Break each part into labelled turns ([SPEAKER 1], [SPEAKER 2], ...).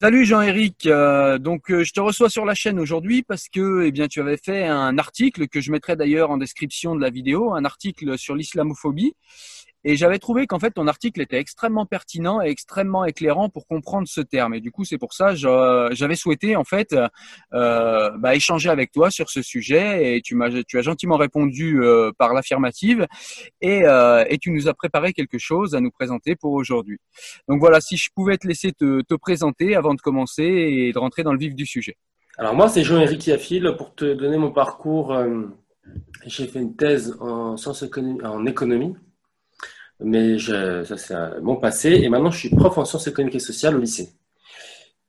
[SPEAKER 1] Salut Jean-Éric, euh, donc euh, je te reçois sur la chaîne aujourd'hui parce que eh bien tu avais fait un article que je mettrai d'ailleurs en description de la vidéo, un article sur l'islamophobie et j'avais trouvé qu'en fait ton article était extrêmement pertinent et extrêmement éclairant pour comprendre ce terme et du coup c'est pour ça j'avais souhaité en fait euh, bah, échanger avec toi sur ce sujet et tu m'as tu as gentiment répondu euh, par l'affirmative et, et tu nous as préparé quelque chose à nous présenter pour aujourd'hui. Donc voilà, si je pouvais te laisser te, te présenter avant de commencer et de rentrer dans le vif du sujet.
[SPEAKER 2] Alors moi, c'est Jean-Éric Yafil. Pour te donner mon parcours, euh, j'ai fait une thèse en sciences en économie, mais je, ça c'est mon passé. Et maintenant, je suis prof en sciences économiques et sociales au lycée.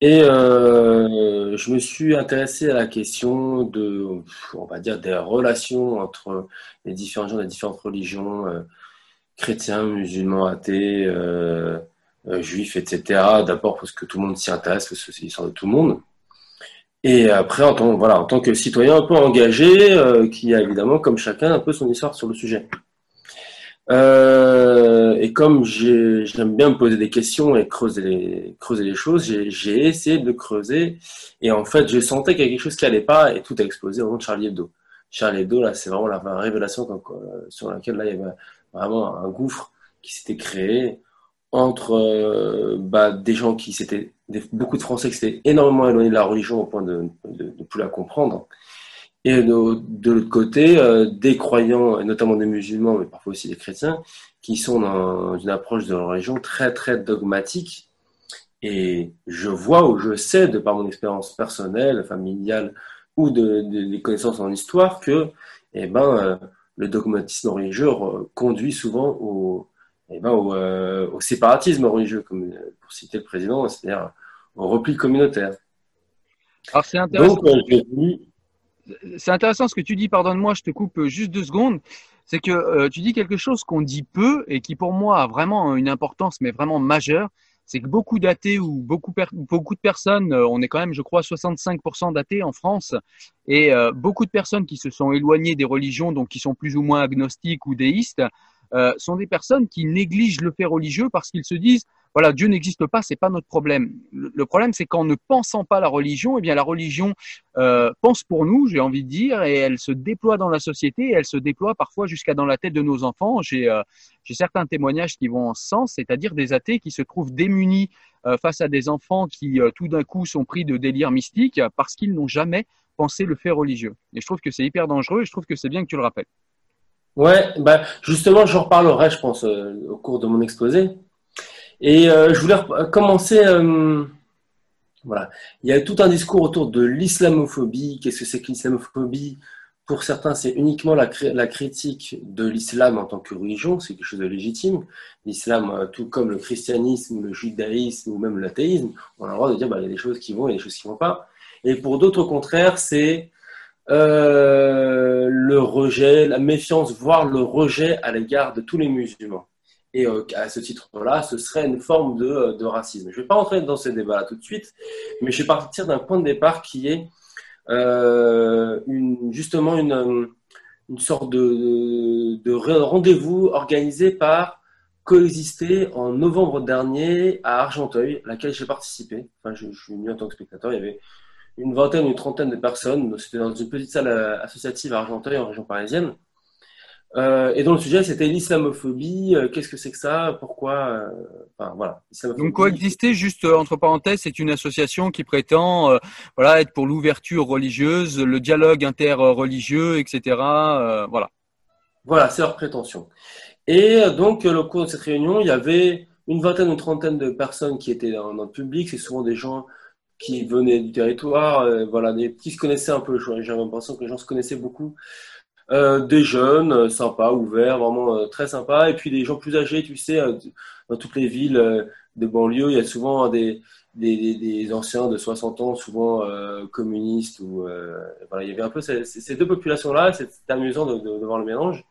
[SPEAKER 2] Et euh, je me suis intéressé à la question de, on va dire, des relations entre les différents gens des différentes religions, euh, chrétiens, musulmans, athées. Euh, juifs, etc. D'abord parce que tout le monde s'y intéresse, parce que c'est l'histoire de tout le monde. Et après, en tant, voilà, en tant que citoyen un peu engagé, qui a évidemment, comme chacun, un peu son histoire sur le sujet. Euh, et comme j'aime bien me poser des questions et creuser les, creuser les choses, j'ai essayé de creuser. Et en fait, je sentais qu'il y avait quelque chose qui allait pas et tout a explosé au moment de Charlie Hebdo. Charlie Hebdo, là, c'est vraiment la révélation sur laquelle là, il y avait vraiment un gouffre qui s'était créé entre euh, bah, des gens qui s'étaient, beaucoup de Français qui s'étaient énormément éloignés de la religion au point de ne plus la comprendre. Et de, l'autre côté, euh, des croyants, et notamment des musulmans, mais parfois aussi des chrétiens, qui sont dans une approche de la religion très très dogmatique. Et je vois ou je sais, de par mon expérience personnelle, familiale ou de, des connaissances en histoire, que eh ben, euh, le dogmatisme religieux conduit souvent au, eh ben, euh, au, séparatisme religieux, comme, pour citer le président, c'est-à-dire au repli communautaire.
[SPEAKER 1] Alors c'est intéressant. Euh, c'est intéressant ce que tu dis, pardonne-moi, je te coupe juste deux secondes. C'est que euh, tu dis quelque chose qu'on dit peu et qui pour moi a vraiment une importance, mais vraiment majeure. C'est que beaucoup d'athées ou beaucoup, de personnes, on est quand même, je crois, 65% d'athées en France, et beaucoup de personnes qui se sont éloignées des religions, donc qui sont plus ou moins agnostiques ou déistes, euh, sont des personnes qui négligent le fait religieux parce qu'ils se disent voilà Dieu n'existe pas c'est pas notre problème. Le, problème c'est qu'en ne pensant pas la religion eh bien la religion euh, pense pour nous j'ai envie de dire et elle se déploie dans la société et elle se déploie parfois jusqu'à dans la tête de nos enfants. J'ai euh, certains témoignages qui vont en ce sens c'est-à-dire des athées qui se trouvent démunis euh, face à des enfants qui tout d'un coup sont pris de délire mystique parce qu'ils n'ont jamais pensé le fait religieux. Et je trouve que c'est hyper dangereux et je trouve que c'est bien que tu le rappelles
[SPEAKER 2] Ouais, bah justement, j'en reparlerai, je pense, euh, au cours de mon exposé. Et euh, je voulais commencer. Euh, voilà, il y a tout un discours autour de l'islamophobie. Qu'est-ce que c'est que l'islamophobie? Pour certains, c'est uniquement la, la, critique de l'islam en tant que religion. C'est quelque chose de légitime. L'islam, tout comme le christianisme, le judaïsme ou même l'athéisme, on a le droit de dire bah, il y a des choses qui vont et des choses qui vont pas. Et pour d'autres, au contraire, c'est euh, le rejet, la méfiance, voire le rejet à l'égard de tous les musulmans. Et euh, à ce titre-là, ce serait une forme de, de racisme. Je ne vais pas rentrer dans ce débat-là tout de suite, mais je vais partir d'un point de départ qui est euh, justement une, sorte de, de rendez-vous organisé par Coexister en novembre dernier à Argenteuil, laquelle j'ai participé. Enfin, je, je suis venu en tant que spectateur. Il y avait une vingtaine, une trentaine de personnes. C'était dans une petite salle euh, associative à Argenteuil, en région parisienne. Euh, et dont le sujet, c'était l'islamophobie. Euh, qu'est-ce que c'est que ça? Pourquoi Enfin, voilà.
[SPEAKER 1] Donc, coexister, juste entre parenthèses, c'est une association qui prétend voilà, être pour l'ouverture religieuse, le dialogue interreligieux, etc. voilà.
[SPEAKER 2] Voilà, c'est leur prétention. Et donc, au cours de cette réunion, il y avait une vingtaine, une trentaine de personnes qui étaient dans, dans le public. C'est souvent des gens qui venaient du territoire, euh, voilà, des, qui se connaissaient un peu. J'ai l'impression que les gens se connaissaient beaucoup. Euh, des jeunes, euh, sympas, ouverts, vraiment très sympas, et puis des gens plus âgés, tu sais, dans toutes les villes de banlieue, il y a souvent des, des, des anciens de 60 ans, souvent communistes, ou voilà, il y avait un peu ces, ces deux populations-là, c'était amusant de, de, de, voir le mélange.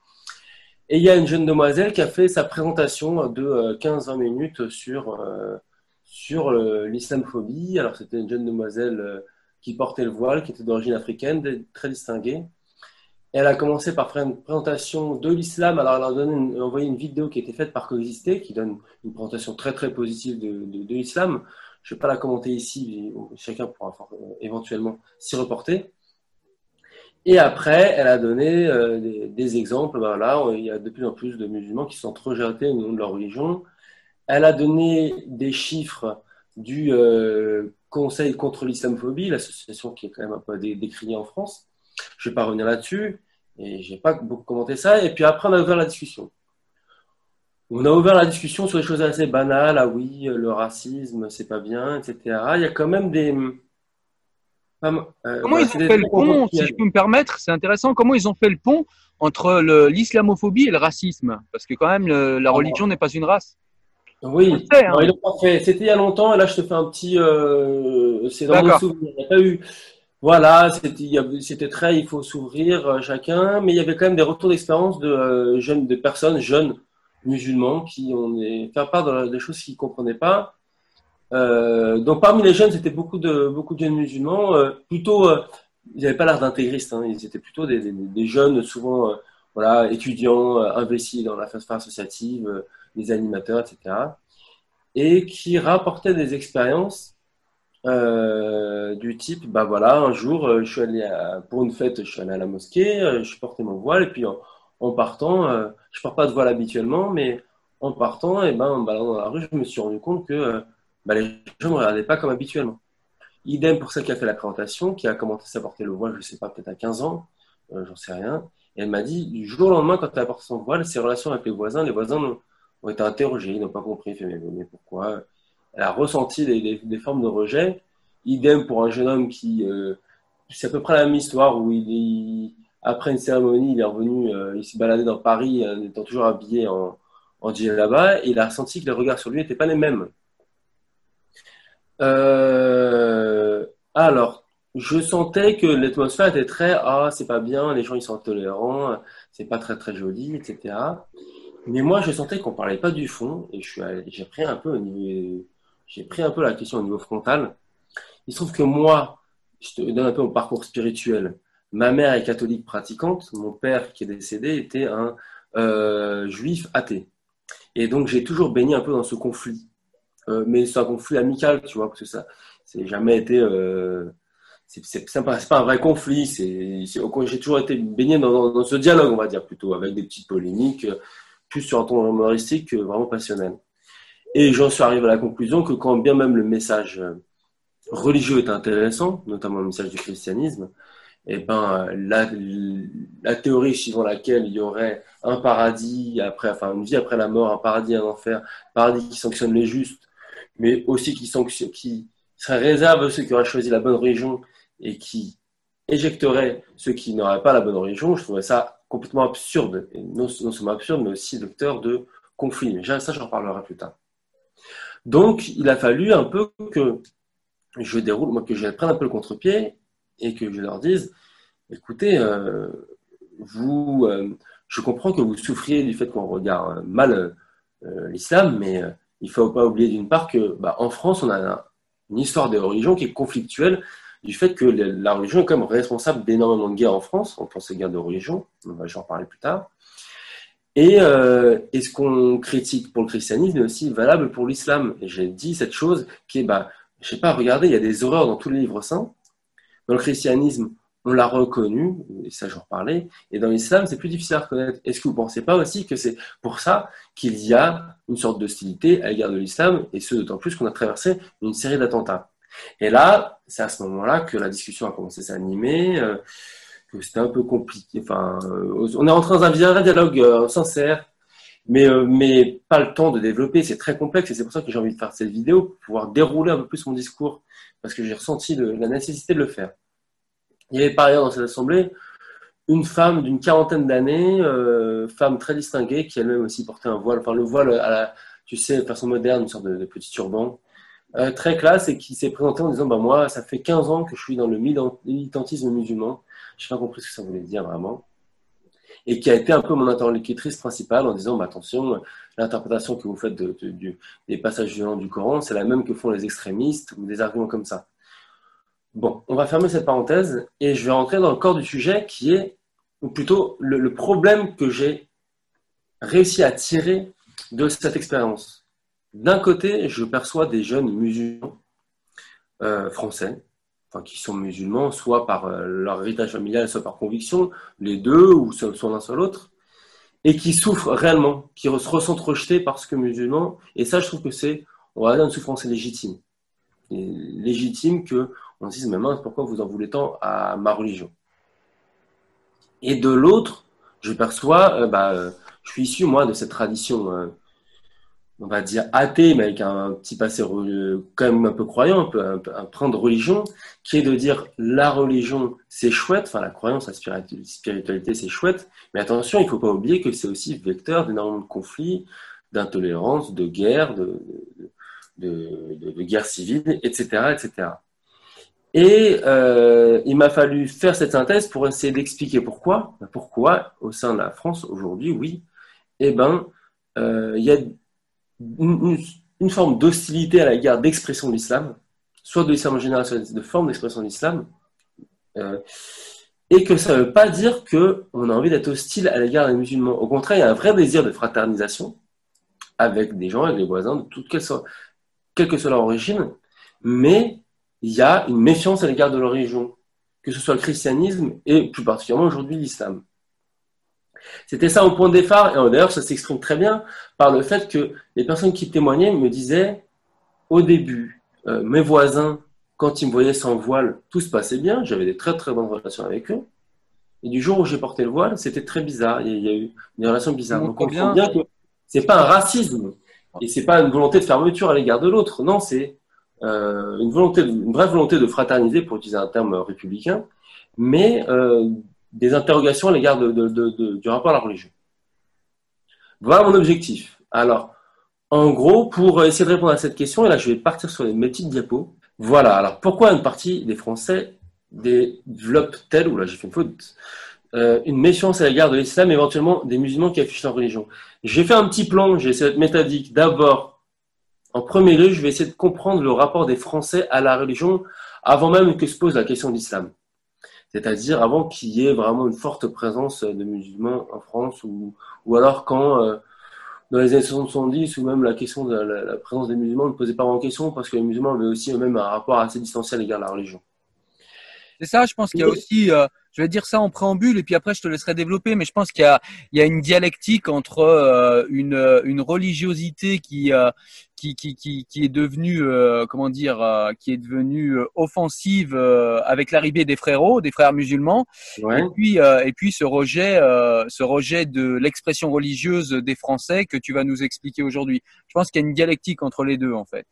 [SPEAKER 2] Et il y a une jeune demoiselle qui a fait sa présentation de 15-20 minutes sur sur l'islamophobie. Alors, c'était une jeune demoiselle euh, qui portait le voile, qui était d'origine africaine, très distinguée. elle a commencé par faire une présentation de l'islam. Alors, elle a envoyé une vidéo qui a été faite par Coexister, qui donne une présentation très, très positive de, l'islam. je ne vais pas la commenter ici, chacun pourra éventuellement s'y reporter. Et après, elle a donné des, exemples. Voilà, il y a de plus en plus de musulmans qui sont rejetés au nom de leur religion. Elle a donné des chiffres du Conseil contre l'islamophobie, l'association qui est quand même un peu décriée en France. Je ne vais pas revenir là-dessus, et je n'ai pas beaucoup commenté ça. Et puis après, on a ouvert la discussion. On a ouvert la discussion sur des choses assez banales. Ah oui, le racisme, c'est pas bien, etc. Il y a quand même des.
[SPEAKER 1] Euh, comment bah, ils ont fait le pont, si je peux me permettre C'est intéressant. Comment ils ont fait le pont entre l'islamophobie et le racisme? Parce que quand même, la religion n'est pas une race.
[SPEAKER 2] Oui, hein. ils l'ont pas fait. C'était il y a longtemps, et là je te fais un petit. Euh, c'est dans mon souvenir. Il n'y a pas eu. Voilà, c'était très. Il faut s'ouvrir euh, chacun, mais il y avait quand même des retours d'expérience de euh, jeunes, de personnes jeunes musulmans qui ont fait part des choses qu'ils ne comprenaient pas. donc parmi les jeunes, c'était beaucoup de beaucoup de jeunes musulmans, plutôt. ils n'avaient pas l'air d'intégristes, hein, ils étaient plutôt des, des, jeunes, souvent voilà, étudiants, investis dans la phase associative des animateurs, etc. Et qui rapportaient des expériences euh, du type, bah voilà, un jour, euh, je suis allé pour une fête, je suis allé à la mosquée, euh, je portais mon voile, et puis en, partant, je porte pas de voile habituellement, mais en partant, et ben, dans la rue, je me suis rendu compte que bah, les gens ne me regardaient pas comme habituellement. Idem pour celle qui a fait la présentation, qui a commencé à porter le voile, je sais pas, peut-être à 15 ans, j'en sais rien. Et elle m'a dit, du jour au lendemain, quand elle a porté son voile, ses relations avec les voisins, les voisins ont été interrogés, ils n'ont pas compris, mais, mais pourquoi? Elle a ressenti des, formes de rejet. Idem pour un jeune homme qui, euh, c'est à peu près la même histoire où il, après une cérémonie, il est revenu, euh, il s'est baladé dans Paris en étant toujours habillé en, en là-bas, et il a ressenti que les regards sur lui n'étaient pas les mêmes. Euh, alors, je sentais que l'atmosphère était très ah c'est pas bien, les gens ils sont intolérants, c'est pas très très joli, etc. Mais moi, je sentais qu'on parlait pas du fond et j'ai pris un peu j'ai pris un peu la question au niveau frontal. Il se trouve que moi, je te donne un peu mon parcours spirituel. Ma mère est catholique pratiquante. Mon père, qui est décédé, était un euh, juif athée. Et donc, j'ai toujours baigné un peu dans ce conflit. Euh, mais c'est un conflit amical, tu vois, parce que ça, c'est jamais été. Euh, c'est pas, un vrai conflit. J'ai toujours été baigné dans, ce dialogue, on va dire, plutôt, avec des petites polémiques plus sur un ton humoristique que vraiment passionnel. Et j'en suis arrivé à la conclusion que quand bien même le message religieux est intéressant, notamment le message du christianisme, eh ben, la, la théorie suivant laquelle il y aurait un paradis après, enfin, une vie après la mort, un paradis, un enfer, un paradis qui sanctionne les justes, mais aussi qui sanctionne, qui serait réserve ceux qui auraient choisi la bonne religion et qui éjecterait ceux qui n'auraient pas la bonne religion, je trouvais ça complètement absurde, et non, seulement absurde, mais aussi docteur de conflit. Mais ça, j'en reparlerai plus tard. Donc, il a fallu un peu que je déroule, moi, que je prenne un peu le contre-pied et que je leur dise, écoutez, euh, vous, euh, je comprends que vous souffriez du fait qu'on regarde mal euh, l'islam, mais il ne faut pas oublier d'une part que, bah, en France, on a une histoire des religions qui est conflictuelle du fait que la religion est quand même responsable d'énormément de guerres en France. On pense aux guerres de religion, j'en parler plus tard. Et, euh, et ce qu'on critique pour le christianisme est aussi valable pour l'islam. J'ai dit cette chose qui est, bah, je sais pas, regardez, il y a des horreurs dans tous les livres saints. Dans le christianisme, on l'a reconnu, et ça j'en reparlais, et dans l'islam, c'est plus difficile à reconnaître. Est-ce que vous ne pensez pas aussi que c'est pour ça qu'il y a une sorte d'hostilité à l'égard de l'islam, et ce d'autant plus qu'on a traversé une série d'attentats? Et là, c'est à ce moment-là que la discussion a commencé à s'animer, euh, que c'était un peu compliqué. Enfin, euh, on est rentré dans un dialogue euh, sincère, mais, mais pas le temps de développer. C'est très complexe et c'est pour ça que j'ai envie de faire cette vidéo pour pouvoir dérouler un peu plus mon discours parce que j'ai ressenti la nécessité de le faire. Il y avait par ailleurs dans cette assemblée une femme d'une quarantaine d'années, femme très distinguée, qui elle-même aussi portait un voile, enfin le voile à la, tu sais, façon moderne, une sorte de petit turban, euh, très classe et qui s'est présenté en disant bah moi ça fait 15 ans que je suis dans le militantisme musulman. Je n'ai pas compris ce que ça voulait dire vraiment. Et qui a été un peu mon interlocutrice principale en disant bah, attention l'interprétation que vous faites de, des passages violents du Coran c'est la même que font les extrémistes ou des arguments comme ça. Bon on va fermer cette parenthèse et je vais rentrer dans le corps du sujet qui est ou plutôt le problème que j'ai réussi à tirer de cette expérience d'un côté, je perçois des jeunes musulmans français, enfin, qui sont musulmans, soit par leur héritage familial, soit par conviction, les deux, ou soit l'un soit l'autre, et qui souffrent réellement, qui se ressentent rejetés parce que musulmans. Et ça, je trouve que c'est, on va dire, une souffrance légitime. Légitime que on se dise, mais mince, pourquoi vous en voulez tant à ma religion? Et de l'autre, je perçois, euh, bah, euh, je suis issu, moi, de cette tradition, euh, on va dire athée, mais avec un, petit passé quand même un peu croyant, un peu un, un, de religion, qui est de dire la religion, c'est chouette, enfin la croyance, la spiritualité, c'est chouette, mais attention, il ne faut pas oublier que c'est aussi vecteur d'énormément de conflits, d'intolérance, de guerre, de, de, de, guerre civile, etc., etc. Et euh, il m'a fallu faire cette synthèse pour essayer d'expliquer pourquoi. Pourquoi, au sein de la France, aujourd'hui, oui, eh ben, euh, il y a une, forme d'hostilité à la l'égard d'expression de l'islam, soit de l'islam en général, soit de forme d'expression de l'islam, euh, et que ça ne veut pas dire qu'on a envie d'être hostile à l'égard des musulmans. Au contraire, il y a un vrai désir de fraternisation avec des gens, avec des voisins, de toute quelle, soit, quelle que soit leur origine, mais il y a une méfiance à l'égard de leur religion, que ce soit le christianisme et plus particulièrement aujourd'hui l'islam. C'était ça au point de départ, et d'ailleurs ça s'exprime très bien par le fait que les personnes qui témoignaient me disaient au début, euh, mes voisins, quand ils me voyaient sans voile, tout se passait bien, j'avais des très très bonnes relations avec eux. Et du jour où j'ai porté le voile, c'était très bizarre, il y a eu une relation bizarre. Donc on comprend bien que c'est pas un racisme, et c'est pas une volonté de fermeture à l'égard de l'autre, non, c'est euh, une, volonté, une vraie volonté de fraterniser, pour utiliser un terme républicain, mais euh, des interrogations à l'égard du rapport à la religion. Voilà mon objectif. Alors, en gros, pour essayer de répondre à cette question, et là je vais partir sur mes petites diapos. Voilà, alors pourquoi une partie des Français développe-t-elle, ou là j'ai fait une faute, euh, une méfiance à l'égard de l'islam, éventuellement des musulmans qui affichent leur religion? J'ai fait un petit plan, j'ai essayé d'être méthodique. D'abord, en premier lieu, je vais essayer de comprendre le rapport des Français à la religion avant même que se pose la question de l'islam c'est-à-dire avant qu'il y ait vraiment une forte présence de musulmans en France, ou, ou alors quand, euh, dans les années 70, ou même la question de la, présence des musulmans ne posait pas vraiment question, parce que les musulmans avaient aussi eux-mêmes un rapport assez distancié à l'égard de la religion.
[SPEAKER 1] C'est ça, je pense qu'il y a aussi, euh, je vais dire ça en préambule, et puis après je te laisserai développer, mais je pense qu'il y a, il y a une dialectique entre euh, une, une religiosité qui, qui, qui, qui, qui est devenue, euh, comment dire, euh, qui est devenue euh, offensive avec l'arrivée des frérots, des frères musulmans, et puis et puis ce rejet, ce rejet de l'expression religieuse des Français que tu vas nous expliquer aujourd'hui. Je pense qu'il y a une dialectique entre les deux en fait.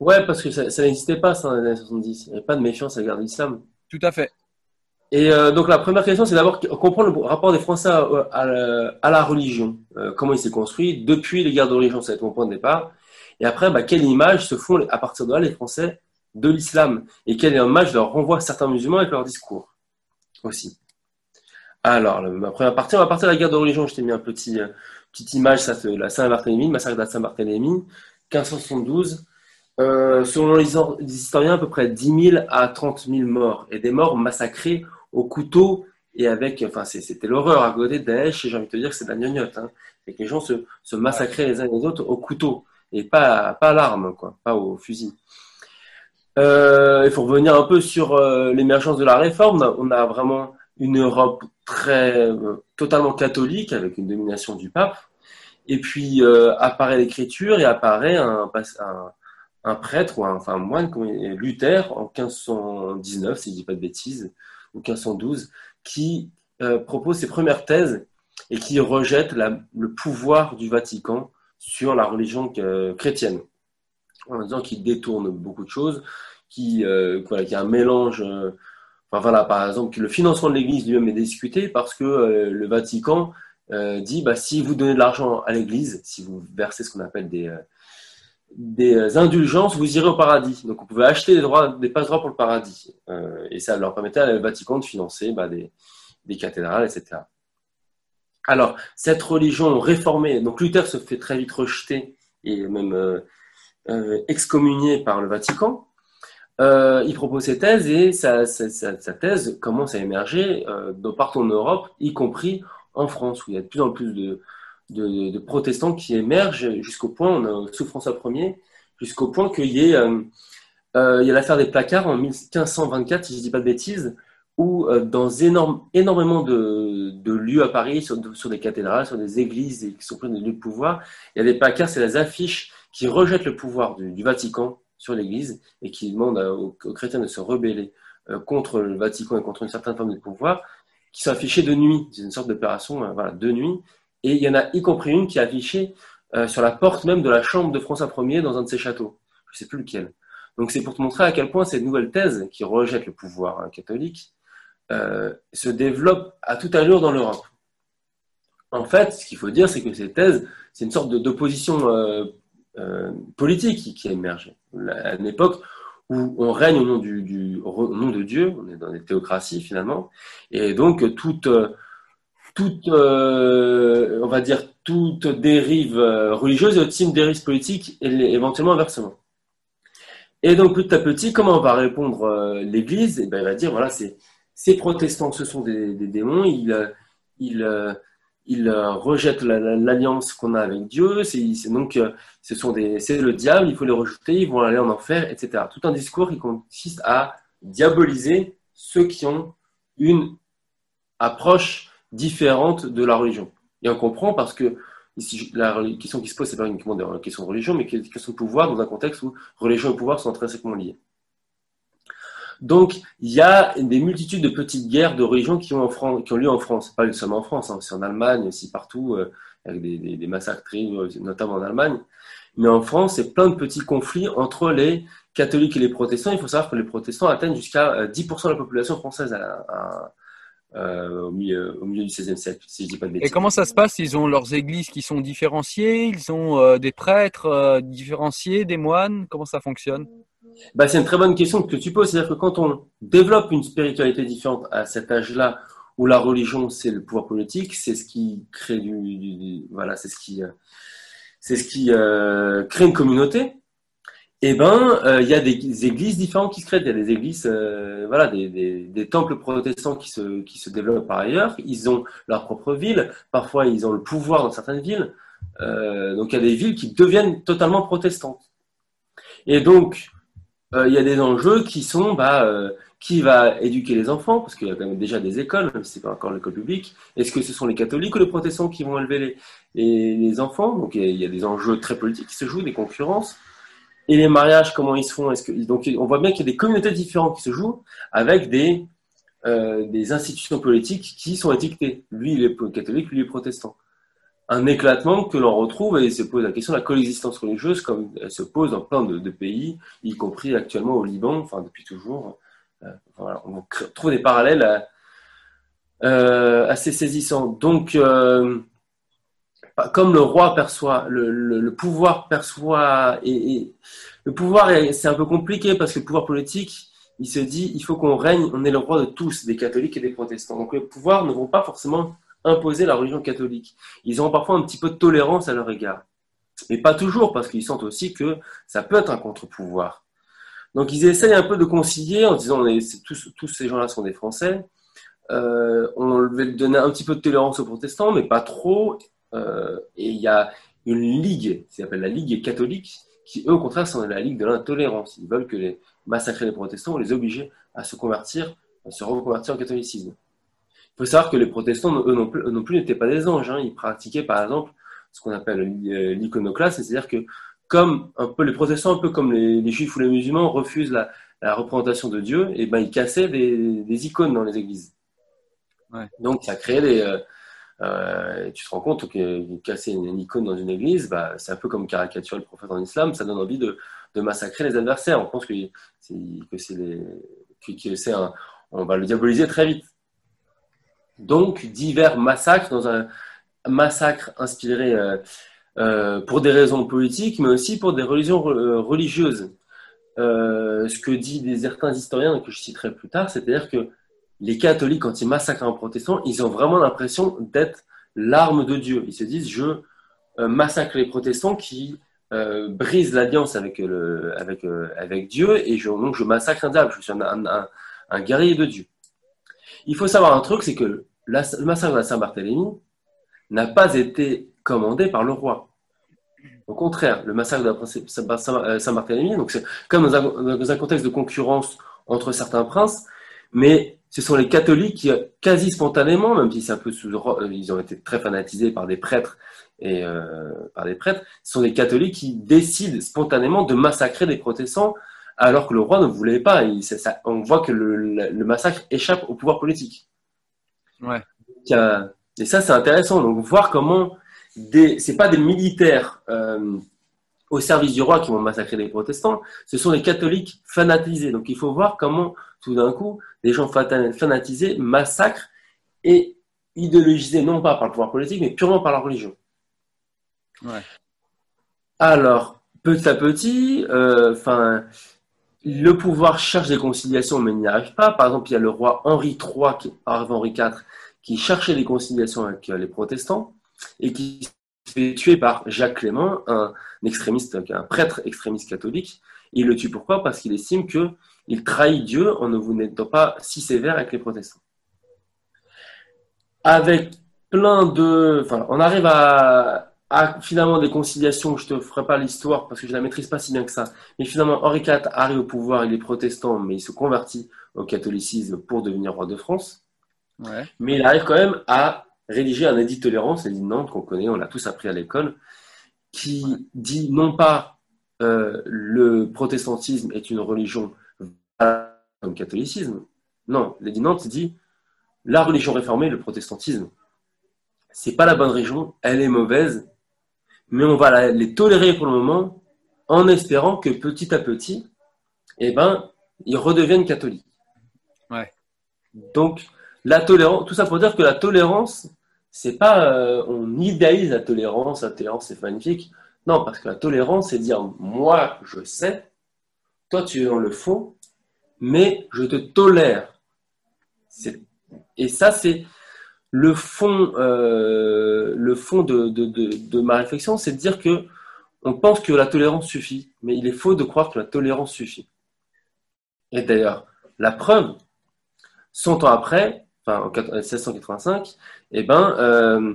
[SPEAKER 2] Ouais, parce que ça, ça n'existait pas ça dans les années 70. Il n'y avait pas de méfiance à l'égard de l'islam.
[SPEAKER 1] Tout à fait.
[SPEAKER 2] Et donc la première question, c'est d'abord comprendre le rapport des Français à, la, religion. comment il s'est construit depuis les guerres de religion, ça va être mon point de départ. Et après, bah, quelle image se font à partir de là les Français de l'islam? Et quelle image leur renvoie certains musulmans avec leur discours aussi? Alors, ma première partie, on va partir de la guerre de religion. Je t'ai mis un petit, euh, petite image, ça, de la Saint-Barthélemy, le massacre de Saint-Barthélemy, 1572. Euh, selon les, historiens, à peu près 10 000 à 30 000 morts, et des morts massacrés au couteau et avec, enfin, c'était l'horreur à côté de Daesh, j'ai envie de te dire que c'est de la gnognotte, hein, que les gens se, massacraient les uns les autres au couteau et pas, à l'arme, quoi, pas au fusil. Euh, il faut revenir un peu sur euh, l'émergence de la réforme. On a vraiment une Europe très euh, totalement catholique avec une domination du pape. Et puis apparaît l'écriture et apparaît un, prêtre ou un, enfin un moine, Luther en 1519, si je dis pas de bêtises, ou 1512, qui propose ses premières thèses et qui rejette le pouvoir du Vatican sur la religion chrétienne, en disant qu'il détourne beaucoup de choses, euh, qu'il y a un mélange. Euh, enfin voilà, par exemple, que le financement de l'Église lui-même est discuté parce que euh, le Vatican dit bah, si vous donnez de l'argent à l'Église, si vous versez ce qu'on appelle des, des indulgences, vous irez au paradis. Donc vous pouvez acheter des, droits, des passe-droits pour le paradis. et ça leur permettait à Vatican de financer bah, des, cathédrales, etc. Alors, cette religion réformée, donc Luther se fait très vite rejeter et même euh, euh, excommunié par le Vatican. Euh, il propose ses thèses et sa, thèse commence à émerger de partout en Europe, y compris en France, où il y a de plus en plus de, protestants qui émergent jusqu'au point, on a sous François Ier, jusqu'au point qu'il y ait il y a l'affaire des placards en 1524, si je ne dis pas de bêtises, où dans énormément de, lieux à Paris, sur, des cathédrales, sur des églises et qui sont pleins de lieux de pouvoir, il y a des placards, c'est les affiches qui rejettent le pouvoir du, Vatican sur l'Église et qui demandent aux, chrétiens de se rebeller contre le Vatican et contre une certaine forme de pouvoir, qui sont affichées de nuit. C'est une sorte d'opération voilà, de nuit. Et il y en a y compris une qui est affichée sur la porte même de la chambre de François Ier dans un de ses châteaux. Je ne sais plus lequel. Donc c'est pour te montrer à quel point cette nouvelle thèse qui rejette le pouvoir hein, catholique euh, se développe à toute allure dans l'Europe. En fait, ce qu'il faut dire, c'est que cette thèse, c'est une sorte d'opposition euh, euh, politique qui a émergé. À une époque où on règne au nom, du, au nom de Dieu, on est dans des théocraties finalement, et donc toute, toute on va dire, toute dérive religieuse est aussi une dérive politique et éventuellement inversement. Et donc, petit à petit, comment va répondre euh, l'Église? Eh ben, Elle va dire, voilà, ces protestants, ce sont des, démons, ils, euh, ils, euh, rejettent l'alliance qu'on a avec Dieu, donc ce sont des, c'est le diable, il faut les rejeter, ils vont aller en enfer, etc. Tout un discours qui consiste à diaboliser ceux qui ont une approche différente de la religion. Et on comprend parce que la question qui se pose, c'est pas uniquement une question de religion, mais une question de pouvoir dans un contexte où religion et pouvoir sont intrinsèquement liés. Donc, il y a des multitudes de petites guerres de religion qui ont, lieu en France. Pas seulement en France, hein, c'est en Allemagne, aussi partout, euh, avec des, des, massacres euh, notamment en Allemagne. Mais en France, c'est plein de petits conflits entre les catholiques et les protestants. Il faut savoir que les protestants atteignent jusqu'à 10% euh, de la population française à, au, milieu, du XVIe siècle, si je dis pas de
[SPEAKER 1] bêtises. Et comment ça se passe? Ils ont leurs églises qui sont différenciées, ils ont euh, des prêtres euh, différenciés, des moines, comment ça fonctionne?
[SPEAKER 2] Bah, C'est une très bonne question que tu poses, c'est-à-dire que quand on développe une spiritualité différente à cet âge-là, où la religion c'est le pouvoir politique, c'est ce qui crée du, voilà, c'est ce qui c'est ce qui crée une communauté eh ben, euh, il y a des églises différentes qui se créent. Il y a des églises, euh, voilà, des, temples protestants qui se, qui se développent par ailleurs. Ils ont leur propre ville. Parfois, ils ont le pouvoir dans certaines villes. Euh, donc, il y a des villes qui deviennent totalement protestantes. Et donc, il y a des enjeux qui sont, bah, qui va éduquer les enfants, parce qu'il y a quand même déjà des écoles, même si c'est pas encore l'école publique. Est-ce que ce sont les catholiques ou les protestants qui vont élever les, les, les enfants? Donc, il y a des enjeux très politiques qui se jouent, des concurrences et les mariages, comment ils se font? Donc, on voit bien qu'il y a des communautés différentes qui se jouent avec des, euh, institutions politiques qui sont étiquetées. Lui, il est catholique, lui, il est protestant. Un éclatement que l'on retrouve et se pose la question de la coexistence religieuse comme elle se pose dans plein de, pays, y compris actuellement au Liban, enfin depuis toujours. Euh, on trouve des parallèles euh, assez saisissants. Donc, comme le roi perçoit, le, pouvoir perçoit, et, le pouvoir, c'est un peu compliqué parce que le pouvoir politique, il se dit, il faut qu'on règne, on est le roi de tous, des catholiques et des protestants. Donc les pouvoirs ne vont pas forcément imposer la religion catholique. Ils ont parfois un petit peu de tolérance à leur égard. Mais pas toujours, parce qu'ils sentent aussi que ça peut être un contre-pouvoir. Donc ils essayent un peu de concilier en disant, tous, ces gens-là sont des Français, euh, on va donner un petit peu de tolérance aux protestants, mais pas trop, euh, et il y a une ligue, qui s'appelle la Ligue catholique, qui eux au contraire sont la Ligue de l'intolérance. Ils veulent que les massacrer les protestants ou les obliger à se convertir, à se reconvertir au catholicisme. Il faut savoir que les protestants, eux non plus, n'étaient pas des anges. Hein. Ils pratiquaient par exemple ce qu'on appelle l'iconoclasme, c'est-à-dire que comme un peu les protestants, un peu comme les, juifs ou les musulmans, refusent la, représentation de Dieu, et ben ils cassaient des, icônes dans les églises. Donc ça créait des, euh, tu te rends compte que casser une, icône dans une église, bah, c'est un peu comme caricaturer le prophète en islam, ça donne envie de, massacrer les adversaires. On pense que que on va le diaboliser très vite. Donc, divers massacres dans un massacre inspiré euh, euh, pour des raisons politiques, mais aussi pour des religions religieuses. ce que disent certains historiens que je citerai plus tard, c'est-à-dire que les catholiques, quand ils massacrent un protestant, ils ont vraiment l'impression d'être l'arme de Dieu. Ils se disent, je euh, massacre les protestants qui euh, brisent l'alliance avec, euh, Dieu et donc je massacre un diable. Je suis un, guerrier de Dieu. Il faut savoir un truc, c'est que le massacre de Saint-Barthélemy n'a pas été commandé par le roi. Au contraire, le massacre de Saint-Barthélemy, donc c'est comme dans un, contexte de concurrence entre certains princes, mais ce sont les catholiques qui, quasi spontanément, même si c'est un peu sous, ils ont été très fanatisés par des prêtres et euh, par des prêtres, ce sont les catholiques qui décident spontanément de massacrer des protestants alors que le roi ne voulait pas. on voit que le, massacre échappe au pouvoir politique.
[SPEAKER 1] Ouais.
[SPEAKER 2] Et ça, c'est intéressant. Donc, voir comment des, c'est pas des militaires euh, au service du roi qui vont massacrer les protestants, ce sont les catholiques fanatisés. Donc, il faut voir comment, tout d'un coup, des gens fanatisés massacrent et idéologisés non pas par le pouvoir politique, mais purement par la religion.
[SPEAKER 1] Ouais.
[SPEAKER 2] Alors, petit à petit, euh, le pouvoir cherche des conciliations, mais n'y arrive pas. Par exemple, il y a le roi Henri III, qui, Henri IV, qui cherchait des conciliations avec euh, les protestants et qui se fait tuer par Jacques Clément, un extrémiste, un prêtre extrémiste catholique. Il le tue pourquoi? Parce qu'il estime qu'il trahit Dieu en ne vous n'étant pas si sévère avec les protestants. Avec plein de. Enfin, on arrive à, à finalement des conciliations, je te ferai pas l'histoire parce que je la maîtrise pas si bien que ça. Mais finalement, Henri IV arrive au pouvoir, il est protestant, mais il se convertit au catholicisme pour devenir roi de France. Mais il arrive quand même à rédiger un édit de tolérance, l'édit de Nantes qu'on connaît, on l'a tous appris à l'école, qui dit non pas euh, le protestantisme est une religion comme catholicisme. Non, de Nantes dit la religion réformée, le protestantisme, c'est pas la bonne religion, elle est mauvaise, mais on va les tolérer pour le moment en espérant que petit à petit, eh ben, ils redeviennent catholiques.
[SPEAKER 1] Ouais.
[SPEAKER 2] Donc, la tolérance, tout ça pour dire que la tolérance, c'est pas, euh, on idéalise la tolérance, la tolérance c'est magnifique. Non, parce que la tolérance, c'est dire, moi, je sais, toi, tu es dans le faux, mais je te tolère. Et ça, c'est, le fond, euh, de, ma réflexion, c'est de dire que on pense que la tolérance suffit, mais il est faux de croire que la tolérance suffit. Et d'ailleurs, la preuve, 100 ans après, enfin en 1685, eh ben, euh,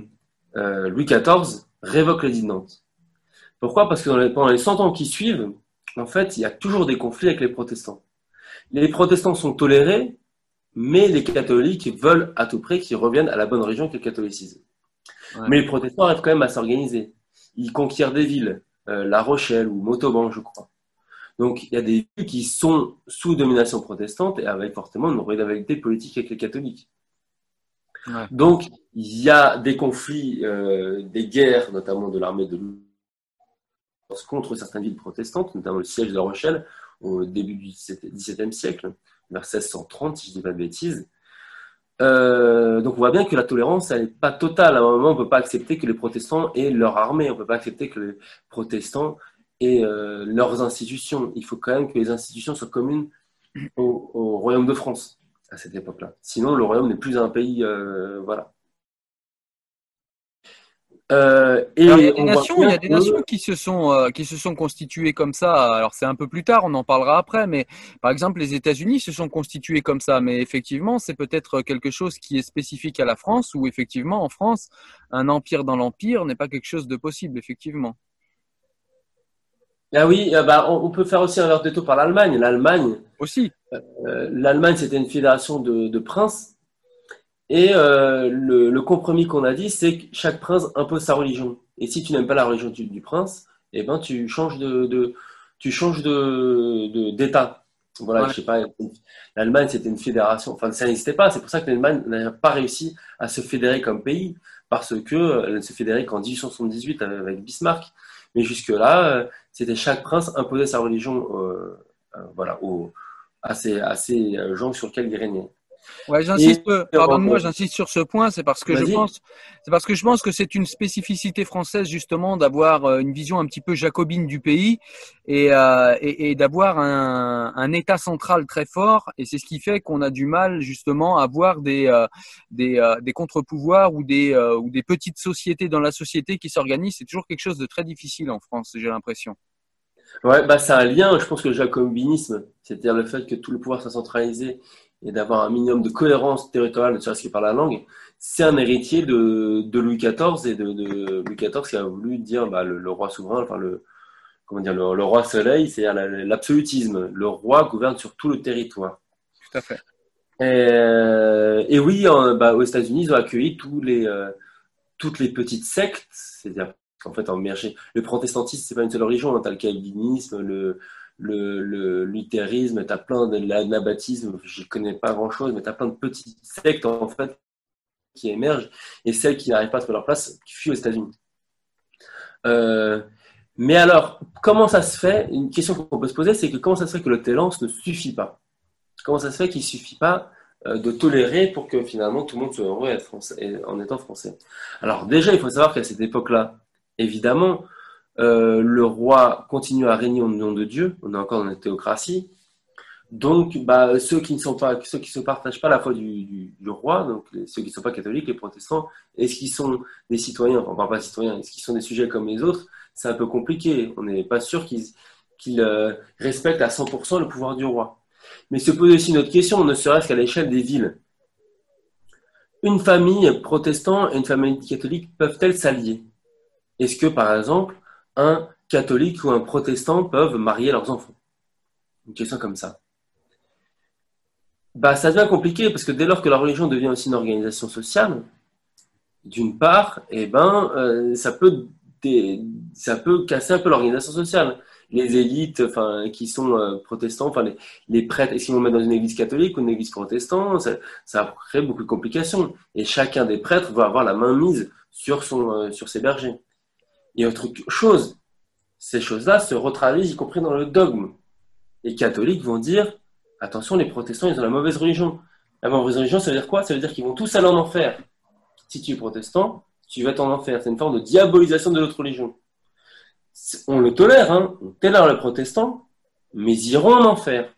[SPEAKER 2] euh, Louis XIV révoque l'édit de Nantes. Pourquoi? Parce que pendant les 100 ans qui suivent, en fait, il y a toujours des conflits avec les protestants. Les protestants sont tolérés, mais les catholiques veulent à tout prix qu'ils reviennent à la bonne religion qu'est le catholicisme. Mais les protestants arrivent quand même à s'organiser. Ils conquièrent des villes, euh, La Rochelle ou Montauban, je crois. Donc il y a des villes qui sont sous domination protestante et avec fortement une rivalité politique avec les catholiques. Donc il y a des conflits, euh, des guerres, notamment de l'armée de contre certaines villes protestantes, notamment le siège de La Rochelle au début du XVIIe siècle vers 1630, si je ne dis pas de bêtises. Euh, donc on voit bien que la tolérance, elle n'est pas totale. À un moment, on ne peut pas accepter que les protestants aient leur armée, on ne peut pas accepter que les protestants aient euh, leurs institutions. Il faut quand même que les institutions soient communes au, royaume de France à cette époque-là. Sinon, le royaume n'est plus un pays. Euh, voilà.
[SPEAKER 1] Euh, et il y a des nations, il y a des nations qui se sont euh, qui se sont constituées comme ça. Alors c'est un peu plus tard, on en parlera après, mais par exemple les États-Unis se sont constitués comme ça. Mais effectivement, c'est peut-être quelque chose qui est spécifique à la France, où effectivement en France, un empire dans l'empire n'est pas quelque chose de possible, effectivement.
[SPEAKER 2] Ah oui, euh, bah, on, peut faire aussi un verre de taux par l'Allemagne. L'Allemagne
[SPEAKER 1] aussi.
[SPEAKER 2] L'Allemagne, c'était une fédération de, de princes et euh, le, compromis qu'on a dit, c'est que chaque prince impose sa religion. Et si tu n'aimes pas la religion du, prince, eh ben tu changes de, tu changes de d'État. voilà, je sais pas. L'Allemagne c'était une fédération. Enfin, ça n'existait pas. C'est pour ça que l'Allemagne n'a pas réussi à se fédérer comme pays parce que elle ne se fédérait qu'en 1878 avec Bismarck. Mais jusque là, euh, c'était chaque prince imposait sa religion, euh, voilà, à ces, à ces gens sur lesquels il régnait.
[SPEAKER 1] Ouais, j'insiste. Pardonne-moi, j'insiste sur ce point. C'est parce que je pense, c'est parce que je pense que c'est une spécificité française justement d'avoir euh, une vision un petit peu jacobine du pays et, euh, et, et d'avoir un, un, État central très fort. Et c'est ce qui fait qu'on a du mal justement à avoir des euh, des, euh, des contre-pouvoirs ou des ou des petites sociétés dans la société qui s'organisent. C'est toujours quelque chose de très difficile en France, j'ai l'impression.
[SPEAKER 2] Ouais, bah c'est un lien. Je pense que le jacobinisme, c'est-à-dire le fait que tout le pouvoir soit centralisé et d'avoir un minimum de cohérence territoriale, ne serait-ce que par la langue, c'est un héritier de, Louis XIV et de, Louis XIV qui a voulu dire bah, le, roi souverain, enfin le comment dire le, roi soleil, c'est l'absolutisme. Le roi gouverne sur tout le territoire.
[SPEAKER 1] Tout à fait.
[SPEAKER 2] Et, oui, bah, aux États-Unis, ils ont accueilli tous les, euh, toutes les petites sectes, c'est-à-dire qu'en fait, en le protestantisme, c'est pas une seule religion, hein. tu as le calvinisme, le, le, luthérisme, tu as plein de l'anabaptisme, je connais pas grand-chose, mais tu as plein de petites sectes en fait qui émergent et celles qui n'arrivent pas à faire leur place qui fuient aux États-Unis. Euh, mais alors, comment ça se fait? Une question qu'on peut se poser, c'est que comment ça se fait que le télance ne suffit pas? Comment ça se fait qu'il ne suffit pas euh, de tolérer pour que finalement tout le monde soit heureux en étant français? Alors déjà, il faut savoir qu'à cette époque-là, évidemment, euh, le roi continue à régner au nom de Dieu, on est encore dans la théocratie, donc, bah, ceux qui ne ne partagent pas la foi du, roi, donc ceux qui ne sont pas catholiques, les protestants, est-ce qu'ils sont des citoyens, enfin, on parle pas de citoyens, est-ce qu'ils sont des sujets comme les autres? C'est un peu compliqué. On n'est pas sûr qu'ils euh, respectent à 100% le pouvoir du roi. Mais se pose aussi une autre question, ne serait-ce qu'à l'échelle des villes. Une famille protestante et une famille catholique peuvent-elles s'allier? Est-ce que, par exemple, un catholique ou un protestant peuvent marier leurs enfants Une question comme ça bah, ça devient compliqué parce que dès lors que la religion devient aussi une organisation sociale, d'une part, eh ben, euh, ça, peut ça peut casser un peu l'organisation sociale. Les élites qui sont euh, protestants, enfin, les, les prêtres, qu'ils vont mettre dans une église catholique ou une église protestante? Ça, crée beaucoup de complications. Et chacun des prêtres va avoir la main mise sur, euh, sur ses bergers. Et autre chose, ces choses-là se retraduisent y compris dans le dogme. Les catholiques vont dire Attention, les protestants, ils ont la mauvaise religion. La mauvaise religion, ça veut dire quoi? Ça veut dire qu'ils vont tous aller en enfer. Si tu es protestant, tu vas en enfer. C'est une forme de diabolisation de notre religion. On le tolère, hein on tolère les protestants, mais ils iront en enfer.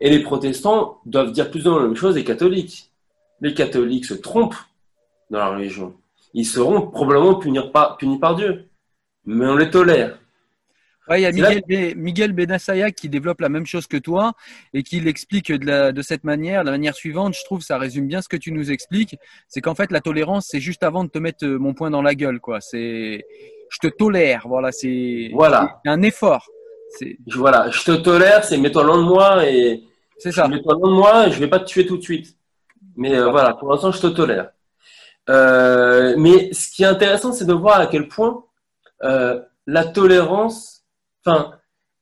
[SPEAKER 2] Et les protestants doivent dire plus ou moins la même chose des catholiques. Les catholiques se trompent dans la religion. Ils seront probablement punis par Dieu. Mais on les tolère
[SPEAKER 1] il y a Miguel, Miguel Benassaya qui développe la même chose que toi et qui l'explique de, de cette manière, de la manière suivante. Je trouve ça résume bien ce que tu nous expliques. C'est qu'en fait, la tolérance, c'est juste avant de te mettre euh, mon poing dans la gueule, quoi. C'est, je te tolère, voilà, c'est
[SPEAKER 2] voilà.
[SPEAKER 1] un effort.
[SPEAKER 2] C'est... Voilà, je te tolère, c'est mets-toi loin de moi et
[SPEAKER 1] c'est ça.
[SPEAKER 2] Mets-toi loin de moi, et je vais pas te tuer tout de suite. Mais euh, voilà, pour l'instant, je te tolère. Euh, mais ce qui est intéressant, c'est de voir à quel point euh, la tolérance enfin,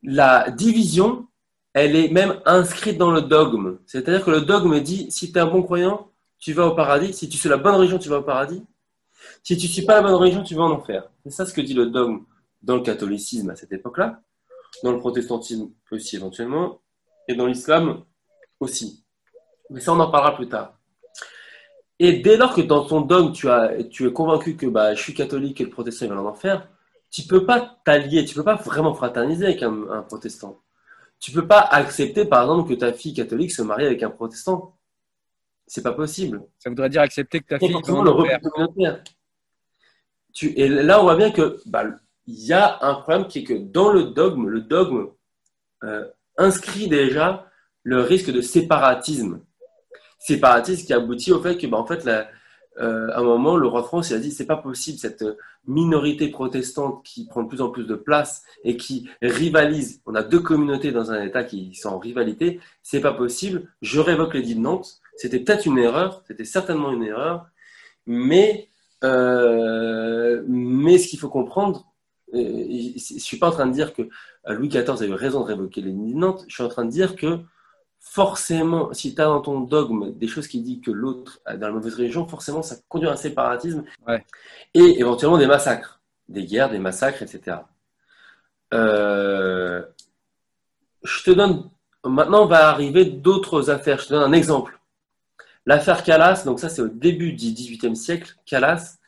[SPEAKER 2] la division, elle est même inscrite dans le dogme. C'est-à-dire que le dogme dit, si tu es un bon croyant, tu vas au paradis. Si tu suis la bonne religion, tu vas au paradis. Si tu ne suis pas la bonne religion, tu vas en enfer. C'est ça ce que dit le dogme dans le catholicisme à cette époque-là, dans le protestantisme aussi éventuellement, et dans l'islam aussi. Mais ça, on en parlera plus tard. Et dès lors que dans ton dogme, tu, es convaincu que bah, je suis catholique et le protestant va en enfer, tu peux pas t'allier, tu peux pas vraiment fraterniser avec un, protestant. Tu peux pas accepter, par exemple, que ta fille catholique se marie avec un protestant. C'est pas possible.
[SPEAKER 1] Ça voudrait dire accepter que ta fille.
[SPEAKER 2] le Tu, et là, on voit bien que bah, il y a un problème qui est que dans le dogme, le dogme euh, inscrit déjà le risque de séparatisme. Séparatisme qui aboutit au fait que, bah, en fait, la, euh, à un moment, le roi de France a dit c'est pas possible cette minorité protestante qui prend de plus en plus de place et qui rivalise. On a deux communautés dans un État qui sont en rivalité. C'est pas possible. Je révoque l'édit de Nantes. C'était peut-être une erreur. C'était certainement une erreur. Mais euh, mais ce qu'il faut comprendre, euh, je suis pas en train de dire que Louis XIV a eu raison de révoquer l'édit de Nantes. Je suis en train de dire que forcément, si tu as dans ton dogme des choses qui disent que l'autre est dans la mauvaise religion, forcément, ça conduit à un séparatisme et éventuellement des massacres, des guerres, des massacres, etc. Euh, je te donne, maintenant va arriver d'autres affaires. Je te donne un exemple. L'affaire Calas, donc ça c'est au début du XVIIIe siècle. Calas,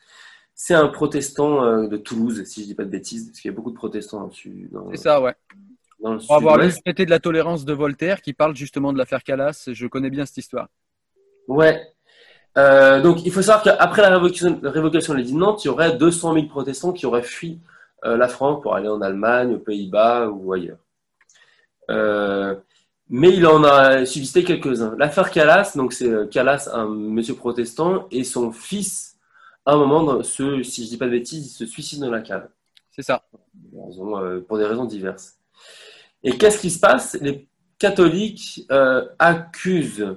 [SPEAKER 2] c'est un protestant euh, de Toulouse, si je ne dis pas de bêtises, parce qu'il y a beaucoup de protestants dessus.
[SPEAKER 1] C'est ça, ouais. On va avoir le traité de la tolérance de Voltaire qui parle justement de l'affaire Calas. Je connais bien cette histoire.
[SPEAKER 2] Ouais. Euh, donc il faut savoir qu'après la révocation, révocation de l'édit de Nantes, il y aurait 200 000 protestants qui auraient fui euh, la France pour aller en Allemagne, aux Pays-Bas ou ailleurs. Euh, Mais il en a subsisté quelques-uns. L'affaire Calas, donc c'est Calas, un monsieur protestant, et son fils, à un moment, se, si je dis pas de bêtises, se suicide dans la cave.
[SPEAKER 1] C'est ça.
[SPEAKER 2] Pour des raisons diverses. Et qu'est-ce qui se passe? Les catholiques accusent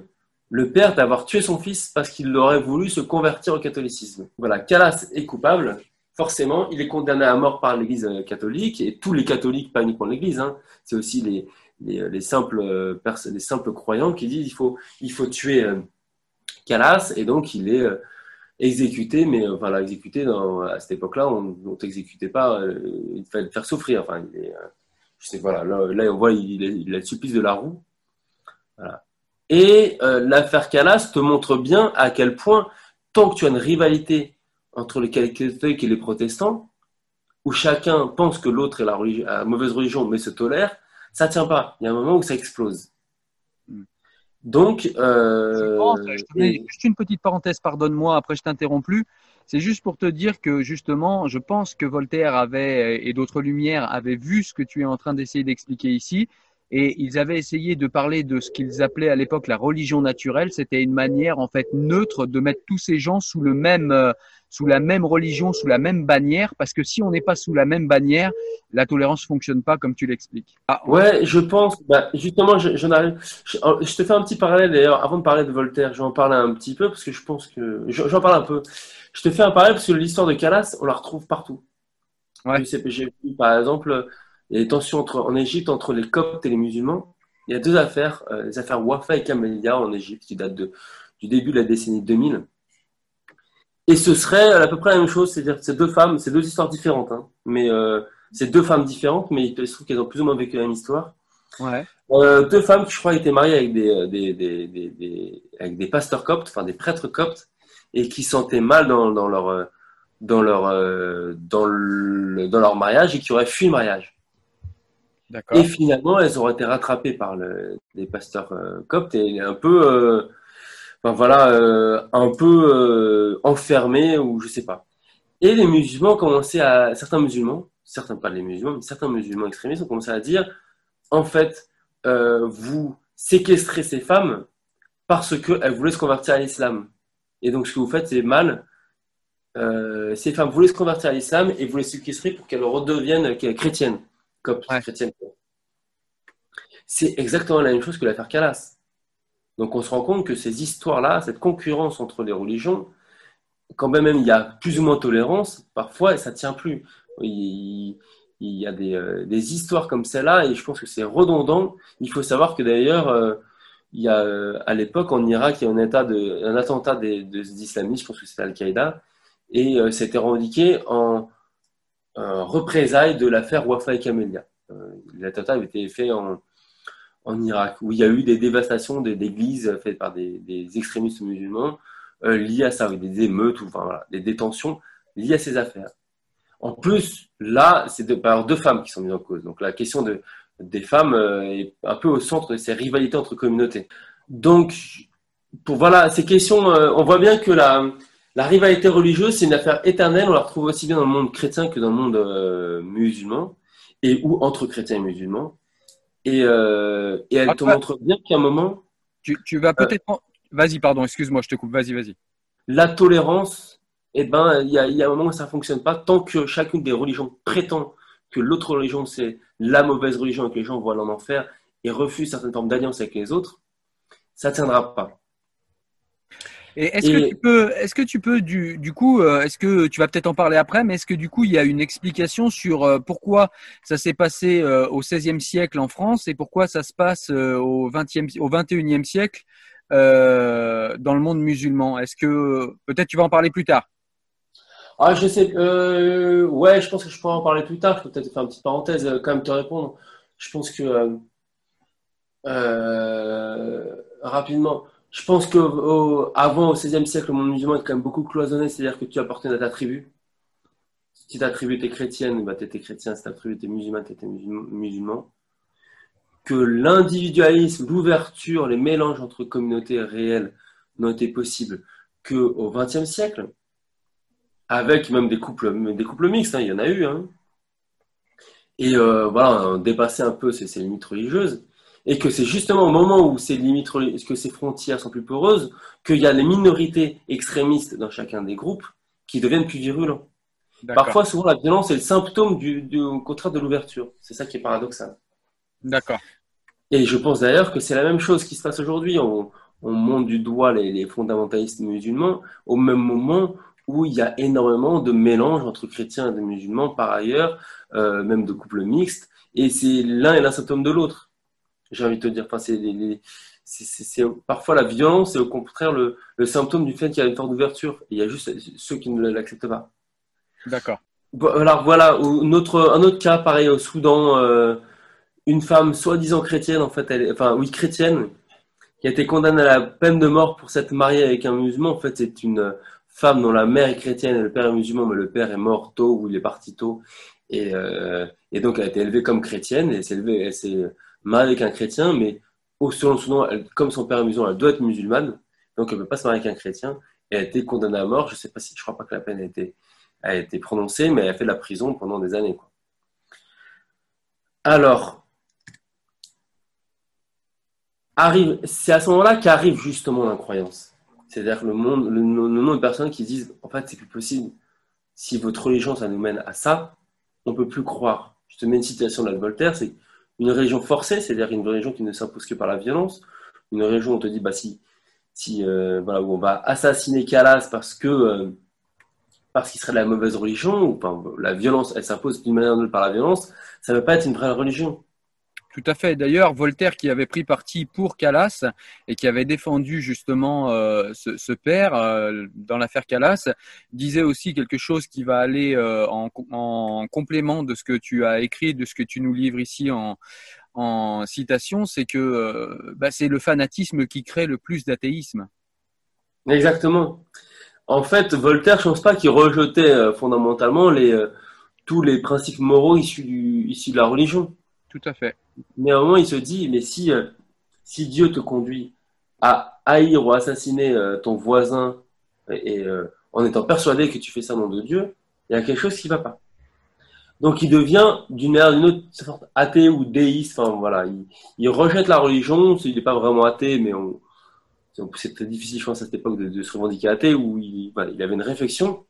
[SPEAKER 2] le père d'avoir tué son fils parce qu'il aurait voulu se convertir au catholicisme. Voilà, Calas est coupable, forcément, il est condamné à mort par l'Église euh, catholique, et tous les catholiques, pas uniquement l'Église, hein, c'est aussi les, les, simples, euh, les simples croyants qui disent il faut, il faut tuer euh, Calas, et donc il est exécuté, mais voilà, exécuté à cette époque-là, on ne t'exécutait pas, il fallait le faire souffrir. Enfin, là, on voit, il, supplice de la roue. Et euh, l'affaire Calas te montre bien à quel point, tant que tu as une rivalité entre les catholiques et les protestants, où chacun pense que l'autre est la, la, mauvaise religion mais se tolère, ça tient pas. Il y a un moment où ça explose. Donc, euh,
[SPEAKER 1] juste une petite parenthèse, pardonne-moi, après je t'interromps plus. C'est juste pour te dire que justement, je pense que Voltaire avait et d'autres lumières avaient vu ce que tu es en train d'essayer d'expliquer ici et ils avaient essayé de parler de ce qu'ils appelaient à l'époque la religion naturelle. C'était une manière en fait neutre de mettre tous ces gens sous le même, euh, sous la même religion, sous la même bannière, parce que si on n'est pas sous la même bannière, la tolérance fonctionne pas comme tu l'expliques.
[SPEAKER 2] Ah, ouais, je pense. Bah, justement, je, je, je, te fais un petit parallèle d'ailleurs. Avant de parler de Voltaire, je vais en parler un petit peu parce que je pense que j'en parle un peu. Je te fais un parallèle parce que l'histoire de Calas, on la retrouve partout. Ouais. J'ai vu par exemple il y a des tensions entre, en Égypte entre les Coptes et les musulmans. Il y a deux affaires, euh, les affaires Wafa et Kamelia en Égypte, qui datent de, du début de la décennie 2000. Et ce serait à peu près la même chose, c'est-à-dire ces deux femmes, c'est deux histoires différentes, hein, mais euh, c'est deux femmes différentes, mais il se trouve qu'elles ont plus ou moins vécu la même histoire. Ouais. Euh, deux femmes qui, je crois, étaient mariées avec des, euh, des, des, des, avec des pasteurs coptes, enfin des prêtres coptes, et qui sentaient mal dans, dans leur, euh, dans leur, dans, le, dans leur mariage et qui auraient fui le mariage. Et finalement, elles auraient été rattrapées par le, les pasteurs euh, coptes et un peu, euh, voilà, euh, un peu enfermées ou je sais pas. Et les musulmans commencé à, certains musulmans, certains pas les musulmans, mais certains musulmans extrémistes ont commencé à dire, en fait, vous séquestrez ces femmes parce qu'elles voulaient se convertir à l'islam. Et donc ce que vous faites, c'est mal. ces femmes voulaient se convertir à l'islam et vous les séquestrez pour qu'elles redeviennent chrétiennes. C'est exactement la même chose que l'affaire Calas. Donc on se rend compte que ces histoires-là, cette concurrence entre les religions, quand même il y a plus ou moins de tolérance, parfois ça ne tient plus. Il, y a euh, des, histoires comme celle-là et je pense que c'est redondant. Il faut savoir que d'ailleurs, euh, il y a euh, à l'époque en Irak, il y a un, état de, un attentat des, des islamistes, je pense que c'était Al-Qaïda, et c'était revendiqué en, représailles de l'affaire Wafa et Camélia. Euh, L'attentat avait été fait en, en, Irak, où il y a eu des dévastations d'églises faites par des, extrémistes musulmans euh, liées à ça, des émeutes, ou des détentions liées à ces affaires. En plus, là, c'est par deux femmes qui sont mises en cause. Donc la question de, des femmes euh, est un peu au centre de ces rivalités entre communautés. Donc, pour voilà, ces questions, on voit bien que la, la rivalité religieuse, c'est une affaire éternelle. On la retrouve aussi bien dans le monde chrétien que dans le monde euh, musulman, et ou entre chrétiens et musulmans. Et, euh, elle te montre bien qu'à un moment.
[SPEAKER 1] Tu, vas peut-être. vas-y, pardon, excuse-moi, je te coupe. Vas-y, vas-y.
[SPEAKER 2] La tolérance, eh ben, il y a, y a, un moment où ça ne fonctionne pas tant que chacune des religions prétend que l'autre religion c'est la mauvaise religion et que les gens voient en enfer et refusent certaines formes d'alliance avec les autres, ça ne tiendra pas.
[SPEAKER 1] Et est-ce que tu peux, est-ce que tu peux du, du coup, euh, est-ce que tu vas peut-être en parler après, mais est-ce que du coup il y a une explication sur euh, pourquoi ça s'est passé euh, au XVIe siècle en France et pourquoi ça se passe au XXe, au XXIe siècle dans le monde musulman? Est-ce que peut-être tu vas en parler plus tard
[SPEAKER 2] ah, je sais. ouais, je pense que je pourrais en parler plus tard. Je peux peut-être faire une petite parenthèse, quand même te répondre. Je pense que rapidement, je pense qu'avant, au XVIe siècle, le monde musulman est quand même beaucoup cloisonné, c'est-à-dire que tu appartenais à ta tribu. Si ta tribu était chrétienne, bah, tu étais chrétien. Si ta tribu était musulmane, tu étais musulman. Que l'individualisme, l'ouverture, les mélanges entre communautés réelles n'ont été possibles qu'au XXe siècle, avec même des couples, des couples mixtes, hein, il y en a eu. Hein. Et euh, voilà, on dépassait un peu ces limites religieuses. Et que c'est justement au moment où ces limites, que ces frontières sont plus poreuses, qu'il y a les minorités extrémistes dans chacun des groupes qui deviennent plus virulents. Parfois, souvent, la violence est le symptôme du, du contraire de l'ouverture. C'est ça qui est paradoxal.
[SPEAKER 1] D'accord.
[SPEAKER 2] Et je pense d'ailleurs que c'est la même chose qui se passe aujourd'hui. On, on, monte du doigt les, les, fondamentalistes musulmans au même moment où il y a énormément de mélange entre chrétiens et musulmans par ailleurs, euh, même de couples mixtes, et c'est l'un et l'un symptôme de l'autre. J'ai envie de te dire, enfin, c'est, c'est, parfois la violence est au contraire le, le symptôme du fait qu'il y a une forte ouverture. Il y a juste ceux qui ne l'acceptent pas.
[SPEAKER 1] D'accord.
[SPEAKER 2] Alors voilà, un autre, un autre cas, pareil au Soudan, euh, une femme soi-disant chrétienne, en fait, elle, enfin oui chrétienne, qui a été condamnée à la peine de mort pour s'être mariée avec un musulman. En fait, c'est une femme dont la mère est chrétienne et le père est musulman, mais le père est mort tôt ou il est parti tôt. Et, euh, et donc, elle a été élevée comme chrétienne et s'est elle s'est mariée avec un chrétien, mais selon son nom, comme son père est musulman, elle doit être musulmane, donc elle ne peut pas se marier avec un chrétien. Et elle a été condamnée à mort. Je sais pas si, je crois pas que la peine a été, a été prononcée, mais elle a fait de la prison pendant des années. Alors, arrive, c'est à ce moment-là qu'arrive justement l'incroyance. C'est-à-dire le monde, le, nombre de personnes qui disent, en fait, c'est plus possible. Si votre religion, ça nous mène à ça, on peut plus croire. Je te mets une citation de Voltaire, c'est une religion forcée, c'est-à-dire une religion qui ne s'impose que par la violence, une religion où on te dit, bah si, si euh, voilà, où on va assassiner Calas parce que euh, parce qu'il serait de la mauvaise religion, ou enfin, la violence, elle s'impose d'une manière ou d'une par la violence, ça ne veut pas être une vraie religion.
[SPEAKER 1] Tout à fait. D'ailleurs, Voltaire, qui avait pris parti pour Calas et qui avait défendu justement euh, ce, père euh, dans l'affaire Calas, disait aussi quelque chose qui va aller euh, en, complément de ce que tu as écrit, de ce que tu nous livres ici en, citation, c'est que bah, c'est le fanatisme qui crée le plus d'athéisme.
[SPEAKER 2] Exactement. En fait, Voltaire, je ne pense pas qu'il rejetait fondamentalement tous les principes moraux issus de la religion.
[SPEAKER 1] Tout à fait.
[SPEAKER 2] Moment, il se dit, mais si, euh, si Dieu te conduit à haïr ou assassiner ton voisin et, en étant persuadé que tu fais ça au nom de Dieu, il y a quelque chose qui ne va pas. Donc il devient d'une manière d'une autre sorte athée ou déiste. Enfin voilà, il, rejette la religion. Il n'est pas vraiment athée, mais on, c'est très difficile, je pense, à cette époque de, se revendiquer athée, où il, avait une réflexion.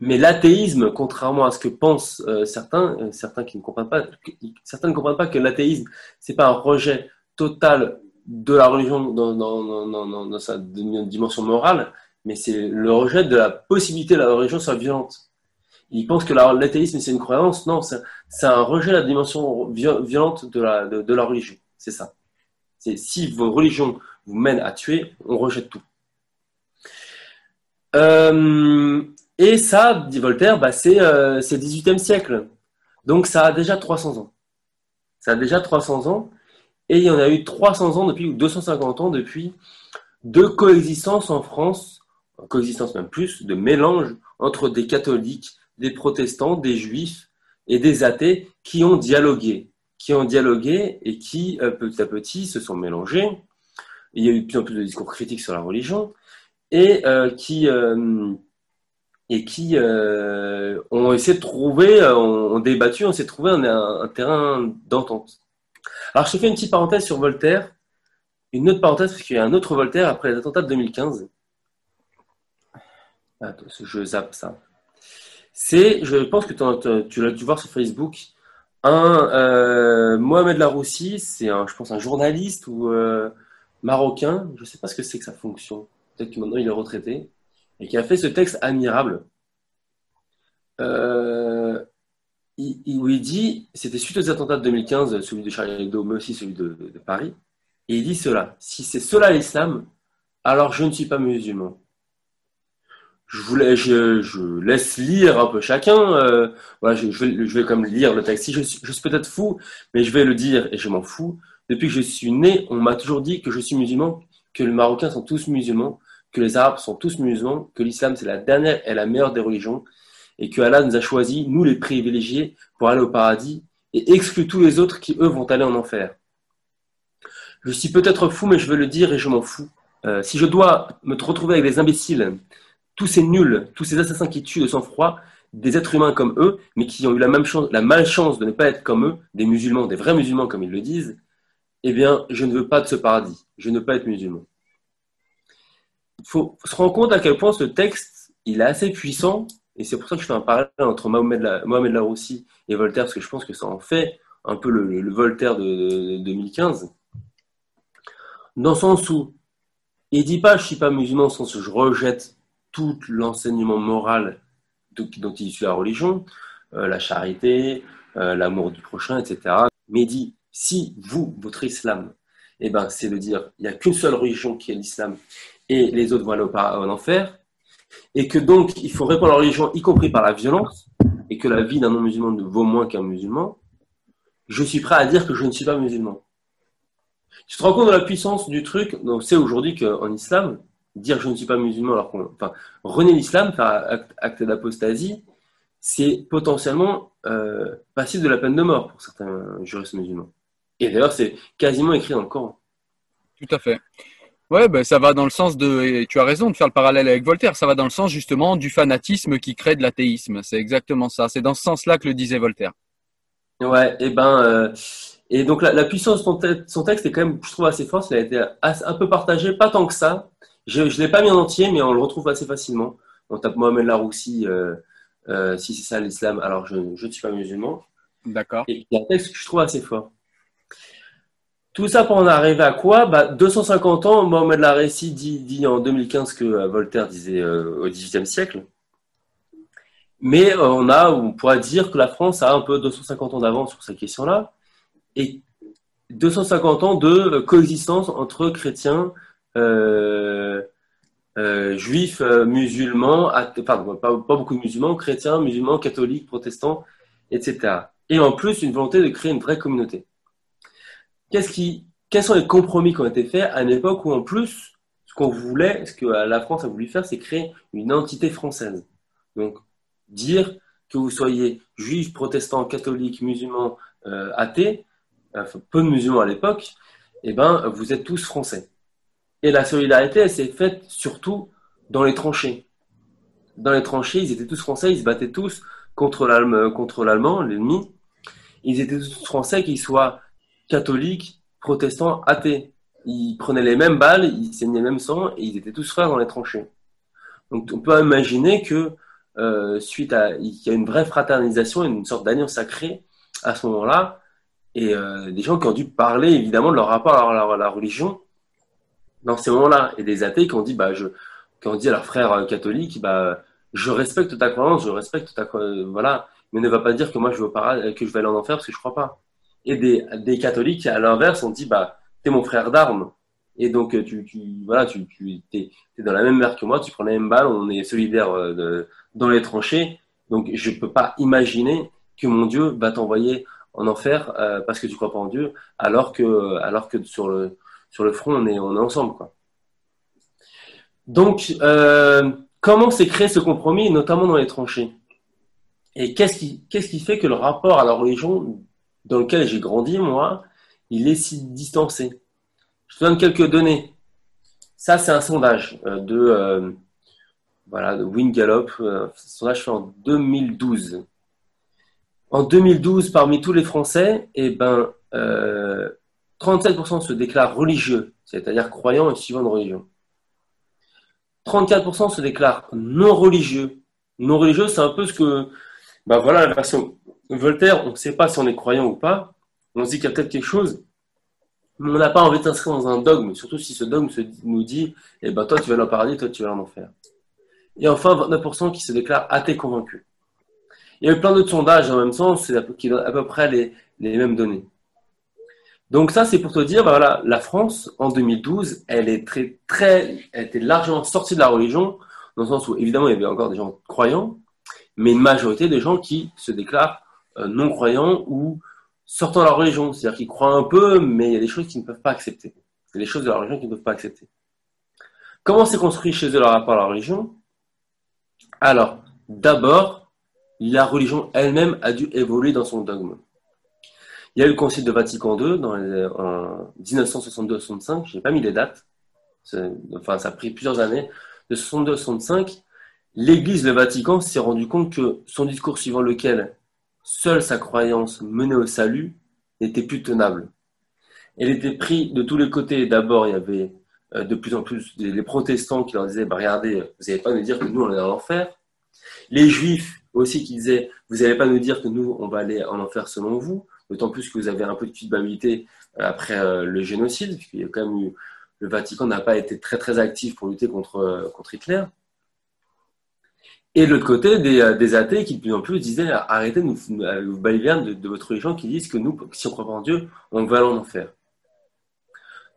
[SPEAKER 2] Mais l'athéisme, contrairement à ce que pensent euh, certains, euh, certains qui ne comprennent pas, certains ne comprennent pas que l'athéisme, c'est pas un rejet total de la religion dans, sa dimension morale, mais c'est le rejet de la possibilité que la religion soit violente. Ils pensent que l'athéisme, c'est une croyance. Non, c'est un rejet de la dimension violente de la, religion. C'est ça. Si vos religions vous mène à tuer, on rejette tout. Euh, et ça, dit Voltaire, bah, c'est euh, le 18e siècle. Donc ça a déjà 300 ans. Ça a déjà 300 ans. Et il y en a eu 300 ans depuis, ou 250 ans depuis, de coexistence en France, coexistence même plus, de mélange entre des catholiques, des protestants, des juifs et des athées qui ont dialogué, qui ont dialogué et qui, euh, petit à petit, se sont mélangés il y a eu de plus en plus de discours critiques sur la religion, et euh, qui, euh, et qui euh, ont essayé de trouver, ont, débattu, ont essayé de trouver un, terrain d'entente. Alors je fais une petite parenthèse sur Voltaire, une autre parenthèse parce qu'il y a un autre Voltaire après les attentats de 2015. Attends, je zappe ça. C'est, je pense que tu l'as dû voir sur Facebook, un Mohamed Laroussi, c'est je pense un journaliste ou marocain, je ne sais pas ce que c'est que sa fonction, peut-être que maintenant il est retraité, et qui a fait ce texte admirable, euh, où il dit, c'était suite aux attentats de 2015, celui de Charlie Hebdo, mais aussi celui de, Paris, et il dit cela, si c'est cela l'islam, alors je ne suis pas musulman. Je, voulais, je, laisse lire un peu chacun. Euh, voilà, je, vais, je vais comme lire le texte. Si je suis peut-être fou, mais je vais le dire et je m'en fous. Depuis que je suis né, on m'a toujours dit que je suis musulman, que les Marocains sont tous musulmans, que les Arabes sont tous musulmans, que l'islam c'est la dernière et la meilleure des religions, et que Allah nous a choisis, nous les privilégiés, pour aller au paradis, et exclut tous les autres qui, eux, vont aller en enfer. Je suis peut-être fou, mais je veux le dire et je m'en fous. Euh, si je dois me retrouver avec des imbéciles, tous ces nuls, tous ces assassins qui tuent de sang-froid, des êtres humains comme eux, mais qui ont eu la même chance, la malchance de ne pas être comme eux, des musulmans, des vrais musulmans comme ils le disent, eh bien, je ne veux pas de ce paradis, je ne veux pas être musulman. Faut se rendre compte à quel point ce texte, il est assez puissant, et c'est pour ça que je fais un parallèle entre Mohamed, Laroussi et Voltaire, parce que je pense que ça en fait un peu le, Voltaire de, 2015, dans le sens où il dit pas je suis pas musulman, dans le sens où je rejette tout l'enseignement moral dont il suit la religion, euh, la charité, euh, l'amour du prochain, etc. Mais il dit si vous, votre islam, eh ben, c'est de dire il n'y a qu'une seule religion qui est l'islam et les autres vont aller en enfer, et que donc il faut répondre à la religion, y compris par la violence, et que la vie d'un non-musulman ne vaut moins qu'un musulman, je suis prêt à dire que je ne suis pas musulman. Tu te rends compte de la puissance du truc? On sait aujourd'hui qu'en islam, dire je ne suis pas musulman alors qu'on. Enfin, renier l'islam, faire acte, d'apostasie, c'est potentiellement euh, de la peine de mort pour certains juristes musulmans. Et d'ailleurs, c'est quasiment écrit dans le Coran.
[SPEAKER 1] Tout à fait. Ouais, ben, ça va dans le sens de, et tu as raison de faire le parallèle avec Voltaire, ça va dans le sens justement du fanatisme qui crée de l'athéisme. C'est exactement ça. C'est dans ce sens-là que le disait Voltaire.
[SPEAKER 2] Ouais, et ben, euh, et donc la, puissance de son, texte est quand même, je trouve, assez forte. Il a été un peu partagé, pas tant que ça. Je ne l'ai pas mis en entier, mais on le retrouve assez facilement. On tape Mohamed Laroussi, euh, euh, si c'est ça l'islam, alors je ne suis pas musulman.
[SPEAKER 1] D'accord.
[SPEAKER 2] Et il y a un texte que je trouve assez fort. Tout ça pour en arriver à quoi? Bah, 250 ans, Mohamed Laroussi dit, dit en 2015 que Voltaire disait au XVIIIe siècle. Mais euh, on a, on pourrait dire que la France a un peu 250 ans d'avance sur cette question-là, et 250 ans de coexistence entre chrétiens, euh, euh, juifs, musulmans, pardon, pas, beaucoup de musulmans, chrétiens, musulmans, catholiques, protestants, etc. Et en plus, une volonté de créer une vraie communauté. Qu'est-ce qui, quels sont les compromis qui ont été faits à une époque où, en plus, ce qu'on voulait, ce que la France a voulu faire, c'est créer une entité française. Donc, dire que vous soyez juif, protestant, catholique, musulman, euh, athée, peu de musulmans à l'époque, eh ben, vous êtes tous français. Et la solidarité, elle s'est faite surtout dans les tranchées. Dans les tranchées, ils étaient tous français, ils se battaient tous contre l'allemand, l'ennemi. Ils étaient tous français, qu'ils soient catholiques, protestants, athées. Ils prenaient les mêmes balles, ils saignaient le même sang, et ils étaient tous frères dans les tranchées. Donc on peut imaginer que euh, suite à il y a une vraie fraternisation, une sorte d'alliance sacrée à ce moment-là, et euh, des gens qui ont dû parler évidemment de leur rapport à la, religion dans ces moments-là, et des athées qui ont dit bah qui ont dit à leurs frères catholiques bah je respecte ta croyance, je respecte ta voilà, mais ne va pas dire que moi je veux que je vais aller en enfer parce que je crois pas. Et des, catholiques à l'inverse ont dit bah t'es mon frère d'armes et donc tu, voilà tu, tu es, dans la même mer que moi, tu prends la même balle, on est solidaires euh, dans les tranchées. Donc, je peux pas imaginer que mon Dieu va t'envoyer en enfer euh, parce que tu crois pas en Dieu, alors que, alors que sur, le, sur le front, on est, on est ensemble. Quoi. Donc, euh, comment s'est créé ce compromis, notamment dans les tranchées? Et qu'est-ce qui, qu'est-ce qui fait que le rapport à la religion dans lequel j'ai grandi, moi, il est si distancé Je te donne quelques données. Ça, c'est un sondage euh, de voilà, de Wing Gallop. Euh, sondage fait en 2012. En 2012, parmi tous les Français, eh ben, 37% euh, se déclarent religieux, c'est-à-dire croyants et suivants de religion. 34% se déclarent non religieux. Non religieux, c'est un peu ce que, ben voilà, la version Voltaire, on ne sait pas si on est croyant ou pas. On se dit qu'il y a peut-être quelque chose, mais on n'a pas envie de s'inscrire dans un dogme, surtout si ce dogme nous dit, eh ben, toi tu vas dans le paradis, toi tu vas en enfer. Et enfin, 29% qui se déclarent athées convaincus. Il y a eu plein d'autres sondages en même sens, qui donnent à peu près les, mêmes données. Donc ça, c'est pour te dire, bah voilà, la France, en 2012, elle est très, très, elle était largement sortie de la religion, dans le sens où, évidemment, il y avait encore des gens croyants, mais une majorité de gens qui se déclarent euh, non croyants ou sortant de la religion. C'est-à-dire qu'ils croient un peu, mais il y a des choses qu'ils ne peuvent pas accepter. Il y a des choses de la religion qu'ils ne peuvent pas accepter. Comment s'est construit chez eux leur rapport à la religion? Alors, d'abord, la religion elle-même a dû évoluer dans son dogme. Il y a eu le Concile de Vatican II dans en 1962-65, je n'ai pas mis les dates, enfin ça a pris plusieurs années, de 62-65, l'Église, le Vatican, s'est rendu compte que son discours suivant lequel seule sa croyance menait au salut n'était plus tenable. elle était prise de tous les côtés. D'abord, il y avait euh, de plus en plus les protestants qui leur disaient bah, Regardez, vous n'allez pas nous dire que nous, on est en enfer. Les juifs aussi qui disaient Vous n'allez pas nous dire que nous, on va aller en enfer selon vous. D'autant plus que vous avez un peu de culpabilité euh, après euh, le génocide, puisqu'il quand même. Le Vatican n'a pas été très très actif pour lutter contre, contre Hitler. Et de l'autre côté, des, athées qui de plus en plus disaient arrêtez de nous, vous baliver de, votre religion qui disent que nous, si on croit en Dieu, on va en enfer.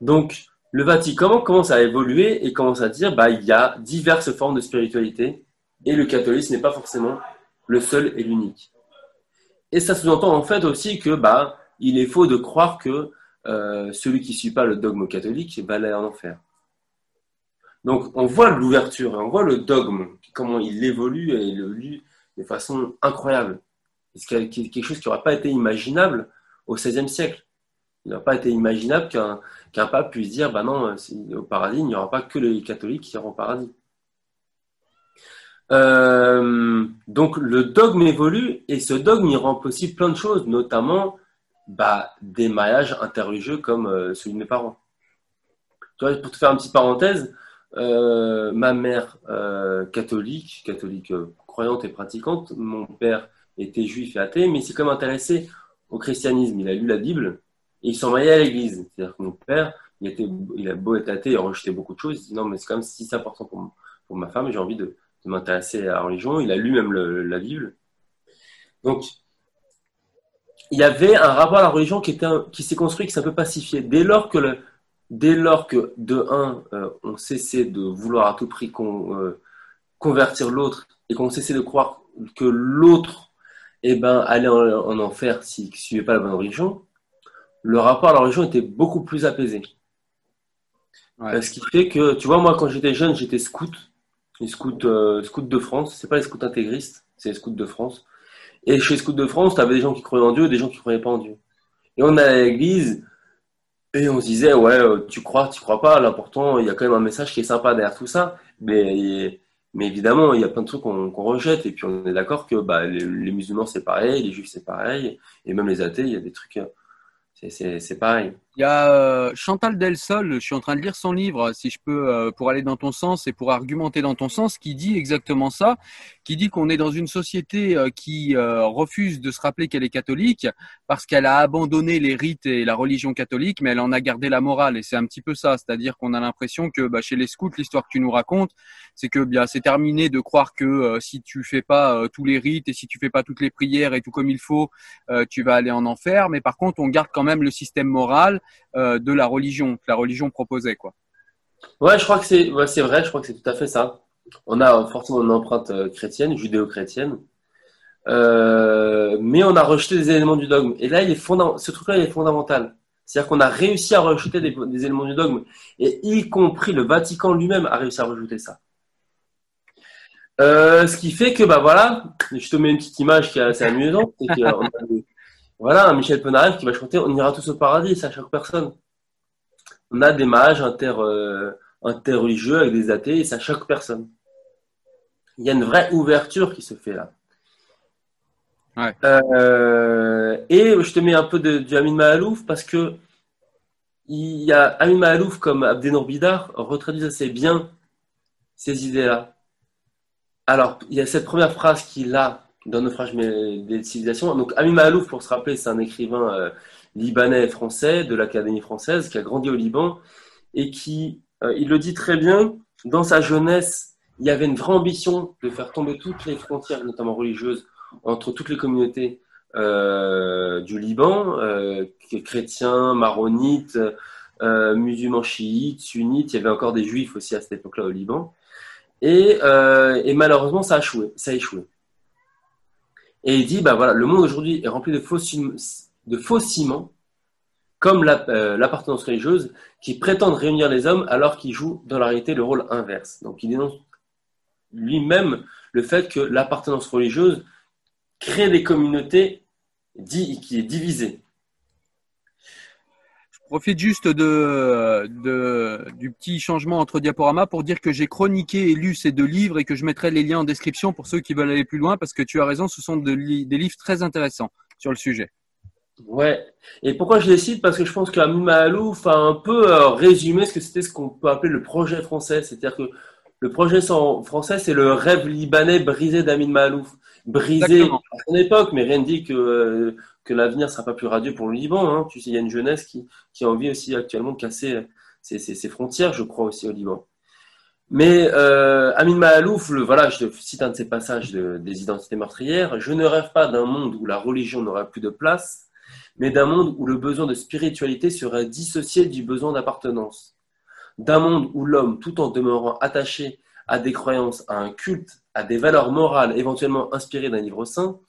[SPEAKER 2] Donc, le Vatican commence à évoluer et commence à dire bah, il y a diverses formes de spiritualité et le catholicisme n'est pas forcément le seul et l'unique. Et ça sous-entend en fait aussi que bah, il est faux de croire que euh, celui qui ne suit pas le dogme catholique va aller en enfer. Donc on voit l'ouverture, on voit le dogme, comment il évolue et il évolue de façon incroyable. C'est quelque chose qui n'aurait pas été imaginable au XVIe siècle? Il n'a pas été imaginable qu'un pape puisse dire bah non, au paradis, il n'y aura pas que les catholiques qui iront au paradis. Euh, donc le dogme évolue et ce dogme il rend possible plein de choses, notamment bah, des mariages interreligieux comme euh, celui de mes parents. pour te faire une petite parenthèse, ma mère catholique, catholique croyante et pratiquante, mon père était juif et athée, mais il s'est même intéressé au christianisme. Il a lu la Bible et ils sont mariés à l'église. C'est-à-dire que mon père, il, il a beau être athée, il a rejeté beaucoup de choses. Il dit non, mais c'est quand même si important pour, pour ma femme, j'ai envie de, m'intéresser à la religion. Il a lu même la Bible. Donc, il y avait un rapport à la religion qui, qui s'est construit, qui s'est un peu pacifié. Dès lors que, le, dès lors que de un, euh, on cessait de vouloir à tout prix euh, convertir l'autre et qu'on cessait de croire que l'autre eh ben, allait en, en enfer s'il ne suivait pas la bonne religion, le rapport à la religion était beaucoup plus apaisé. Ce qui fait que, tu vois, moi, quand j'étais jeune, j'étais scout, les scouts, euh, de France. C'est pas les scouts intégristes, c'est les scouts de France. Et chez les scouts de France, tu avais des gens qui croyaient en Dieu et des gens qui croyaient pas en Dieu. Et on allait à l'église et on se disait, ouais, euh, tu crois, tu crois pas. L'important, il y a quand même un message qui est sympa derrière tout ça. Mais, mais évidemment, il y a plein de trucs qu'on rejette. Et puis, on est d'accord que bah, les, les, musulmans, c'est pareil, les juifs, c'est pareil. Et même les athées, il y a des trucs c'est pareil.
[SPEAKER 1] Il y a euh, Chantal Delsol, je suis en train de lire son livre, si je peux, euh, pour aller dans ton sens et pour argumenter dans ton sens, qui dit exactement ça, qui dit qu'on est dans une société euh, qui refuse de se rappeler qu'elle est catholique parce qu'elle a abandonné les rites et la religion catholique, mais elle en a gardé la morale. Et c'est un petit peu ça, c'est-à-dire qu'on a l'impression que bah, chez les scouts, l'histoire que tu nous racontes, c'est que bien c'est terminé de croire que si tu fais pas tous les rites et si tu fais pas toutes les prières et tout comme il faut, tu vas aller en enfer. Mais par contre, on garde quand même le système moral euh, de la religion, que la religion proposait. Quoi.
[SPEAKER 2] Ouais, je crois que c'est ouais, vrai, je crois que c'est tout à fait ça. On a forcément une empreinte euh, chrétienne, judéo-chrétienne, euh, mais on a rejeté des éléments du dogme. Et là, il est ce truc-là, il est fondamental. C'est-à-dire qu'on a réussi à rejeter des, éléments du dogme, et y compris le Vatican lui-même a réussi à rejeter ça. ce qui fait que, bah voilà, je te mets une petite image qui est assez amusante, c'est voilà, un Michel Polnareff qui va chanter On ira tous au paradis, c'est à chaque personne. On a des mages inter, euh, interreligieux avec des athées, et c'est à chaque personne. Il y a une vraie ouverture qui se fait là. Euh, et je te mets un peu de, du Amin Mahalouf parce que il y a Amin Mahalouf comme Abdenour Bidar retraduisent assez bien ces idées-là. Alors, il y a cette première phrase qu'il a dans Naufrage des civilisations. Donc, Ami Mahalouf, pour se rappeler, c'est un écrivain euh, libanais français de l'Académie française qui a grandi au Liban et qui, euh, il le dit très bien, dans sa jeunesse, il y avait une vraie ambition de faire tomber toutes les frontières, notamment religieuses, entre toutes les communautés euh, du Liban, chrétiens, maronites, musulmans chiites, sunnites. Il y avait encore des juifs aussi à cette époque-là au Liban. Et, malheureusement, ça. Ça a échoué. Et il dit, bah voilà, le monde aujourd'hui est rempli de faux, comme euh, l'appartenance religieuse, qui prétendent réunir les hommes alors qu'ils jouent dans la réalité le rôle inverse. Donc il dénonce lui-même le fait que l'appartenance religieuse crée des communautés qui est divisée
[SPEAKER 1] profite juste de, du petit changement entre diaporamas pour dire que j'ai chroniqué et lu ces deux livres et que je mettrai les liens en description pour ceux qui veulent aller plus loin parce que tu as raison, ce sont des livres très intéressants sur le sujet.
[SPEAKER 2] Ouais. Et pourquoi je les cite? Parce que je pense qu'Amin Mahalouf a un peu euh, résumé ce que c'était ce qu'on peut appeler le projet français. C'est-à-dire que le projet français, c'est le rêve libanais brisé d'Amin Mahalouf. Brisé à son époque, mais rien ne dit que, euh, que l'avenir sera pas plus radieux pour le Liban. Hein. Il y a une jeunesse qui, qui a envie aussi actuellement de casser ses, frontières, je crois, aussi au Liban. Mais euh, Amin Mahalouf, le, voilà, je cite un de ses passages des identités meurtrières. Je ne rêve pas d'un monde où la religion n'aura plus de place, mais d'un monde où le besoin de spiritualité serait dissocié du besoin d'appartenance. D'un monde où l'homme, tout en demeurant attaché à des croyances, à un culte, à des valeurs morales éventuellement inspirées d'un livre saint,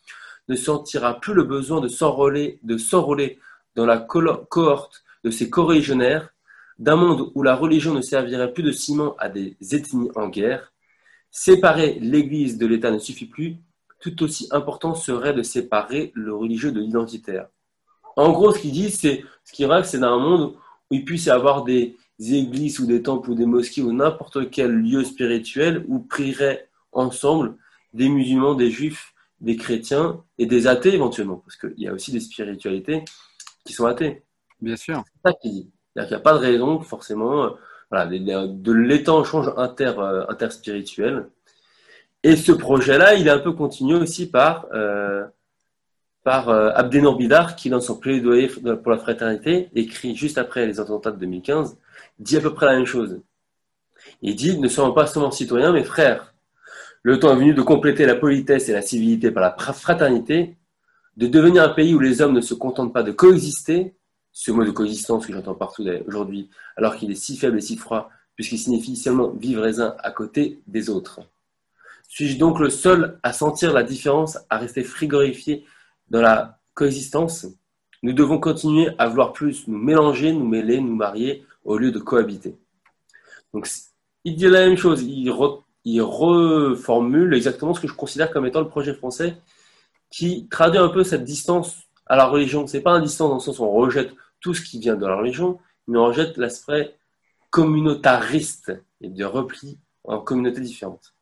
[SPEAKER 2] ne sentira plus le besoin de s'enrôler, de s'enrôler dans la cohorte de ses corégionnaires, d'un monde où la religion ne servirait plus de ciment à des ethnies en guerre. Séparer l'Église de l'État ne suffit plus, tout aussi important serait de séparer le religieux de l'identitaire. En gros, ce qu'ils disent, c'est ce qu'ils rêvent, c'est d'un monde où il puisse y avoir des églises ou des temples ou des mosquées ou n'importe quel lieu spirituel où prieraient ensemble des musulmans, des juifs, des chrétiens et des athées éventuellement, parce qu'il y a aussi des spiritualités qui sont athées.
[SPEAKER 1] Bien sûr.
[SPEAKER 2] C'est ça qu'il dit. Il n'y a pas de raison forcément voilà, de l'étange inter, euh, interspirituel. Et ce projet-là, il est un peu continué aussi par euh, par euh, Abdenor Bidar, qui, dans son plaidoyer pour la fraternité, écrit juste après les attentats de 2015, dit à peu près la même chose. Il dit Ne sommes pas seulement citoyens, mais frères. Le temps est venu de compléter la politesse et la civilité par la fraternité, de devenir un pays où les hommes ne se contentent pas de coexister, ce mot de coexistence que j'entends partout aujourd'hui, alors qu'il est si faible et si froid, puisqu'il signifie seulement vivre les uns à côté des autres. Suis-je donc le seul à sentir la différence, à rester frigorifié dans la coexistence, nous devons continuer à vouloir plus nous mélanger, nous mêler, nous marier, au lieu de cohabiter. Donc, il dit la même chose, il, reformule exactement ce que je considère comme étant le projet français, qui traduit un peu cette distance à la religion. Ce n'est pas une distance dans le sens où on rejette tout ce qui vient de la religion, mais on rejette l'aspect communautariste et de repli en communautés différentes.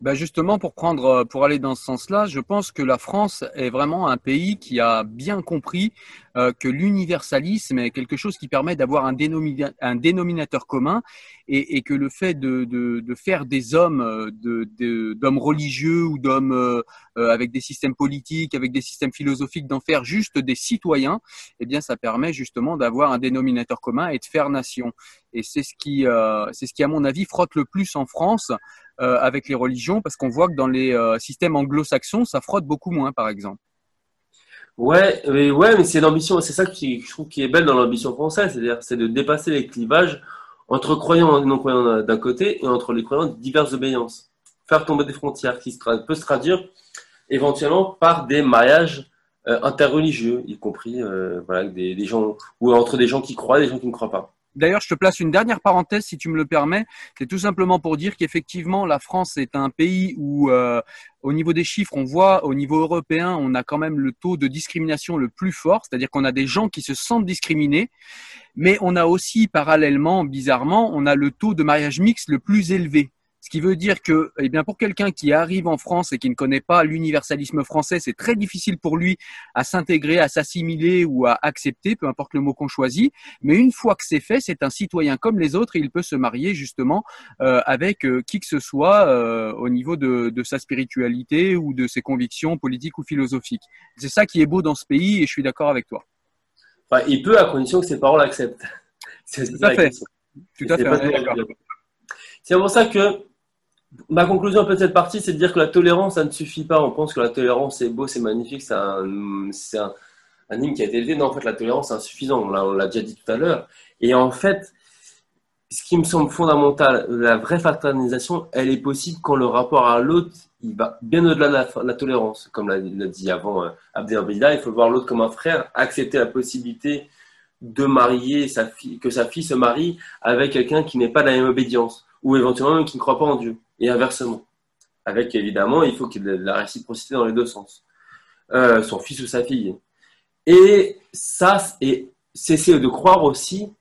[SPEAKER 1] Ben justement, pour prendre, euh, pour aller dans ce sens-là, je pense que la France est vraiment un pays qui a bien compris euh, que l'universalisme est quelque chose qui permet d'avoir un, un, dénominateur commun et, et, que le fait de, de, de faire des hommes, euh, d'hommes de, religieux ou d'hommes euh, avec des systèmes politiques, avec des systèmes philosophiques, d'en faire juste des citoyens, eh bien, ça permet justement d'avoir un dénominateur commun et de faire nation. Et c'est ce qui, c'est ce qui, à mon avis, frotte le plus en France avec les religions, parce qu'on voit que dans les systèmes anglo-saxons, ça frotte beaucoup moins, par exemple.
[SPEAKER 2] Ouais, mais, ouais, mais c'est l'ambition, c'est ça qui, je trouve qui est belle dans l'ambition française, c'est-à-dire c'est de dépasser les clivages entre croyants et non-croyants d'un côté et entre les croyants de diverses obédiences. Faire tomber des frontières qui peut se traduire éventuellement par des mariages euh, interreligieux, y compris euh, voilà, des gens ou entre des gens qui croient et des gens qui ne croient pas.
[SPEAKER 1] D'ailleurs, je te place une dernière parenthèse, si tu me le permets. C'est tout simplement pour dire qu'effectivement, la France est un pays où, euh, au niveau des chiffres, on voit, au niveau européen, on a quand même le taux de discrimination le plus fort, c'est-à-dire qu'on a des gens qui se sentent discriminés, mais on a aussi, parallèlement, bizarrement, on a le taux de mariage mixte le plus élevé. Ce qui veut dire que, eh bien, pour quelqu'un qui arrive en France et qui ne connaît pas l'universalisme français, c'est très difficile pour lui à s'intégrer, à s'assimiler ou à accepter, peu importe le mot qu'on choisit. Mais une fois que c'est fait, c'est un citoyen comme les autres et il peut se marier justement euh, avec euh, qui que ce soit euh, au niveau de, de, sa spiritualité ou de ses convictions politiques ou philosophiques. C'est ça qui est beau dans ce pays et je suis d'accord avec toi.
[SPEAKER 2] Enfin, il peut à condition que ses parents l'acceptent.
[SPEAKER 1] Tout à fait. Tout à fait.
[SPEAKER 2] C'est pour ça que Ma conclusion un de cette partie, c'est de dire que la tolérance, ça ne suffit pas. On pense que la tolérance, c'est beau, c'est magnifique, c'est un, hymne qui a été élevé. Non, en fait, la tolérance, c'est insuffisant. On l'a déjà dit tout à l'heure. Et en fait, ce qui me semble fondamental, la vraie fraternisation, elle est possible quand le rapport à l'autre, il va bien au-delà de la, tolérance. Comme l'a dit avant euh, Abdel il faut voir l'autre comme un frère, accepter la possibilité de marier sa fille, que sa fille se marie avec quelqu'un qui n'est pas de la même obédience, ou éventuellement même qui ne croit pas en Dieu et inversement. Avec évidemment, il faut qu'il y ait de la réciprocité dans les deux sens. Euh, son fils ou sa fille. Et ça, et cesser de croire aussi,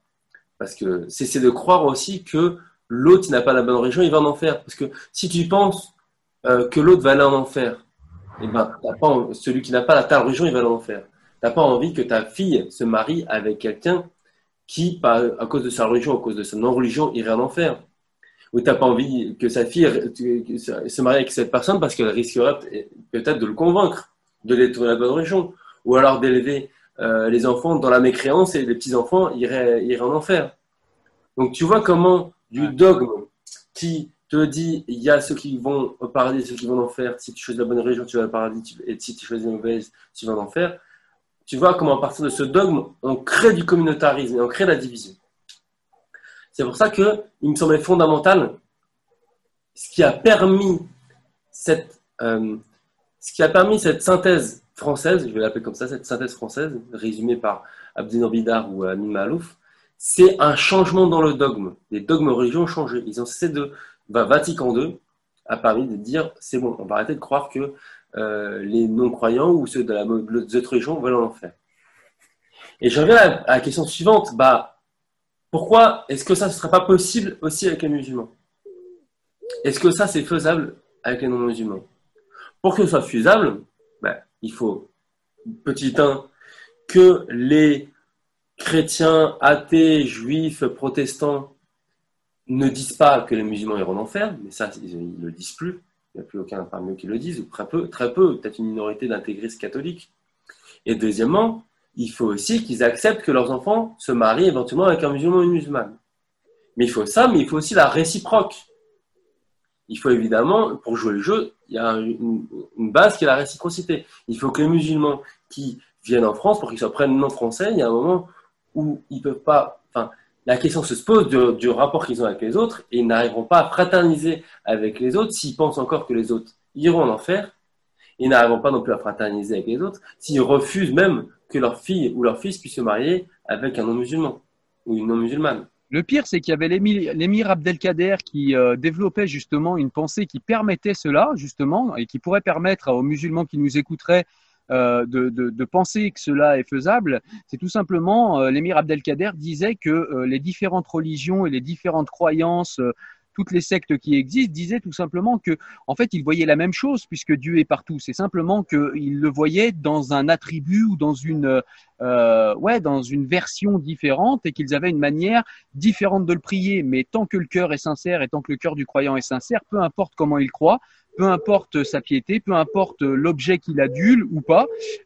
[SPEAKER 2] parce que cesser de croire aussi que l'autre n'a pas la bonne religion, il va en enfer. Parce que si tu penses euh, que l'autre va aller en enfer, eh ben, celui qui n'a pas la telle religion, il va en enfer. n'as pas envie que ta fille se marie avec quelqu'un qui, à cause de sa religion, à cause de sa non-religion, irait en enfer. Ou tu n'as pas envie que sa fille se marie avec cette personne parce qu'elle risquerait peut-être de le convaincre de détourner la bonne religion. Ou alors d'élever euh, les enfants dans la mécréance et les petits-enfants iraient, iraient en enfer. Donc tu vois comment du dogme qui te dit il y a ceux qui vont au paradis, ceux qui vont en enfer. Si tu choisis la bonne religion, tu vas au paradis, et si tu choisis la mauvaise, tu vas en enfer. Tu vois comment à partir de ce dogme, on crée du communautarisme et on crée la division. C'est pour ça que il me semblait fondamental ce qui a permis cette, euh, ce qui a permis cette synthèse française, je vais l'appeler comme ça, cette synthèse française, résumée par Abdinor Bidar ou Amin Malouf, c'est un changement dans le dogme. Les dogmes religieux ont changé. Ils ont cessé de. Vatican II a permis de dire c'est bon, on va arrêter de croire que euh, les non-croyants ou ceux de la des autres religions veulent en enfer. Et je reviens à, la question suivante bah, pourquoi est-ce que ça ne serait pas possible aussi avec les musulmans? Est-ce que ça c'est faisable avec les non-musulmans? Pour que ce soit faisable, bah, il faut, petit 1, que les chrétiens, athées, juifs, protestants ne disent pas que les musulmans iront en enfer, mais ça, ils ne le disent plus. Il n'y a plus aucun parmi eux qui le disent, ou très peu, très peu, peut-être une minorité d'intégristes catholiques. Et deuxièmement, il faut aussi qu'ils acceptent que leurs enfants se marient éventuellement avec un musulman ou une musulmane. Mais il faut ça, mais il faut aussi la réciproque. Il faut évidemment, pour jouer le jeu, il y a une, base qui est la réciprocité. Il faut que les musulmans qui viennent en France, pour qu'ils soient non français, il y a un moment où ils peuvent pas. Enfin, la question se pose du, rapport qu'ils ont avec les autres et ils n'arriveront pas à fraterniser avec les autres s'ils pensent encore que les autres iront en enfer. Ils n'arriveront pas non plus à fraterniser avec les autres s'ils refusent même que leur fille ou leur fils puisse se marier avec un non-musulman ou une non-musulmane.
[SPEAKER 1] Le pire, c'est qu'il y avait l'émir Abdelkader qui euh, développait justement une pensée qui permettait cela, justement, et qui pourrait permettre aux musulmans qui nous écouteraient euh, de, penser que cela est faisable, c'est tout simplement, euh, l'émir Abdelkader disait que les différentes religions et les différentes croyances toutes les sectes qui existent disaient tout simplement que, en fait, ils voyaient la même chose puisque Dieu est partout. C'est simplement qu'ils le voyaient dans un attribut ou dans une, euh, ouais, dans une version différente et qu'ils avaient une manière différente de le prier. Mais tant que le cœur est sincère et tant que le cœur du croyant est sincère, peu importe comment il croit, peu importe sa piété, peu importe l'objet qu'il adule ou pas,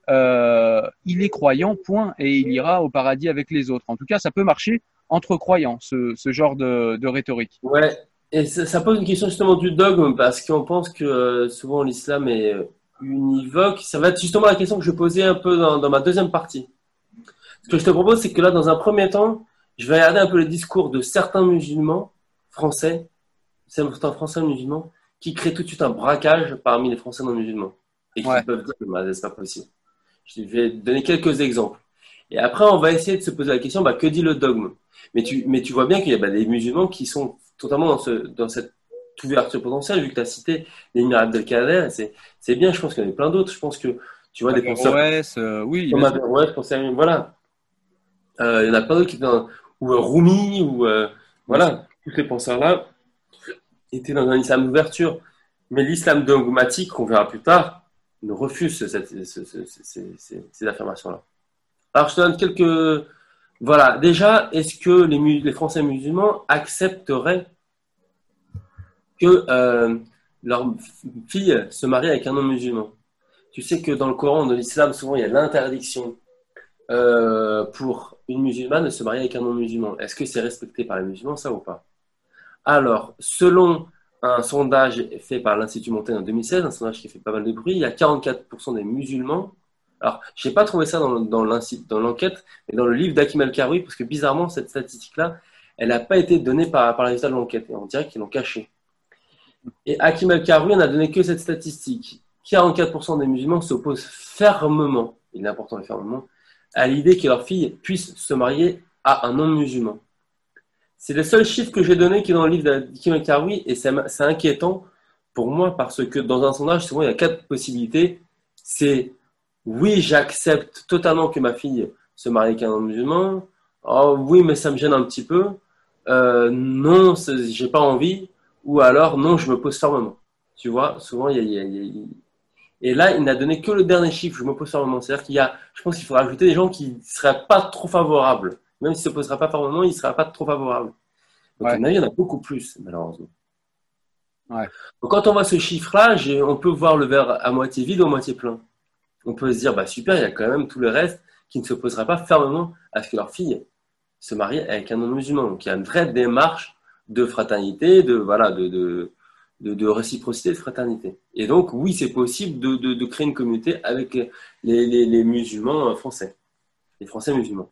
[SPEAKER 1] euh, il est croyant, point, et il ira au paradis avec les autres. En tout cas, ça peut marcher entre croyants, ce, ce genre de, de rhétorique.
[SPEAKER 2] Ouais, et ça, pose une question justement du dogme, parce qu'on pense que euh, souvent l'islam est euh, univoque. Ça va être justement la question que je posais un peu dans, ma deuxième partie. Ce que je te propose, c'est que là, dans un premier temps, je vais regarder un peu les discours de certains musulmans français, certains français musulmans, qui créent tout de suite un braquage parmi les français non musulmans. Et qui peuvent dire, que c'est pas possible. Je vais donner quelques exemples. Et après, on va essayer de se poser la question, bah, que dit le dogme? Mais tu, mais tu vois bien qu'il y a bah, des musulmans qui sont totalement dans, ce, dans cette ouverture potentielle, vu que tu as cité l'émir Abdelkader, c'est bien, je pense qu'il y en a plein d'autres. Je pense que tu vois des penseurs.
[SPEAKER 1] Euh, oui.
[SPEAKER 2] Comme voilà. Euh, il y en a plein d'autres qui étaient dans, ou euh, Rumi, ou voilà, tous ces penseurs-là étaient dans un islam d'ouverture. Mais l'islam dogmatique, qu'on verra plus tard, ne refuse cette, ces, affirmations-là. Alors, je te donne quelques. Voilà, déjà, est-ce que les, Français musulmans accepteraient que euh, leur fille se marie avec un homme musulman? Tu sais que dans le Coran, dans l'islam, souvent il y a l'interdiction euh, pour une musulmane de se marier avec un homme musulman. Est-ce que c'est respecté par les musulmans, ça ou pas? Alors, selon un sondage fait par l'Institut Montaigne en 2016, un sondage qui fait pas mal de bruit, il y a 44% des musulmans. Alors, je n'ai pas trouvé ça dans, l'enquête, mais dans le livre d'Akim Al-Karoui, parce que bizarrement, cette statistique-là, elle n'a pas été donnée par, par les résultats de l'enquête. On dirait qu'ils l'ont cachée. Et Hakim Al-Karoui n'a donné que cette statistique. 44% des musulmans s'opposent fermement, il est important le fermement, à l'idée que leur fille puisse se marier à un homme musulman. C'est le seul chiffre que j'ai donné qui est dans le livre d'Hakim Al-Karoui et c'est inquiétant pour moi parce que dans un sondage, souvent il y a quatre possibilités. C'est oui, j'accepte totalement que ma fille se marie avec un homme musulman. Oh oui, mais ça me gêne un petit peu. Euh, non, j'ai pas envie ou alors non, je me pose fermement. Tu vois, souvent il y a, Et là, il n'a donné que le dernier chiffre, je me pose fermement. C'est-à-dire qu'il y a, je pense qu'il faudra ajouter des gens qui ne seraient pas trop favorables. Même s'il ne se posera pas fermement, il ne sera pas trop favorable. Donc, à mon avis, il y en a beaucoup plus, malheureusement. Donc, quand on voit ce chiffre-là, on peut voir le verre à moitié vide ou à moitié plein. On peut se dire, bah super, il y a quand même tout le reste qui ne se posera pas fermement à ce que leur fille se marie avec un non-musulman. Donc, il y a une vraie démarche de fraternité, de, voilà, de, réciprocité, de fraternité. Et donc, oui, c'est possible de, créer une communauté avec les, musulmans français, les Français musulmans.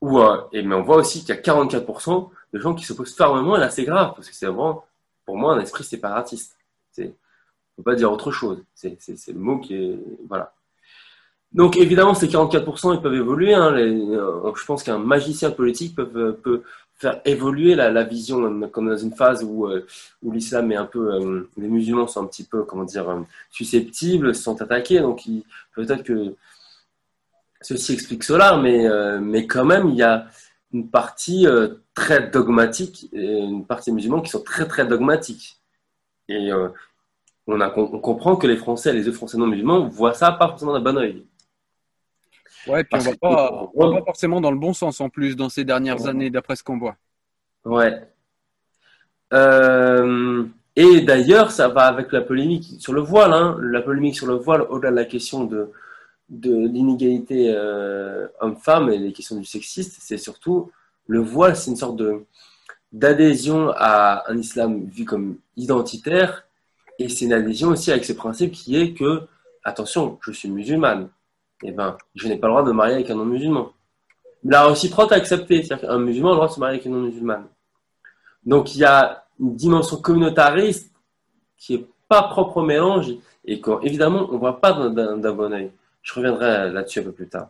[SPEAKER 2] Ou, euh, mais on voit aussi qu'il y a 44% de gens qui s'opposent fermement, et là, c'est grave, parce que c'est vraiment, pour moi, un esprit séparatiste. On ne peut pas dire autre chose. C'est le mot qui est. Voilà. Donc évidemment, ces 44%, ils peuvent évoluer. Hein, euh, je pense qu'un magicien politique peut, peut, faire évoluer la, vision, comme dans une phase où, euh, l'islam est un peu, euh, les musulmans sont un petit peu, comment dire, euh, susceptibles, sont attaqués, donc peut-être que ceci explique cela, mais, mais quand même, il y a une partie très dogmatique, et une partie des musulmans qui sont très très dogmatiques. Et on, a, on comprend que les Français, les autres Français non musulmans, voient ça pas forcément d'un bon oeil.
[SPEAKER 1] Ouais, puis on va pas, va pas forcément dans le bon sens en plus dans ces dernières années, d'après ce qu'on voit.
[SPEAKER 2] Ouais. Euh, et d'ailleurs, ça va avec la polémique sur le voile. Hein. La polémique sur le voile, au-delà de la question de, de l'inégalité euh, homme-femme et les questions du sexiste, c'est surtout le voile, c'est une sorte de d'adhésion à un islam vu comme identitaire et c'est une adhésion aussi avec ce principe qui est que, attention, je suis musulmane, eh ben, je n'ai pas le droit de me marier avec un non-musulman. La réciproque à accepter, c'est-à-dire qu'un musulman a le droit de se marier avec une non-musulmane. Donc il y a une dimension communautariste qui n'est pas propre au mélange et qu'évidemment on ne voit pas d'un bon oeil. Je reviendrai là-dessus un peu plus tard.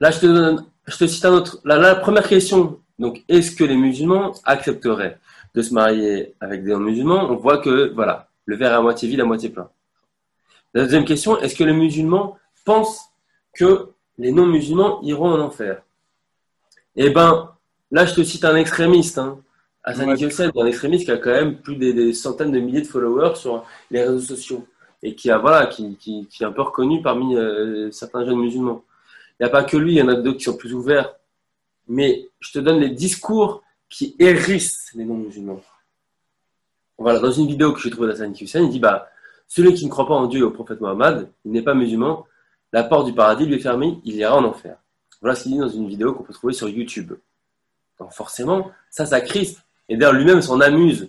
[SPEAKER 2] Là, je te, je te cite un autre. la première question, donc, est-ce que les musulmans accepteraient de se marier avec des non-musulmans? On voit que, voilà, le verre est à moitié vide, à moitié plein. La deuxième question, est-ce que les musulmans pensent que les non-musulmans iront en enfer? Eh bien, là, je te cite un extrémiste, hein, Hassan un extrémiste qui a quand même plus des, centaines de milliers de followers sur les réseaux sociaux et qui, a, voilà, qui, qui, est un peu reconnu parmi euh, certains jeunes musulmans. Il n'y a pas que lui, il y en a d'autres qui sont plus ouverts. Mais je te donne les discours qui hérissent les non-musulmans. Voilà, dans une vidéo que j'ai trouvée d'Hassan Hussein, il dit bah, celui qui ne croit pas en Dieu et au prophète Mohammed, il n'est pas musulman, la porte du paradis lui est fermée, il ira en enfer. Voilà ce qu'il dit dans une vidéo qu'on peut trouver sur YouTube. Donc forcément, ça, ça crispe. Et d'ailleurs, lui-même s'en amuse.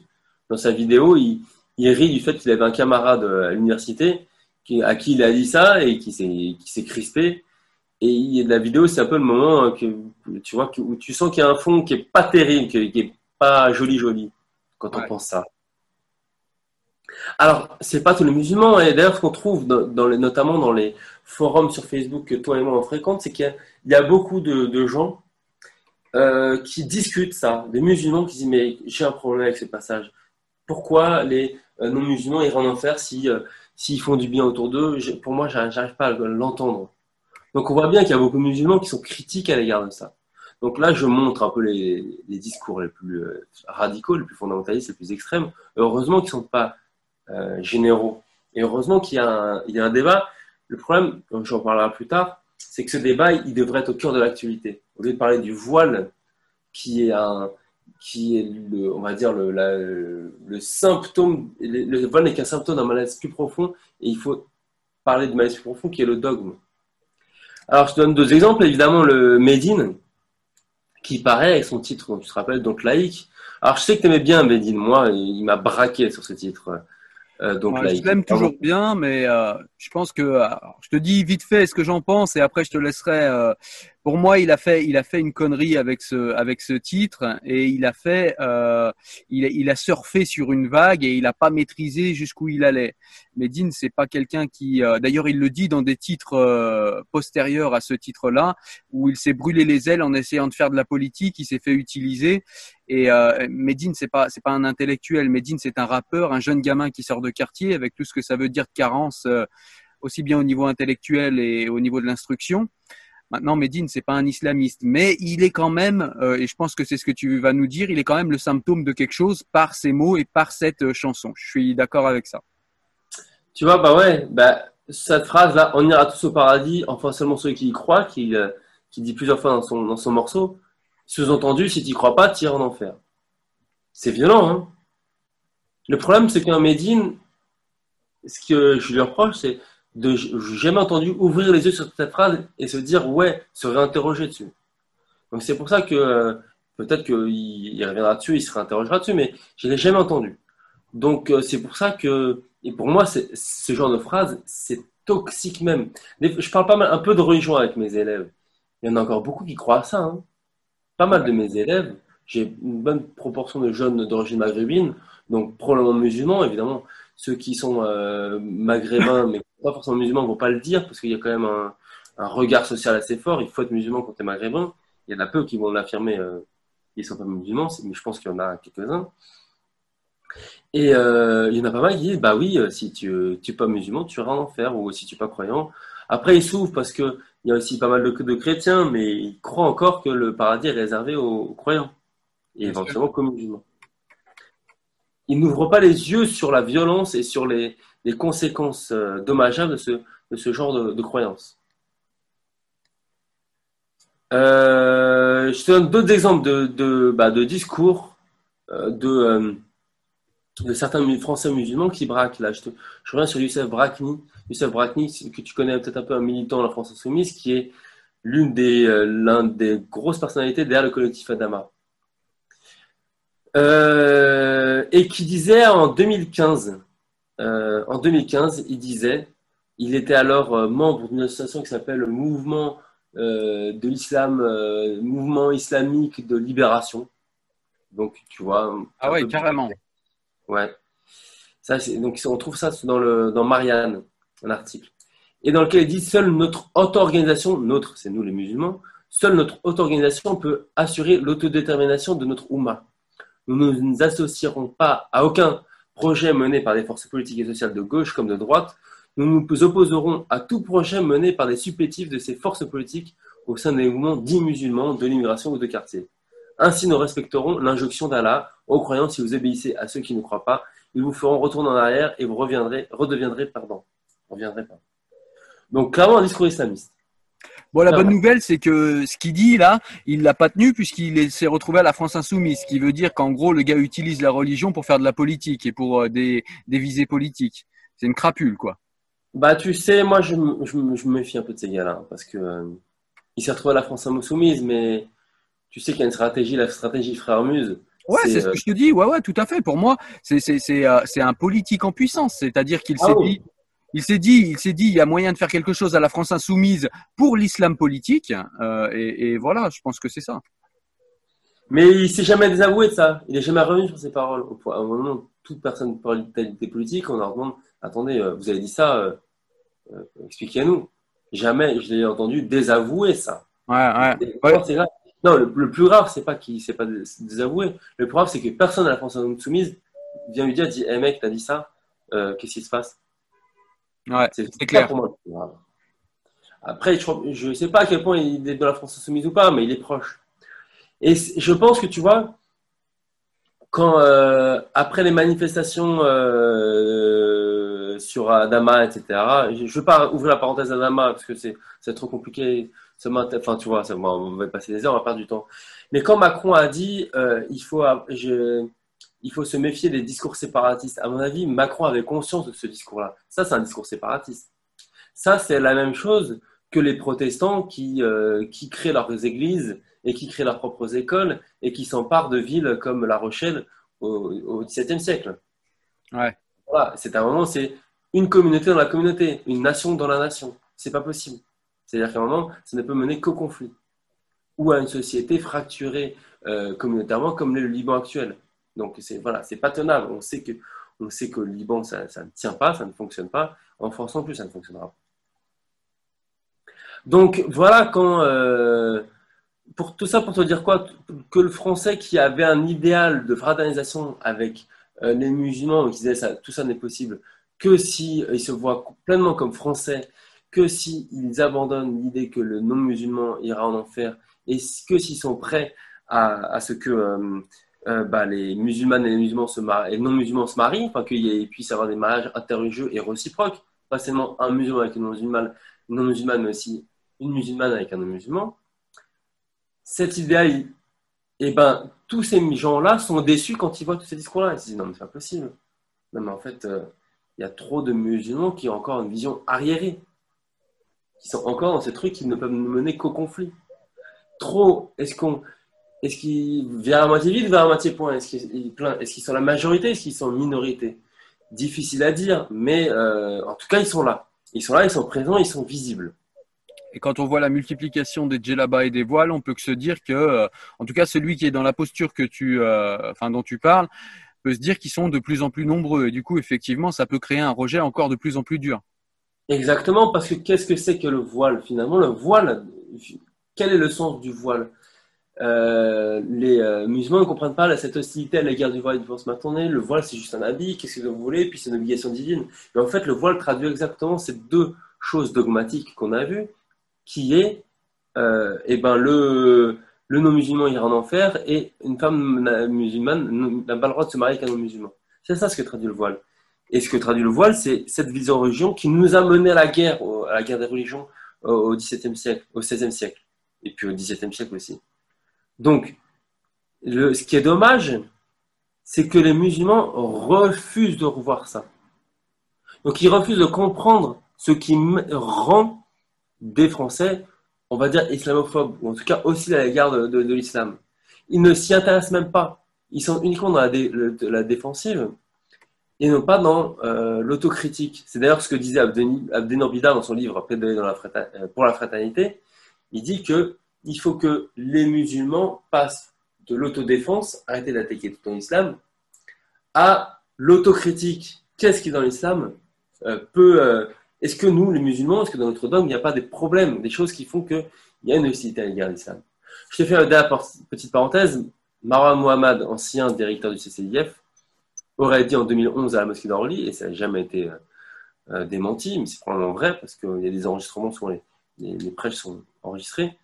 [SPEAKER 2] Dans sa vidéo, il, rit du fait qu'il avait un camarade à l'université à qui il a dit ça et qui s'est crispé. Et la vidéo, c'est un peu le moment que tu vois où tu sens qu'il y a un fond qui est pas terrible, qui est pas joli joli quand on pense ça. Alors, c'est pas tous les musulmans, et d'ailleurs, ce qu'on trouve les, notamment dans les forums sur Facebook que toi et moi on fréquente, c'est qu'il y, a beaucoup de, gens euh, qui discutent ça, des musulmans qui disent Mais j'ai un problème avec ce passage. Pourquoi les euh, non-musulmans iraient en enfer si, euh, s'ils font du bien autour d'eux? Pour moi, j'arrive pas à l'entendre. Donc, on voit bien qu'il y a beaucoup de musulmans qui sont critiques à l'égard de ça. Donc là, je montre un peu les, discours les plus radicaux, les plus fondamentalistes, les plus extrêmes. Heureusement qu'ils ne sont pas euh, généraux. Et heureusement qu'il y, a un débat. Le problème, j'en parlerai plus tard, c'est que ce débat, il devrait être au cœur de l'actualité. Au lieu de parler du voile, qui est un, qui est le, on va dire le, le symptôme, le, voile n'est qu'un symptôme d'un malaise plus profond, et il faut parler de malaise plus profond qui est le dogme. Alors, je te donne deux exemples. Évidemment, le Médine, qui paraît avec son titre, tu te rappelles, donc laïque. Alors, je sais que tu aimais bien Médine. Moi, il m'a braqué sur ce titre.
[SPEAKER 1] Euh, donc je l'aime toujours bien, mais euh, je pense que euh, je te dis vite fait ce que j'en pense et après je te laisserai pour moi, il a fait, il a fait une connerie avec ce, avec ce titre et il a fait, euh, il, il, a surfé sur une vague et il n'a pas maîtrisé jusqu'où il allait. Mais Dean, c'est pas quelqu'un qui, euh, d'ailleurs, il le dit dans des titres euh, postérieurs à ce titre-là, où il s'est brûlé les ailes en essayant de faire de la politique, il s'est fait utiliser. Et euh, Medine, c'est pas, c'est pas un intellectuel. Medine, c'est un rappeur, un jeune gamin qui sort de quartier avec tout ce que ça veut dire de carence, euh, aussi bien au niveau intellectuel et au niveau de l'instruction. Maintenant, Medine, c'est pas un islamiste, mais il est quand même, euh, et je pense que c'est ce que tu vas nous dire, il est quand même le symptôme de quelque chose par ses mots et par cette euh, chanson. Je suis d'accord avec ça.
[SPEAKER 2] Tu vois, bah ouais, bah, cette phrase-là, on ira tous au paradis, enfin seulement ceux qui y croient, qui, euh, dit plusieurs fois dans son, dans son morceau. Sous-entendu, si tu crois pas, tu iras en enfer. C'est violent, hein Le problème, c'est qu'un Médine, ce que je lui reproche, c'est de jamais entendu ouvrir les yeux sur cette phrase et se dire ouais, se réinterroger dessus. Donc c'est pour ça que euh, peut-être qu'il reviendra dessus, il se réinterrogera dessus, mais je l'ai jamais entendu. Donc euh, c'est pour ça que et pour moi ce genre de phrase c'est toxique même. Je parle pas mal un peu de religion avec mes élèves. Il y en a encore beaucoup qui croient à ça. Hein. Pas mal de mes élèves, j'ai une bonne proportion de jeunes d'origine maghrébine, donc probablement musulmans évidemment. Ceux qui sont euh, maghrébins mais pas forcément musulmans ne vont pas le dire parce qu'il y a quand même un, un, regard social assez fort. Il faut être musulman quand tu es maghrébin. Il y en a peu qui vont l'affirmer, euh, ils ne sont pas musulmans, mais je pense qu'il y en a quelques-uns. Et euh, il y en a pas mal qui disent Bah oui, euh, si tu n'es pas musulman, tu iras en enfer, ou si tu n'es pas croyant. Après, ils s'ouvrent parce qu'il y a aussi pas mal de, de, chrétiens, mais ils croient encore que le paradis est réservé aux, croyants, et éventuellement aux musulmans. Ils n'ouvrent pas les yeux sur la violence et sur les, conséquences dommageables de ce, de ce genre de, de croyances. Euh, je te donne d'autres exemples de, bah, discours euh, de, euh, certains Français musulmans qui braquent. Là, je, reviens sur Youssef Brakni. Youssef Brakni, que tu connais peut-être un peu un militant de la France insoumise, qui est l'une des, l'un des grosses personnalités derrière le collectif Adama. et qui disait en 2015, en 2015, il disait, il était alors membre d'une association qui s'appelle le Mouvement euh, de l'islam, euh, mouvement islamique de libération. Donc, tu vois.
[SPEAKER 1] Ah ouais, carrément.
[SPEAKER 2] Ouais. Ça, donc, on trouve ça dans, le, dans Marianne, un article. Et dans lequel il dit seule notre auto-organisation, notre, c'est nous les musulmans, seule notre auto-organisation peut assurer l'autodétermination de notre Oumma. Nous ne nous associerons pas à aucun projet mené par des forces politiques et sociales de gauche comme de droite nous nous opposerons à tout projet mené par des supplétifs de ces forces politiques au sein des mouvements dits musulmans, de l'immigration ou de quartier. Ainsi, nous respecterons l'injonction d'Allah aux croyants si vous obéissez à ceux qui ne croient pas, ils vous feront retourner en arrière et vous reviendrez, redeviendrez, pardon, reviendrez pas. Donc, clairement, un discours islamiste.
[SPEAKER 1] Bon, la bonne nouvelle, c'est que ce qu'il dit là, il l'a pas tenu puisqu'il s'est retrouvé à la France insoumise, ce qui veut dire qu'en gros, le gars utilise la religion pour faire de la politique et pour euh, des, des visées politiques. C'est une crapule, quoi.
[SPEAKER 2] Bah, tu sais, moi, je, je, me méfie un peu de ces gars-là, parce que euh, il s'est retrouvé à la France insoumise, mais tu sais qu'il y a une stratégie, la stratégie frère Muse.
[SPEAKER 1] Ouais, c'est ce que euh, je te dis. Ouais, ouais, tout à fait. Pour moi, c'est c'est c'est un politique en puissance, c'est-à-dire qu'il ah s'est dit. Il s'est dit, il s'est dit, il y a moyen de faire quelque chose à la France insoumise pour l'islam politique, euh, et, et, voilà, je pense que c'est ça.
[SPEAKER 2] Mais il s'est jamais désavoué de ça. Il n'est jamais revenu sur ses paroles. À un moment, toute personne des politiques, on leur demande, attendez, vous avez dit ça, euh, expliquez-nous. Jamais je l'ai entendu désavouer ça.
[SPEAKER 1] Ouais, ouais.
[SPEAKER 2] Non, le, plus grave, c'est pas qu'il s'est pas désavoué. Le plus grave, c'est que personne à la France soumise vient lui dire, dit, hé hey, mec, t'as dit ça, euh, qu'est-ce qui se passe?
[SPEAKER 1] Ouais, c'est clair. Pour
[SPEAKER 2] moi. Après, je ne sais pas à quel point il est de la France soumise ou pas, mais il est proche. Et je pense que tu vois, quand euh, après les manifestations sur Adama, etc. Je ne veux pas ouvrir la parenthèse Adama parce que c'est trop compliqué. Enfin, tu vois, ça, on va passer des heures, on va perdre du temps. Mais quand Macron a dit euh, il, faut, je, il faut se méfier des discours séparatistes, à mon avis, Macron avait conscience de ce discours-là. Ça, c'est un discours séparatiste. Ça, c'est la même chose que les protestants qui, euh, qui créent leurs églises et qui créent leurs propres écoles et qui s'emparent de villes comme La Rochelle au, XVIIe siècle.
[SPEAKER 1] Ouais.
[SPEAKER 2] Voilà, c'est un moment, c'est une communauté dans la communauté, une nation dans la nation. C'est pas possible. C'est-à-dire qu'à un moment, ça ne peut mener qu'au conflit ou à une société fracturée euh, communautairement comme le Liban actuel. Donc c'est voilà, c'est pas tenable. On sait que on sait le Liban ça, ne tient pas, ça ne fonctionne pas. En France non plus, ça ne fonctionnera pas. Donc voilà quand euh, pour tout ça pour te dire quoi que le Français qui avait un idéal de fraternisation avec euh, les musulmans qui disaient ça, tout ça n'est possible que s'ils ils se voient pleinement comme français, que s'ils abandonnent l'idée que le non-musulman ira en enfer, et que s'ils sont prêts à, ce que euh, bah, les musulmanes et les musulmans se marient, et non musulmans se marient, enfin qu'il puisse y avoir des mariages interreligieux et réciproques, pas seulement un musulman avec une non musulmane, non musulmane, mais aussi une musulmane avec un non musulman. Cet idéal, et ben, tous ces gens-là sont déçus quand ils voient tous ces discours-là. Ils se disent non, mais c'est pas possible. Non, mais en fait, euh, il y a trop de musulmans qui ont encore une vision arriérée, qui sont encore dans ces trucs qui ne peuvent mener qu'au conflit. Trop, est-ce qu'on. Est-ce qu'ils vers à moitié vide, vers à moitié point? Est-ce qu'ils est sont la majorité? Est-ce qu'ils sont minorité? Difficile à dire, mais euh, en tout cas, ils sont là. Ils sont là, ils sont présents, ils sont visibles.
[SPEAKER 1] Et quand on voit la multiplication des djellabas et des voiles, on peut que se dire que, euh, en tout cas, celui qui est dans la posture que tu, euh, enfin, dont tu parles, peut se dire qu'ils sont de plus en plus nombreux. Et du coup, effectivement, ça peut créer un rejet encore de plus en plus dur.
[SPEAKER 2] Exactement, parce que qu'est-ce que c'est que le voile finalement? Le voile, quel est le sens du voile? Euh, les musulmans ne comprennent pas cette hostilité à la guerre du voile du divorce maternel. Le voile, c'est juste un habit, qu'est-ce que vous voulez, puis c'est une obligation divine. Mais en fait, le voile traduit exactement ces deux choses dogmatiques qu'on a vues, qui est euh, eh ben le, non-musulman ira en enfer et une femme musulmane n'a pas le droit de se marier avec un non-musulman. C'est ça ce que traduit le voile. Et ce que traduit le voile, c'est cette vision religion qui nous a mené à la guerre, à la guerre des religions au XVIIe siècle, au XVIe siècle, et puis au XVIIe siècle aussi. Donc, ce qui est dommage, c'est que les musulmans refusent de revoir ça. Donc, ils refusent de comprendre ce qui rend des Français, on va dire islamophobes, ou en tout cas aussi à l'égard de, l'islam. Ils ne s'y intéressent même pas. Ils sont uniquement dans la, défensive et non pas dans euh, l'autocritique. C'est d'ailleurs ce que disait Abdenor Bida dans son livre euh, pour la fraternité. Il dit que il faut que les musulmans passent de l'autodéfense, arrêter d'attaquer tout en islam, à l'autocritique. Qu'est-ce qui dans l'islam euh, peut est-ce que nous, les musulmans, est-ce que dans notre dogme, il n'y a pas des problèmes, des choses qui font qu'il y a une hostilité à l'égard de l'islam? Je te fais une petite parenthèse. Marwan Mohamed, ancien directeur du CCIF, aurait dit en 2011 à la mosquée d'Orly, et ça n'a jamais été euh, euh, démenti, mais c'est probablement vrai, parce qu'il y a des enregistrements sur les, prêches sont enregistrés,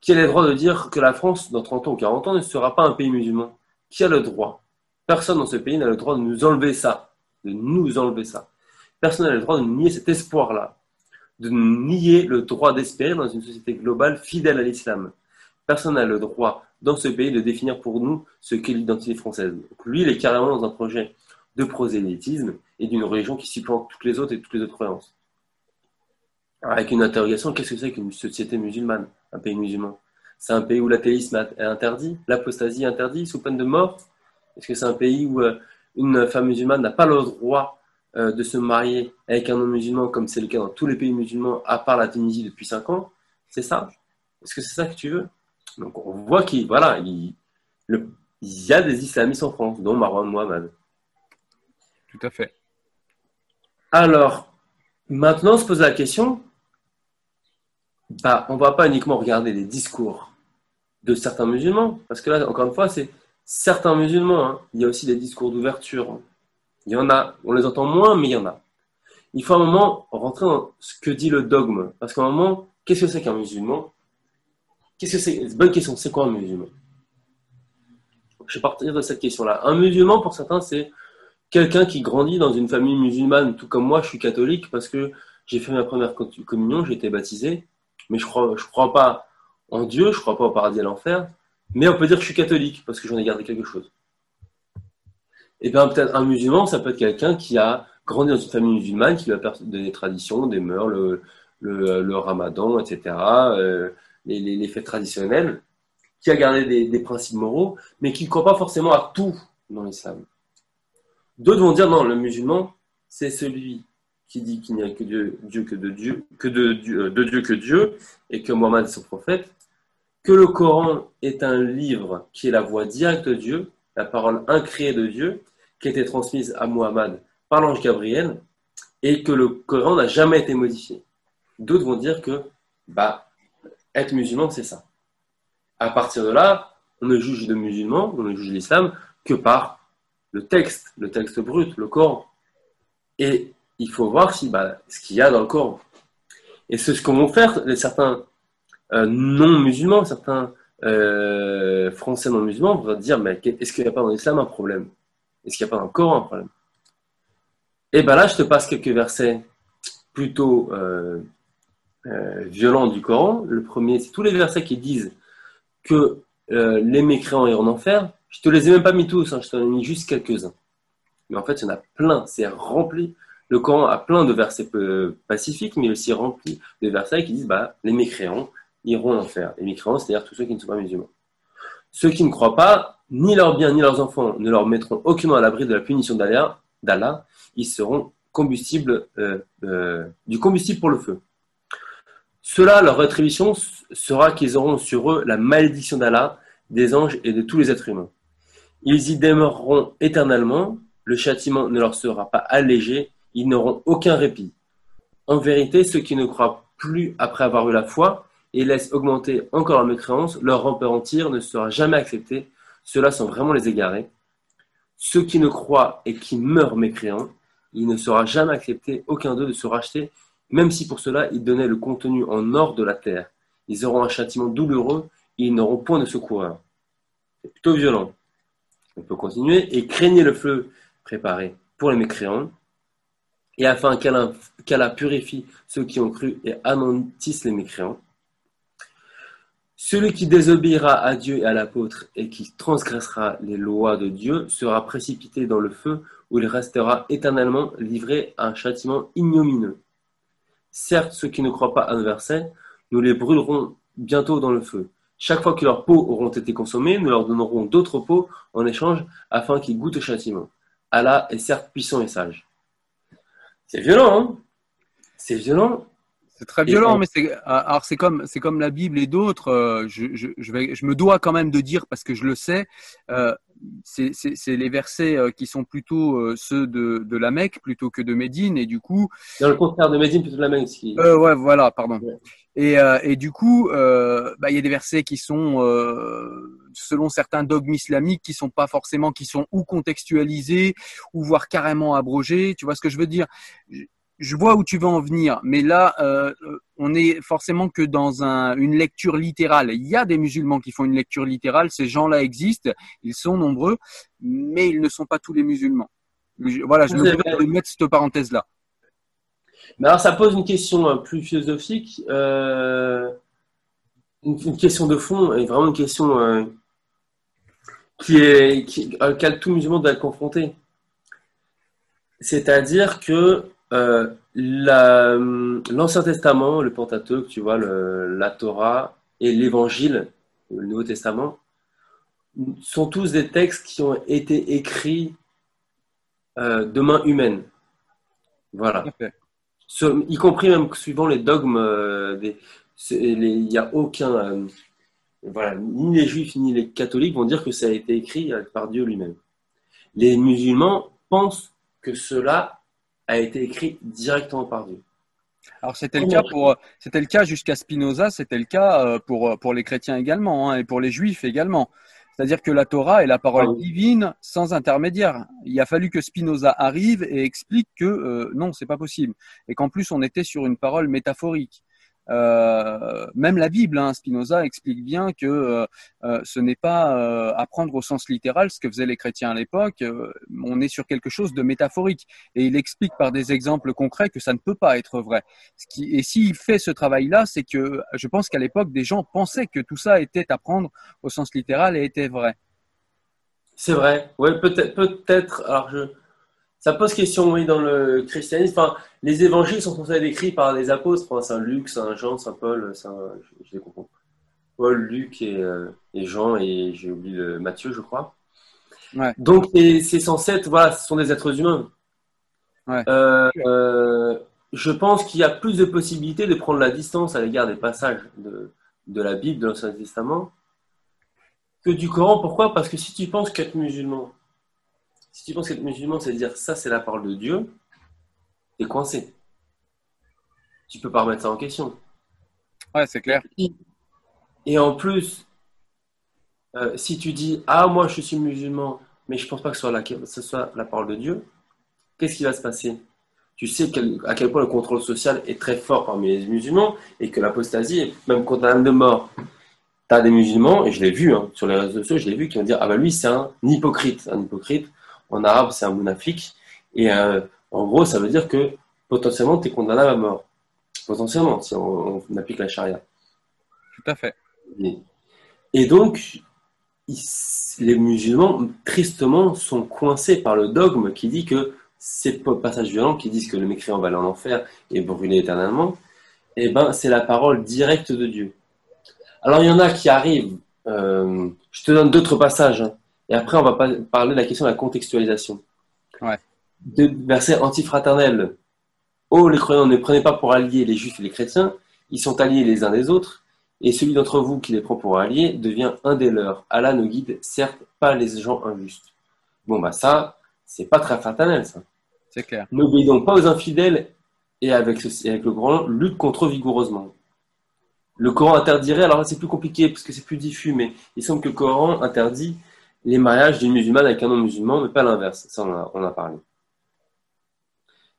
[SPEAKER 2] qui a le droit de dire que la France, dans 30 ans ou 40 ans, ne sera pas un pays musulman? Qui a le droit? Personne dans ce pays n'a le droit de nous enlever ça, de nous enlever ça. Personne n'a le droit de nier cet espoir-là, de nier le droit d'espérer dans une société globale fidèle à l'islam. Personne n'a le droit dans ce pays de définir pour nous ce qu'est l'identité française. lui, il est carrément dans un projet de prosélytisme et d'une religion qui supplante toutes les autres et toutes les autres croyances. Avec une interrogation, qu'est-ce que c'est qu'une société musulmane, un pays musulman. C'est un pays où l'athéisme est interdit, l'apostasie est interdite sous peine de mort. Est-ce que c'est un pays où euh, une femme musulmane n'a pas le droit euh, de se marier avec un homme musulman, comme c'est le cas dans tous les pays musulmans, à part la Tunisie depuis 5 ans? C'est ça? Est-ce que c'est ça que tu veux? Donc on voit qu'il voilà, il, y a des islamistes en France, dont Marwan Mohamed.
[SPEAKER 1] Tout à fait.
[SPEAKER 2] Alors, maintenant, on se pose la question, on ne va pas uniquement regarder les discours de certains musulmans, parce que là, encore une fois, c'est certains musulmans. Hein. Il y a aussi des discours d'ouverture. Il y en a, on les entend moins, mais il y en a. Il faut un moment rentrer dans ce que dit le dogme. Parce qu'à un moment, qu'est-ce que c'est qu'un musulman? Qu'est-ce que c'est Bonne question, c'est quoi un musulman? Je vais partir de cette question-là. Un musulman, pour certains, c'est quelqu'un qui grandit dans une famille musulmane, tout comme moi, je suis catholique parce que j'ai fait ma première communion, j'ai été baptisé, mais je crois, je crois pas en Dieu, je crois pas au paradis et à l'enfer, mais on peut dire que je suis catholique parce que j'en ai gardé quelque chose. Et bien peut-être un musulman, ça peut être quelqu'un qui a grandi dans une famille musulmane, qui lui a des traditions, des mœurs, le, le, ramadan, etc., euh, les, les, fêtes traditionnelles, qui a gardé des, des principes moraux, mais qui ne croit pas forcément à tout dans l'islam. D'autres vont dire non, le musulman, c'est celui qui dit qu'il n'y a que Dieu, que de Dieu, que de Dieu, euh, de Dieu que Dieu, et que Mohammed est son prophète, que le Coran est un livre qui est la voix directe de Dieu, la parole incréée de Dieu, qui a été transmise à Muhammad par l'ange Gabriel, et que le Coran n'a jamais été modifié. D'autres vont dire que bah, être musulman, c'est ça. À partir de là, on ne juge de musulman, on ne juge l'islam que par le texte, le texte brut, le Coran. Et il faut voir si, bah, ce qu'il y a dans le Coran. Et c'est ce que vont faire certains euh, non-musulmans, certains euh, français non musulman va dire mais est-ce qu'il n'y a pas dans l'islam un problème? Est-ce qu'il n'y a pas dans le Coran un problème? Et bien là, je te passe quelques versets plutôt euh, violents du Coran. Le premier, c'est tous les versets qui disent que les mécréants iront en enfer. Je te les ai même pas mis tous, hein, je t'en ai mis juste quelques-uns. Mais en fait, il y en a plein, c'est rempli. Le Coran a plein de versets pacifiques, mais aussi rempli de versets qui disent bah, les mécréants iront en enfer. Les mécréants, c'est-à-dire tous ceux qui ne sont pas musulmans. Ceux qui ne croient pas, ni leurs biens ni leurs enfants ne leur mettront aucunement à l'abri de la punition d'Allah. Ils seront combustible, euh, euh, du combustible pour le feu. Cela, leur rétribution sera qu'ils auront sur eux la malédiction d'Allah, des anges et de tous les êtres humains. Ils y demeureront éternellement, le châtiment ne leur sera pas allégé, ils n'auront aucun répit. En vérité, ceux qui ne croient plus après avoir eu la foi et laissent augmenter encore leur mécréance, leur repentir ne sera jamais accepté. Ceux-là sont vraiment les égarés. Ceux qui ne croient et qui meurent mécréants, il ne sera jamais accepté aucun d'eux de se racheter, même si pour cela ils donnaient le contenu en or de la terre. Ils auront un châtiment douloureux et ils n'auront point de secours. C'est plutôt violent. On peut continuer. Et craignez le feu préparé pour les mécréants, et afin qu'Allah purifie ceux qui ont cru et anéantisse les mécréants. Celui qui désobéira à Dieu et à l'apôtre et qui transgressera les lois de Dieu sera précipité dans le feu où il restera éternellement livré à un châtiment ignomineux. Certes, ceux qui ne croient pas à nos versets, nous les brûlerons bientôt dans le feu. Chaque fois que leurs peaux auront été consommées, nous leur donnerons d'autres peaux en échange afin qu'ils goûtent au châtiment. Allah est certes puissant et sage. C'est violent, hein C'est violent.
[SPEAKER 1] C'est très violent, mais c'est alors c'est comme c'est comme la Bible et d'autres. Euh, je, je, je, vais je me dois quand même de dire parce que je le sais. Euh, c'est les versets euh, qui sont plutôt euh, ceux de, de la Mecque plutôt que de Médine et du coup.
[SPEAKER 2] Dans le contraire de Médine plutôt de la Mecque. Qui...
[SPEAKER 1] Euh, ouais, voilà, pardon. Et, euh, et du coup, bah, il y a des versets qui sont selon certains dogmes islamiques qui sont pas forcément qui sont ou contextualisés ou voire carrément abrogés. Tu vois ce que je veux dire? Je vois où tu veux en venir, mais là, euh, on est forcément que dans un, une lecture littérale. Il y a des musulmans qui font une lecture littérale, ces gens-là existent, ils sont nombreux, mais ils ne sont pas tous les musulmans. Voilà, je me mettre cette parenthèse-là.
[SPEAKER 2] Mais alors, ça pose une question euh, plus philosophique, euh, une, question de fond, et vraiment une question euh, qui est, qui, à laquelle tout musulman doit être confronté. C'est-à-dire que euh, L'Ancien Testament, le Pentateuque, tu vois, le, la Torah et l'Évangile, le Nouveau Testament, sont tous des textes qui ont été écrits euh, de main humaine. Voilà. y compris même suivant les dogmes, euh, il n'y a aucun. Euh, voilà, ni les juifs ni les catholiques vont dire que ça a été écrit par Dieu lui-même. Les musulmans pensent que cela a été écrit directement par Dieu.
[SPEAKER 1] Alors c'était le cas pour c'était le cas jusqu'à Spinoza, c'était le cas euh, pour pour les chrétiens également hein, et pour les juifs également. C'est-à-dire que la Torah est la parole ah divine sans intermédiaire. Il a fallu que Spinoza arrive et explique que euh, non, c'est pas possible et qu'en plus on était sur une parole métaphorique. Euh, même la Bible, hein, Spinoza explique bien que euh, euh, ce n'est pas à prendre au sens littéral ce que faisaient les chrétiens à l'époque. on est sur quelque chose de métaphorique et il explique par des exemples concrets que ça ne peut pas être vrai. Et s'il fait ce travail-là, c'est que je pense qu'à l'époque des gens pensaient que tout ça était à prendre au sens littéral et était vrai.
[SPEAKER 2] C'est vrai. Ouais, peut-être, peut-être. Alors je ça pose question, oui, dans le christianisme. Enfin, les évangiles sont censés être écrits par les apôtres, Saint Luc, Saint Jean, Saint Paul, Saint, je, les comprends. Paul, Luc euh, et, Jean, et j'ai oublié le Matthieu, je crois. Ouais. Donc, c'est censé être, voilà, ce sont des êtres humains. Ouais. Euh, euh, je pense qu'il y a plus de possibilités de prendre la distance à l'égard des passages de, de la Bible, de l'Ancien Testament, que du Coran. Pourquoi? Parce que si tu penses qu'être musulman, si tu penses qu'être musulman, c'est dire ça, c'est la parole de Dieu, t'es coincé. Tu peux pas remettre ça en question.
[SPEAKER 1] Ouais, c'est clair.
[SPEAKER 2] Et en plus, euh, si tu dis ah moi je suis musulman, mais je pense pas que ce soit la, ce soit la parole de Dieu, qu'est-ce qui va se passer? Tu sais à quel point le contrôle social est très fort parmi les musulmans et que l'apostasie, même condamnable de mort, tu as des musulmans, et je l'ai vu hein, sur les réseaux sociaux, je l'ai vu, qui vont dire Ah bah lui, c'est un hypocrite. Un hypocrite, en arabe, c'est un munafik. Et euh, en gros, ça veut dire que potentiellement, tu es condamnable à mort. Potentiellement, si on, applique la charia.
[SPEAKER 1] Tout à fait.
[SPEAKER 2] Et, donc, les musulmans, tristement, sont coincés par le dogme qui dit que ces passages violents qui disent que le mécréant va aller en enfer et brûler éternellement, eh ben, c'est la parole directe de Dieu. Alors, il y en a qui arrivent, euh, je te donne d'autres passages, hein, et après, on va parler de la question de la contextualisation.
[SPEAKER 1] Ouais.
[SPEAKER 2] De versets antifraternels. Oh, les croyants, ne prenez pas pour alliés les juifs et les chrétiens, ils sont alliés les uns des autres, et celui d'entre vous qui les prend pour alliés devient un des leurs. Allah ne guide certes pas les gens injustes. Bon, bah ça, c'est pas très fraternel, ça.
[SPEAKER 1] C'est clair.
[SPEAKER 2] N'obéis donc pas aux infidèles et avec, avec le Coran, lutte contre eux vigoureusement. Le Coran interdirait, alors là c'est plus compliqué parce que c'est plus diffus, mais il semble que le Coran interdit les mariages d'une musulmane avec un non-musulman, mais pas l'inverse. Ça, on a, parlé.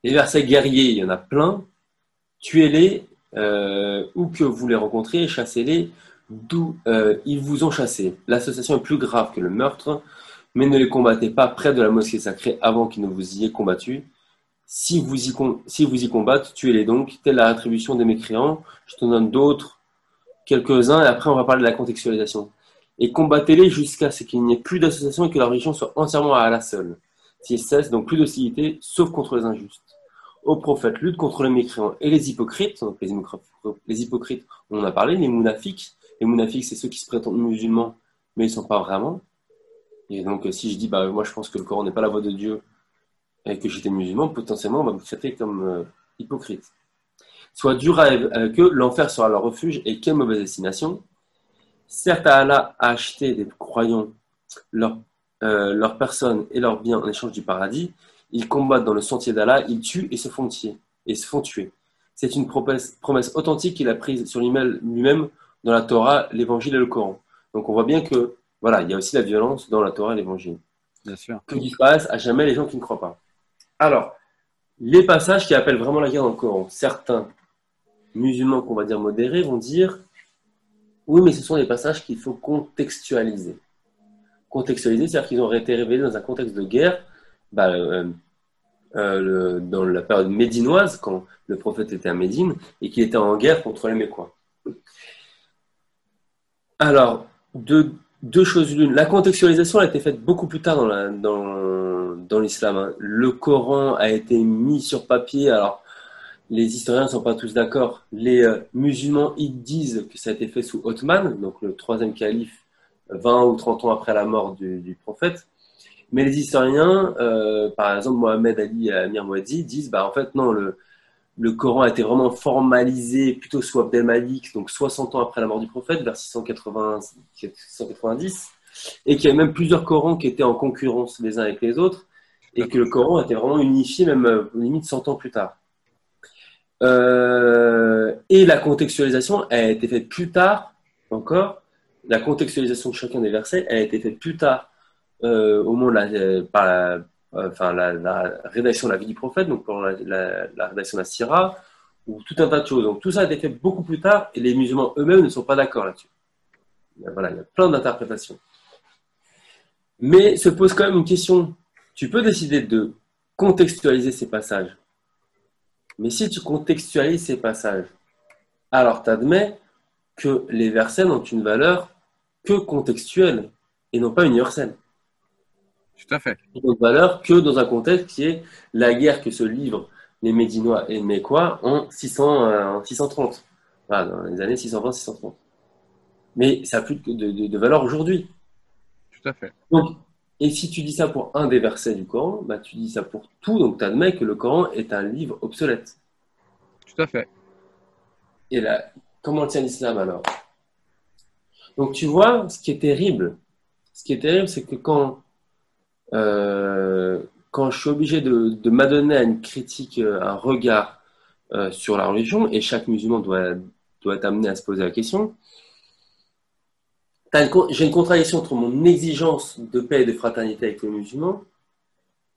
[SPEAKER 2] Les versets guerriers, il y en a plein. Tuez-les euh, où que vous les rencontrez, chassez-les d'où euh, ils vous ont chassé. L'association est plus grave que le meurtre, mais ne les combattez pas près de la mosquée sacrée avant qu'ils ne vous y aient combattu. Si vous y, si combattent, tuez-les donc. Telle la rétribution des mécréants. Je te donne d'autres, quelques-uns, et après on va parler de la contextualisation. Et combattez-les jusqu'à ce qu'il n'y ait plus d'association et que la religion soit entièrement à la seule. S'ils cessent, donc plus d'hostilité, sauf contre les injustes. Au prophète, lutte contre les mécréants et les hypocrites. Donc les, hypocrites, on en a parlé, les mounafiques. Les mounafiques, c'est ceux qui se prétendent musulmans, mais ils ne sont pas vraiment. Et donc, si je dis, bah, moi je pense que le Coran n'est pas la voix de Dieu, et que j'étais musulman, potentiellement, on va me traiter comme euh, hypocrite. Soit dur avec eux, l'enfer sera leur refuge, et quelle mauvaise destination. Certes, Allah a acheté des croyants leur, euh, leur personne et leurs biens en échange du paradis. Ils combattent dans le sentier d'Allah, ils tuent et se font tuer. Et se font tuer. C'est une promesse, promesse authentique qu'il a prise sur lui-même dans la Torah, l'Évangile et le Coran. Donc on voit bien que voilà, il y a aussi la violence dans la Torah et l'Évangile.
[SPEAKER 1] Bien sûr.
[SPEAKER 2] Que disparaissent à jamais les gens qui ne croient pas. Alors, les passages qui appellent vraiment la guerre dans le Coran, certains musulmans qu'on va dire modérés vont dire oui, mais ce sont des passages qu'il faut contextualiser. Contextualiser, c'est-à-dire qu'ils ont été révélés dans un contexte de guerre, bah, euh, euh, dans la période médinoise, quand le prophète était à Médine, et qu'il était en guerre contre les Mécois. Alors, deux, choses l'une. La contextualisation a été faite beaucoup plus tard dans l'islam. Hein. Le Coran a été mis sur papier. Alors, les historiens ne sont pas tous d'accord. Les euh, musulmans, ils disent que ça a été fait sous Othman, donc le troisième calife, 20 ou 30 ans après la mort du, prophète. Mais les historiens, euh, par exemple Mohamed Ali et Amir Mouadi, disent bah en fait non, le, Coran a été vraiment formalisé plutôt sous Abdel Malik, donc 60 ans après la mort du prophète, vers 690, et qu'il y a même plusieurs Corans qui étaient en concurrence les uns avec les autres, et que le Coran a été vraiment unifié même euh, limite 100 ans plus tard. Euh, et la contextualisation a été faite plus tard encore. La contextualisation de chacun des versets a été faite plus tard euh, au moment de enfin, la, rédaction de la vie du prophète, donc pour la, rédaction de la Syrah, ou tout un tas de choses. Donc tout ça a été fait beaucoup plus tard et les musulmans eux-mêmes ne sont pas d'accord là-dessus. Voilà, il y a plein d'interprétations. Mais se pose quand même une question. Tu peux décider de contextualiser ces passages. Mais si tu contextualises ces passages, alors tu admets que les versets n'ont une valeur que contextuelle et non pas universelle.
[SPEAKER 1] Tout à fait.
[SPEAKER 2] Ils n'ont valeur que dans un contexte qui est la guerre que se livrent les Médinois et les Mécois en, 600, 630, dans les années 620-630. Mais ça n'a plus de, valeur aujourd'hui.
[SPEAKER 1] Tout à fait.
[SPEAKER 2] Donc, et si tu dis ça pour un des versets du Coran, bah, tu dis ça pour tout, donc tu admets que le Coran est un livre obsolète.
[SPEAKER 1] Tout à fait.
[SPEAKER 2] Et là, comment tient l'islam alors? Donc tu vois, ce qui est terrible, ce qui est terrible, c'est que quand, euh, quand je suis obligé de, m'adonner à une critique, euh, un regard euh, sur la religion, et chaque musulman doit, doit être amené à se poser la question, j'ai une contradiction entre mon exigence de paix et de fraternité avec les musulmans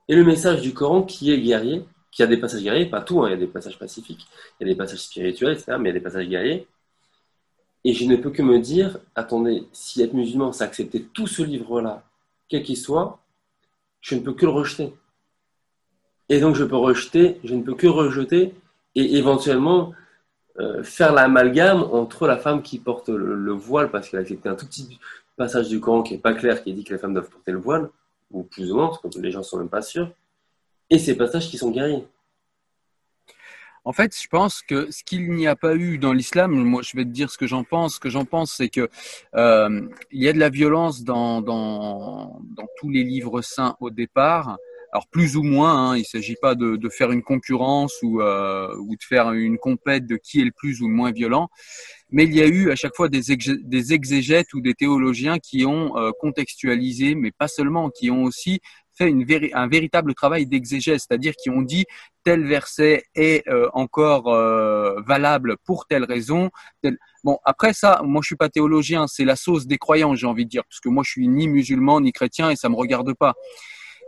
[SPEAKER 2] et le message du Coran qui est guerrier, qui a des passages guerriers, pas tout, hein, il y a des passages pacifiques, il y a des passages spirituels, etc., mais il y a des passages guerriers. Et je ne peux que me dire, attendez, si être musulman, c'est accepter tout ce livre-là, quel qu'il soit, je ne peux que le rejeter. Et donc je peux rejeter, je ne peux que rejeter et éventuellement euh, faire l'amalgame entre la femme qui porte le, voile, parce qu'elle a accepté un tout petit passage du Coran qui n'est pas clair, qui dit que les femmes doivent porter le voile, ou plus ou moins, parce que les gens ne sont même pas sûrs, et ces passages qui sont guéris.
[SPEAKER 1] En fait, je pense que ce qu'il n'y a pas eu dans l'islam, moi je vais te dire ce que j'en pense. Ce que j'en pense, c'est que euh, il y a de la violence dans, dans, dans, tous les livres saints au départ. Alors plus ou moins, hein, il ne s'agit pas de, de, faire une concurrence ou, euh, ou de faire une compète de qui est le plus ou le moins violent, mais il y a eu à chaque fois des, exégètes ou des théologiens qui ont euh, contextualisé, mais pas seulement, qui ont aussi fait une un véritable travail d'exégèse, c'est-à-dire qui ont dit tel verset est euh, encore euh, valable pour telle raison. Bon, après ça, moi je suis pas théologien, c'est la sauce des croyants, j'ai envie de dire, parce que moi je suis ni musulman ni chrétien et ça me regarde pas.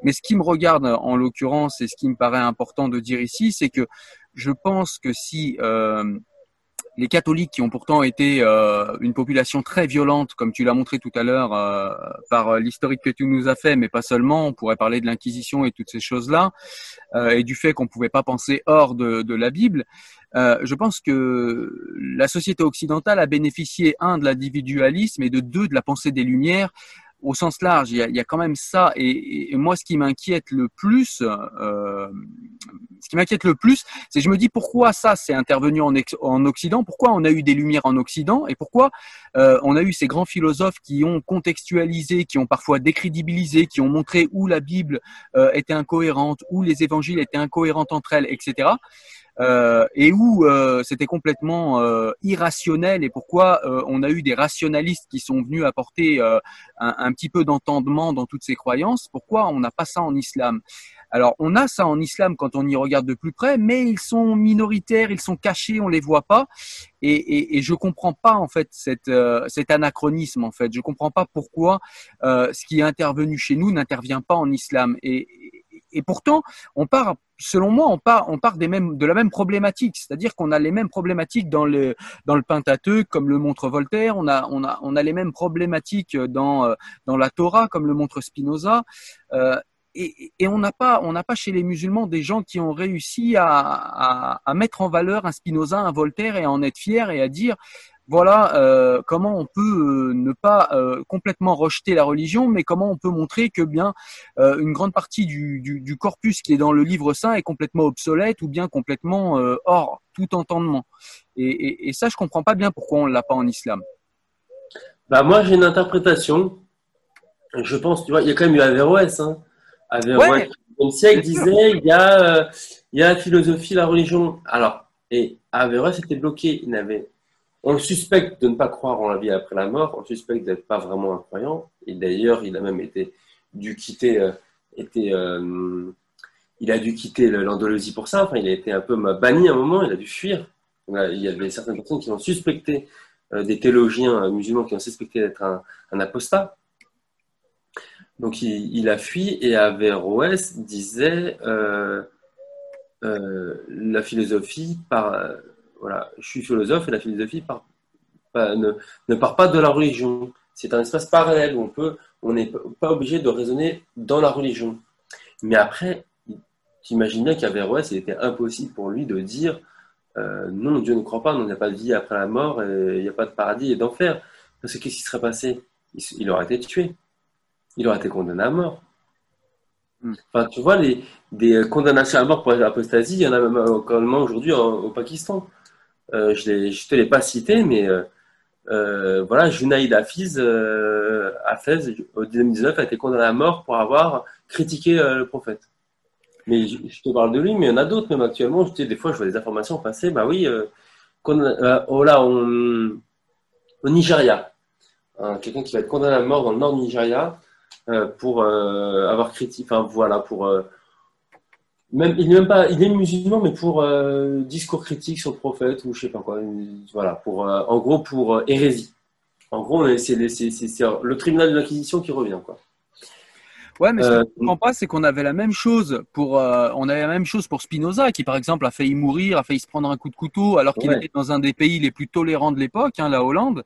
[SPEAKER 1] Mais ce qui me regarde en l'occurrence et ce qui me paraît important de dire ici, c'est que je pense que si euh, les catholiques qui ont pourtant été euh, une population très violente, comme tu l'as montré tout à l'heure euh, par euh, l'historique que tu nous as fait, mais pas seulement, on pourrait parler de l'Inquisition et toutes ces choses-là, et du fait qu'on ne pouvait pas penser hors de, de la Bible. je pense que la société occidentale a bénéficié, un, de l'individualisme et de deux, de la pensée des Lumières, au sens large, il y a, quand même ça. Et, moi, ce qui m'inquiète le plus, euh, ce qui m'inquiète le plus, c'est je me dis pourquoi ça s'est intervenu en, en, Occident, pourquoi on a eu des lumières en Occident, et pourquoi euh, on a eu ces grands philosophes qui ont contextualisé, qui ont parfois décrédibilisé, qui ont montré où la Bible euh, était incohérente, où les évangiles étaient incohérents entre elles, etc euh, et où euh, c'était complètement euh, irrationnel et pourquoi euh, on a eu des rationalistes qui sont venus apporter un, un, petit peu d'entendement dans toutes ces croyances, pourquoi on n'a pas ça en islam? Alors, on a ça en islam quand on y regarde de plus près, mais ils sont minoritaires, ils sont cachés, on les voit pas. Et, et, et je comprends pas en fait cette, cet anachronisme. En fait, je comprends pas pourquoi euh, ce qui est intervenu chez nous n'intervient pas en islam. Et, et pourtant, on part, selon moi, on part, on part des mêmes, de la même problématique, c'est-à-dire qu'on a les mêmes problématiques dans le dans le Pentateuque, comme le montre Voltaire. On a, on a, on a les mêmes problématiques dans euh, dans la Torah, comme le montre Spinoza. Euh, et, et, on n'a pas, on n'a pas chez les musulmans des gens qui ont réussi à, à, à, mettre en valeur un Spinoza, un Voltaire et à en être fiers et à dire voilà euh, comment on peut euh, ne pas euh, complètement rejeter la religion, mais comment on peut montrer que bien une grande partie du, du, du, corpus qui est dans le livre saint est complètement obsolète ou bien complètement hors tout entendement. Et, et, et, ça, je comprends pas bien pourquoi on l'a pas en islam.
[SPEAKER 2] Bah moi, j'ai une interprétation. Je pense, tu vois, il y a quand même eu Averroès. Hein. Averroès, ouais, au siècle disait, il y a, il y a la philosophie, la religion. Alors, et Averroès était bloqué. Il n'avait on le suspecte de ne pas croire en la vie après la mort, on suspecte d'être pas vraiment un croyant, et d'ailleurs, il a même été dû quitter, euh, euh, a l'Andalousie pour ça, il a été un peu banni à un moment, il a dû fuir. Il y avait certaines personnes qui ont suspecté, euh, des théologiens musulmans qui ont suspecté d'être un, apostat. Donc il, a fui et Averroès disait la philosophie par voilà, je suis philosophe et la philosophie ne, part pas de la religion. C'est un espace parallèle où on peut, on n'est pas obligé de raisonner dans la religion. Mais après, t'imagines bien qu'Averroès, il était impossible pour lui de dire euh, non, Dieu ne croit pas, il n'y a pas de vie après la mort, il n'y a pas de paradis et d'enfer. Parce que qu'est-ce qui serait passé? Il, aurait été tué. Il aurait été condamné à mort. Hmm. Enfin, tu vois, les, des condamnations à mort pour l'apostasie, il y en a même encore aujourd'hui au Pakistan. Euh, je ne te l'ai pas cité, mais euh, euh, voilà, Junaïd Hafiz, Hafez, au 2019, a été condamné à mort pour avoir critiqué le prophète. Mais je, te parle de lui, mais il y en a d'autres, même actuellement. Je, des fois, je vois des informations passer. Bah oui, oh là, au Nigeria, hein, quelqu'un qui va être condamné à mort dans le nord du Nigeria pour avoir critiqué, enfin voilà, pour même, il n'est même pas, il est musulman, mais pour euh, discours critique sur le prophète ou je sais pas quoi. Voilà, pour, euh, en gros, pour euh, hérésie. En gros, c'est le tribunal de l'Inquisition qui revient, quoi.
[SPEAKER 1] Ouais, mais ce que je ne comprends pas, c'est qu'on avait la même chose pour, on avait la même chose pour Spinoza, qui par exemple a failli mourir, a failli se prendre un coup de couteau, alors qu'il était dans un des pays les plus tolérants de l'époque, hein, la Hollande.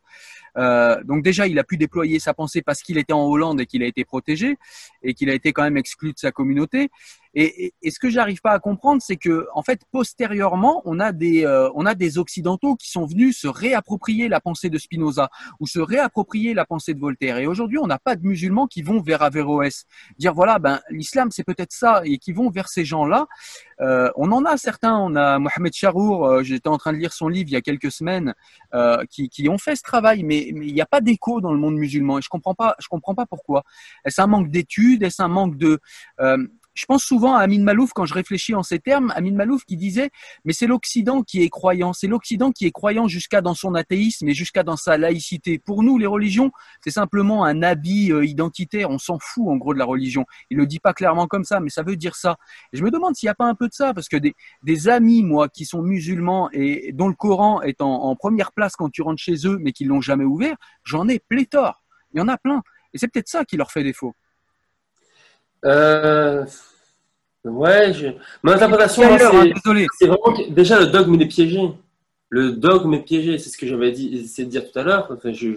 [SPEAKER 1] Euh, donc déjà, il a pu déployer sa pensée parce qu'il était en Hollande et qu'il a été protégé et qu'il a été quand même exclu de sa communauté. Et, et, ce que j'arrive pas à comprendre, c'est que en fait, postérieurement, on a des euh, on a des occidentaux qui sont venus se réapproprier la pensée de Spinoza ou se réapproprier la pensée de Voltaire. Et aujourd'hui, on n'a pas de musulmans qui vont vers Averroès, dire voilà, ben l'islam c'est peut-être ça, et qui vont vers ces gens-là. Euh, on en a certains. On a Mohamed Charour. Euh, j'étais en train de lire son livre il y a quelques semaines, euh, qui, qui ont fait ce travail, mais mais il n'y a pas d'écho dans le monde musulman. Et je comprends pas. Je comprends pas pourquoi. Est-ce un manque d'études? Est-ce un manque de je pense souvent à Amin Malouf quand je réfléchis en ces termes. Amin Malouf qui disait, mais c'est l'Occident qui est croyant, c'est l'Occident qui est croyant jusqu'à dans son athéisme et jusqu'à dans sa laïcité. Pour nous, les religions, c'est simplement un habit euh, identitaire. On s'en fout en gros de la religion. Il le dit pas clairement comme ça, mais ça veut dire ça. Et je me demande s'il n'y a pas un peu de ça, parce que des, amis, moi, qui sont musulmans et dont le Coran est en, en première place quand tu rentres chez eux, mais qui l'ont jamais ouvert, j'en ai pléthore. Il y en a plein. Et c'est peut-être ça qui leur fait défaut.
[SPEAKER 2] Euh, ouais, je... mon interprétation, hein, c'est vraiment que déjà le dogme il est piégé. Le dogme est piégé, c'est ce que j'avais dit, essayé de dire tout à l'heure. Enfin, je,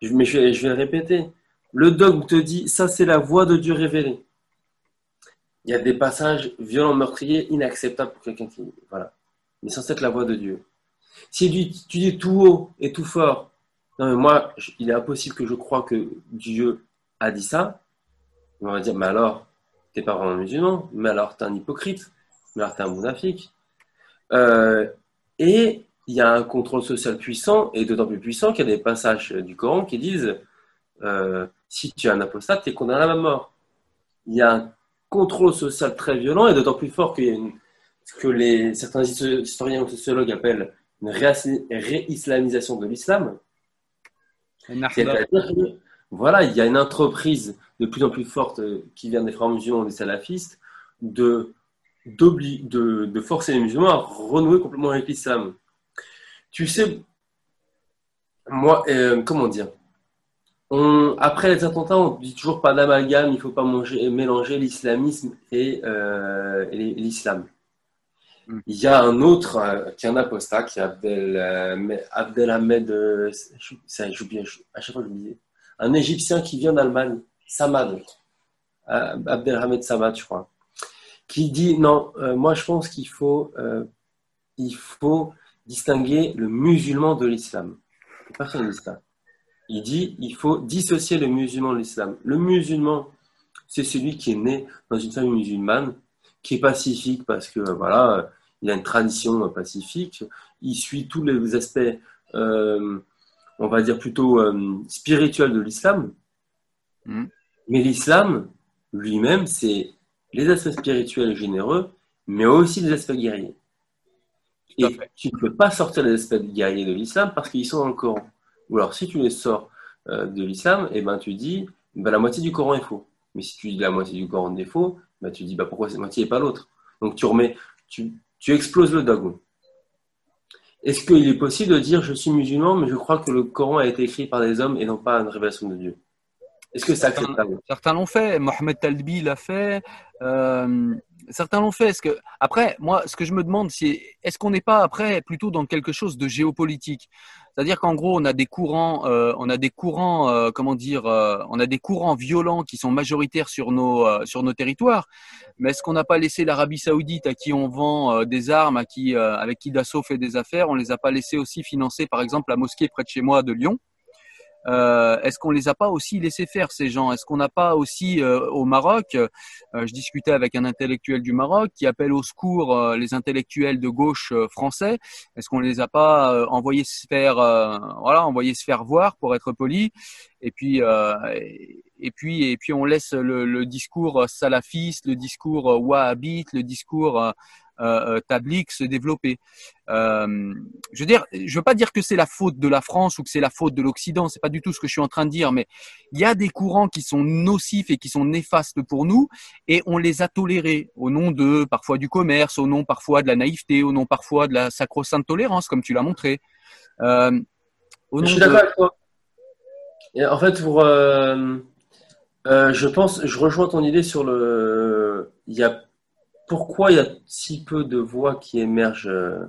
[SPEAKER 2] je, mais je vais, je vais le répéter. Le dogme te dit, ça c'est la voix de Dieu révélée. Il y a des passages violents, meurtriers, inacceptables pour quelqu'un qui. Voilà. Mais sans être la voix de Dieu. Si tu, tu dis tout haut et tout fort, non mais moi, il est impossible que je croie que Dieu a dit ça, on va dire, mais alors, t'es pas vraiment musulman, mais alors t'es un hypocrite, mais alors t'es un monafique. Euh, et il y a un contrôle social puissant, et d'autant plus puissant qu'il y a des passages du Coran qui disent euh, si tu es un apostate, tu es condamné à la mort. Il y a un contrôle social très violent, et d'autant plus fort que, que les, certains historiens ou sociologues appellent une réislamisation de l'islam. Voilà, il y a une entreprise de plus en plus forte euh, qui vient des frères musulmans des salafistes de, de, de forcer les musulmans à renouer complètement avec l'islam. Tu sais, moi, euh, comment dire on, Après les attentats, on dit toujours pas d'amalgame, il ne faut pas manger, mélanger l'islamisme et, euh, l'islam. Hmm. Il y a un autre qui est un apostat, qui est Abdel, Abdelhamed, ça, à chaque fois disais, un Égyptien qui vient d'Allemagne, Samad, euh, Abdelhamed Samad, je crois, qui dit non, euh, moi je pense qu'il faut, euh, il faut distinguer le musulman de l'islam. Personne dit ça. Il dit il faut dissocier le musulman de l'islam. Le musulman, c'est celui qui est né dans une famille musulmane, qui est pacifique parce que voilà, il a une tradition pacifique, il suit tous les aspects on va dire plutôt euh, spirituel de l'islam. Hmm. Mais l'islam lui-même, c'est les aspects spirituels généreux, mais aussi les aspects guerriers. Et tu ne peux pas sortir les aspects guerriers de l'islam parce qu'ils sont dans le Coran. Ou alors, si tu les sors euh, de l'islam, et eh ben, tu dis ben, la moitié du Coran est faux. Mais si tu dis la moitié du Coran est faux, ben, tu dis ben, pourquoi cette moitié et pas l'autre? Donc, tu remets, tu, tu exploses le dogme. Est-ce qu'il est possible de dire je suis musulman, mais je crois que le Coran a été écrit par des hommes et non pas une révélation de Dieu? Est-ce que c'est acceptable?
[SPEAKER 1] Certains l'ont fait. Mohamed Talbi l'a fait. Euh, certains l'ont fait. Est-ce que après, moi, ce que je me demande, c'est est-ce qu'on n'est pas après plutôt dans quelque chose de géopolitique? C'est-à-dire qu'en gros, on a des courants, euh, on a des courants, euh, comment dire, on a des courants violents qui sont majoritaires sur nos sur nos territoires. Mais est-ce qu'on n'a pas laissé l'Arabie Saoudite, à qui on vend des armes, à qui avec qui Dassault fait des affaires, on les a pas laissés aussi financer, par exemple, la mosquée près de chez moi de Lyon? Euh, Est-ce qu'on les a pas aussi laissés faire ces gens? Est-ce qu'on n'a pas aussi euh, au Maroc euh, Je discutais avec un intellectuel du Maroc qui appelle au secours euh, les intellectuels de gauche français. Est-ce qu'on les a pas envoyés se faire voilà envoyés se faire voir pour être poli Et puis et puis et puis on laisse le, le discours salafiste, le discours wahhabite, le discours euh, euh se développer. Euh, je veux dire, je veux pas dire que c'est la faute de la France ou que c'est la faute de l'Occident. C'est pas du tout ce que je suis en train de dire, mais il y a des courants qui sont nocifs et qui sont néfastes pour nous, et on les a tolérés au nom de parfois du commerce, au nom parfois de la naïveté, au nom parfois de la sacro-sainte tolérance, comme tu l'as montré.
[SPEAKER 2] Euh, je suis d'accord avec toi. en fait, pour euh, Je pense, je rejoins ton idée sur le. Il y a pourquoi il y a si peu de voix qui émergent euh,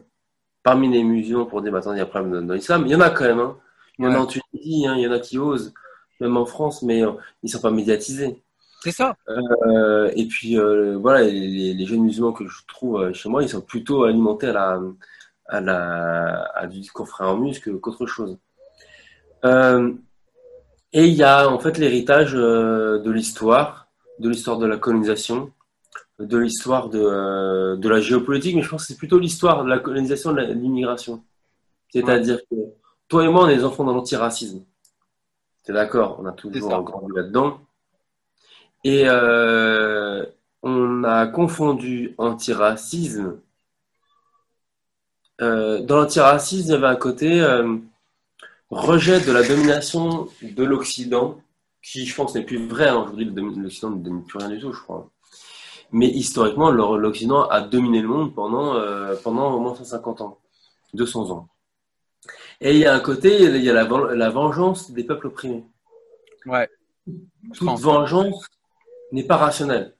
[SPEAKER 2] parmi les musulmans pour dire il y a un problème dans, l'islam? Il y en a quand même. Hein. Il y en a en Tunisie, hein, il y en a qui osent, même en France, mais ils ne sont pas médiatisés.
[SPEAKER 1] C'est ça.
[SPEAKER 2] et puis voilà, les, jeunes musulmans que je trouve chez moi, ils sont plutôt alimentés à la, à, la, à du discours frais en muscle qu'autre chose. Euh, et il y a en fait l'héritage euh, de l'histoire, de l'histoire de la colonisation, de l'histoire de, euh, de, la géopolitique, mais je pense que c'est plutôt l'histoire de la colonisation de l'immigration. C'est-à-dire que toi et moi, on est des enfants dans l'antiracisme. C'est d'accord, on a toujours grandi là-dedans. Et on a confondu antiracisme euh, dans l'antiracisme, il y avait un côté euh, rejet de la domination de l'Occident, qui, je pense, n'est plus vrai. Hein. Aujourd'hui, l'Occident ne domine plus rien du tout, je crois. Mais historiquement, l'Occident a dominé le monde pendant, euh, pendant au moins 150 ans, 200 ans. Et il y a un côté, il y a la, la vengeance des peuples opprimés.
[SPEAKER 1] Ouais.
[SPEAKER 2] Toute vengeance n'est pas rationnelle.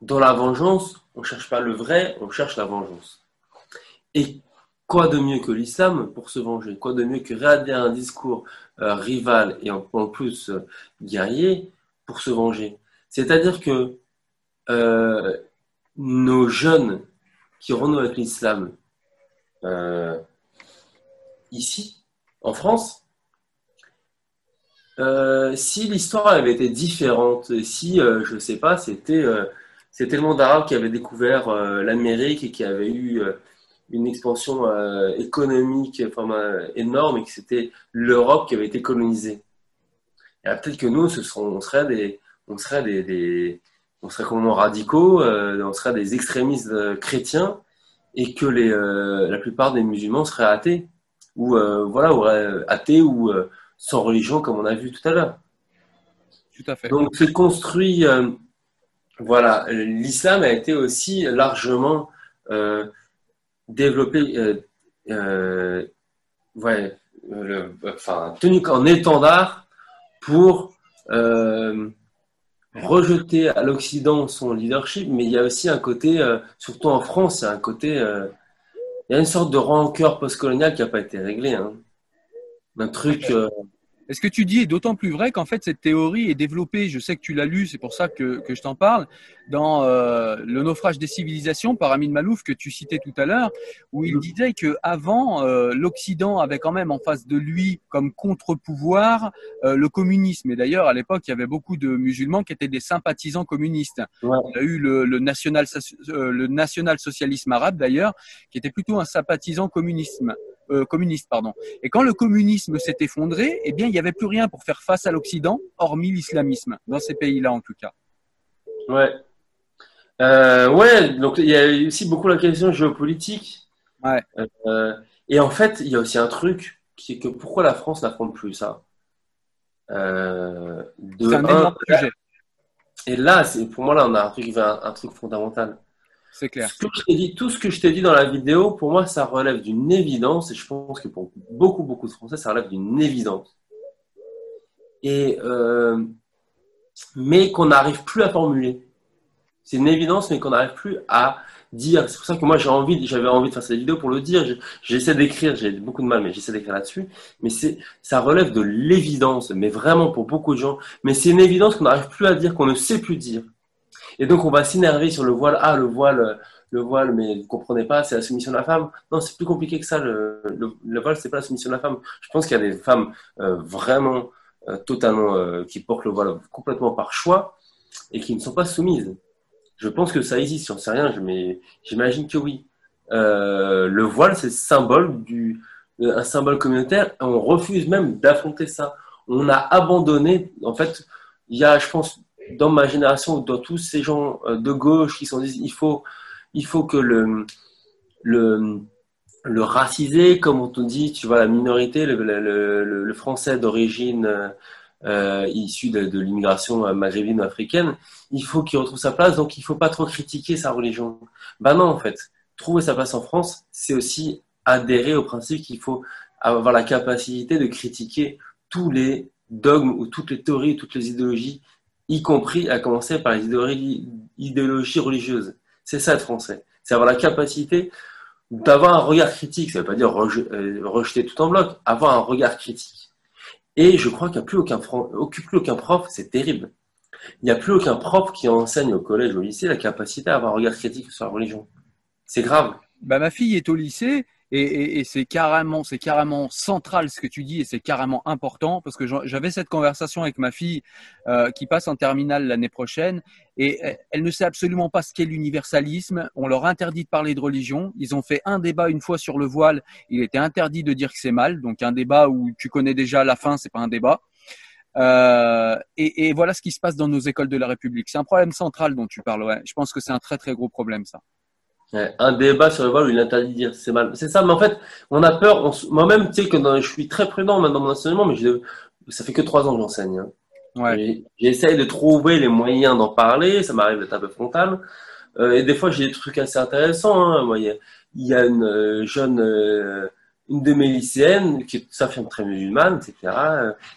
[SPEAKER 2] Dans la vengeance, on ne cherche pas le vrai, on cherche la vengeance. Et quoi de mieux que l'islam pour se venger? Quoi de mieux que réaliser un discours euh, rival et en, plus euh, guerrier pour se venger? C'est-à-dire que euh, nos jeunes qui renouent avec l'islam ici, en France, si l'histoire avait été différente, si, je ne sais pas, c'était c'était le monde arabe qui avait découvert l'Amérique et qui avait eu une expansion euh, économique énorme et que c'était l'Europe qui avait été colonisée. Peut-être que nous, ce on serait des, on serait des, on serait complètement radicaux, euh, on serait des extrémistes euh, chrétiens et que les, la plupart des musulmans seraient athées ou voilà, auraient athées ou sans religion comme on a vu tout à l'heure.
[SPEAKER 1] Tout à fait.
[SPEAKER 2] Donc c'est construit, voilà, l'islam a été aussi largement euh, euh, ouais, le, enfin, tenu en étendard pour euh, rejeter à l'Occident son leadership, mais il y a aussi un côté, surtout en France, il y a un côté, il y a une sorte de rancœur postcolonial qui n'a pas été réglé. Hein. Un truc.
[SPEAKER 1] Et ce que tu dis est d'autant plus vrai qu'en fait, cette théorie est développée, je sais que tu l'as lu, c'est pour ça que, que je t'en parle, dans euh, Le naufrage des civilisations par Amin Malouf que tu citais tout à l'heure, où il disait que avant euh, l'Occident avait quand même en face de lui comme contre-pouvoir euh, le communisme. Et d'ailleurs, à l'époque, il y avait beaucoup de musulmans qui étaient des sympathisants communistes. Il y a eu le, le national, le national-socialisme arabe d'ailleurs, qui était plutôt un sympathisant communisme. Euh, communiste, pardon. Et quand le communisme s'est effondré, eh bien, il n'y avait plus rien pour faire face à l'Occident, hormis l'islamisme, dans ces pays-là en tout cas.
[SPEAKER 2] Ouais. Euh, ouais, donc il y a aussi beaucoup la question géopolitique.
[SPEAKER 1] Ouais.
[SPEAKER 2] Euh, et en fait, il y a aussi un truc qui est que pourquoi la France n'affronte plus ça?
[SPEAKER 1] Euh, C'est un énorme sujet.
[SPEAKER 2] Et là, pour moi, là, on a un truc, un truc fondamental. Tout ce que je t'ai dit dans la vidéo, pour moi, ça relève d'une évidence, et je pense que pour beaucoup, beaucoup de Français, ça relève d'une évidence. Et, euh, mais qu'on n'arrive plus à formuler. C'est une évidence, mais qu'on n'arrive plus à dire. C'est pour ça que moi, j'ai envie, j'avais envie de faire cette vidéo pour le dire. J'essaie d'écrire, j'ai beaucoup de mal, mais j'essaie d'écrire là-dessus. Mais ça relève de l'évidence, mais vraiment pour beaucoup de gens. Mais c'est une évidence qu'on n'arrive plus à dire, qu'on ne sait plus dire. Et donc, on va s'énerver sur le voile. Ah, le voile, le voile, mais vous comprenez pas, c'est la soumission de la femme. Non, c'est plus compliqué que ça. Le, le, voile, c'est pas la soumission de la femme. Je pense qu'il y a des femmes euh, vraiment, euh, totalement, euh, qui portent le voile complètement par choix et qui ne sont pas soumises. Je pense que ça existe, j'en sais rien, mais j'imagine que oui. le voile, c'est symbole du, un symbole communautaire. On refuse même d'affronter ça. On a abandonné, en fait, il y a, je pense, dans ma génération, dans tous ces gens euh, de gauche qui sont dit il faut, il faut que le, le, racisé, comme on te dit, tu vois, la minorité, le, français d'origine euh, issu de, l'immigration maghrébine africaine, il faut qu'il retrouve sa place, donc il faut pas trop critiquer sa religion. Ben non, en fait, trouver sa place en France, c'est aussi adhérer au principe qu'il faut avoir la capacité de critiquer tous les dogmes ou toutes les théories, toutes les idéologies y compris à commencer par les idéologies religieuses. C'est ça être français. C'est avoir la capacité d'avoir un regard critique. Ça ne veut pas dire euh, rejeter tout en bloc, avoir un regard critique. Et je crois qu'il n'y a plus aucun, plus aucun prof, c'est terrible. Il n'y a plus aucun prof qui enseigne au collège ou au lycée la capacité à avoir un regard critique sur la religion. C'est grave.
[SPEAKER 1] Bah, ma fille est au lycée et, c'est carrément, c'est carrément central ce que tu dis et c'est carrément important parce que j'avais cette conversation avec ma fille euh, qui passe en terminale l'année prochaine et elle ne sait absolument pas ce qu'est l'universalisme. On leur interdit de parler de religion. Ils ont fait un débat une fois sur le voile. Il était interdit de dire que c'est mal. Donc un débat où tu connais déjà la fin, c'est pas un débat. Euh, et, et, voilà ce qui se passe dans nos écoles de la République. C'est un problème central dont tu parles. Ouais. Je pense que c'est un très très gros problème ça
[SPEAKER 2] un débat sur le vol où il interdit de dire c'est mal. C'est ça, mais en fait, on a peur. Moi-même, tu sais que je suis très prudent maintenant dans mon enseignement, mais je, ça fait que trois ans que j'enseigne. Hein. Ouais. J'essaye de trouver les moyens d'en parler. Ça m'arrive d'être un peu frontal. Euh, et des fois, j'ai des trucs assez intéressants. Hein. Moi, il y, a, une euh, jeune, euh, une de mes lycéennes qui s'affirme très musulmane, etc.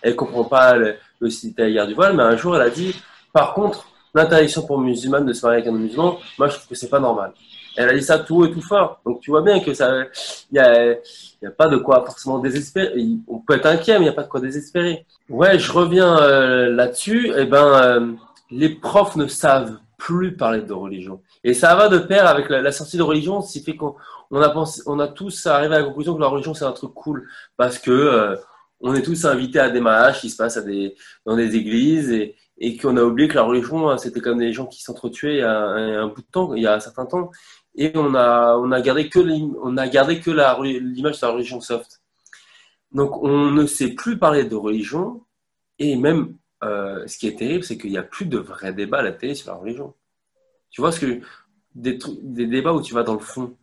[SPEAKER 2] Elle comprend pas le, le hier du voile, mais un jour, elle a dit, par contre, l'interdiction pour musulmane de se marier avec un musulman, moi, je trouve que c'est pas normal. Elle a dit ça tout et tout fort. Donc tu vois bien que ça, il y a, y a pas de quoi forcément désespérer. On peut être inquiet, mais il n'y a pas de quoi désespérer. Ouais, je reviens euh, là-dessus. Eh ben, euh, les profs ne savent plus parler de religion. Et ça va de pair avec la, sortie de religion, ce qui fait qu'on on a pensé, on a tous arrivé à la conclusion que la religion c'est un truc cool parce que euh, on est tous invités à des mariages qui se passent à des, dans des églises et, et qu'on a oublié que la religion, hein, c'était comme des gens qui s'entretuaient il y a un, bout de temps, il y a un certain temps et on a, on a gardé que on a gardé que l'image de la religion soft. Donc on ne sait plus parler de religion et même euh, ce qui est terrible, c'est qu'il n'y a plus de vrais débats à la télé sur la religion. Tu vois ce que des, des débats où tu vas dans le fond.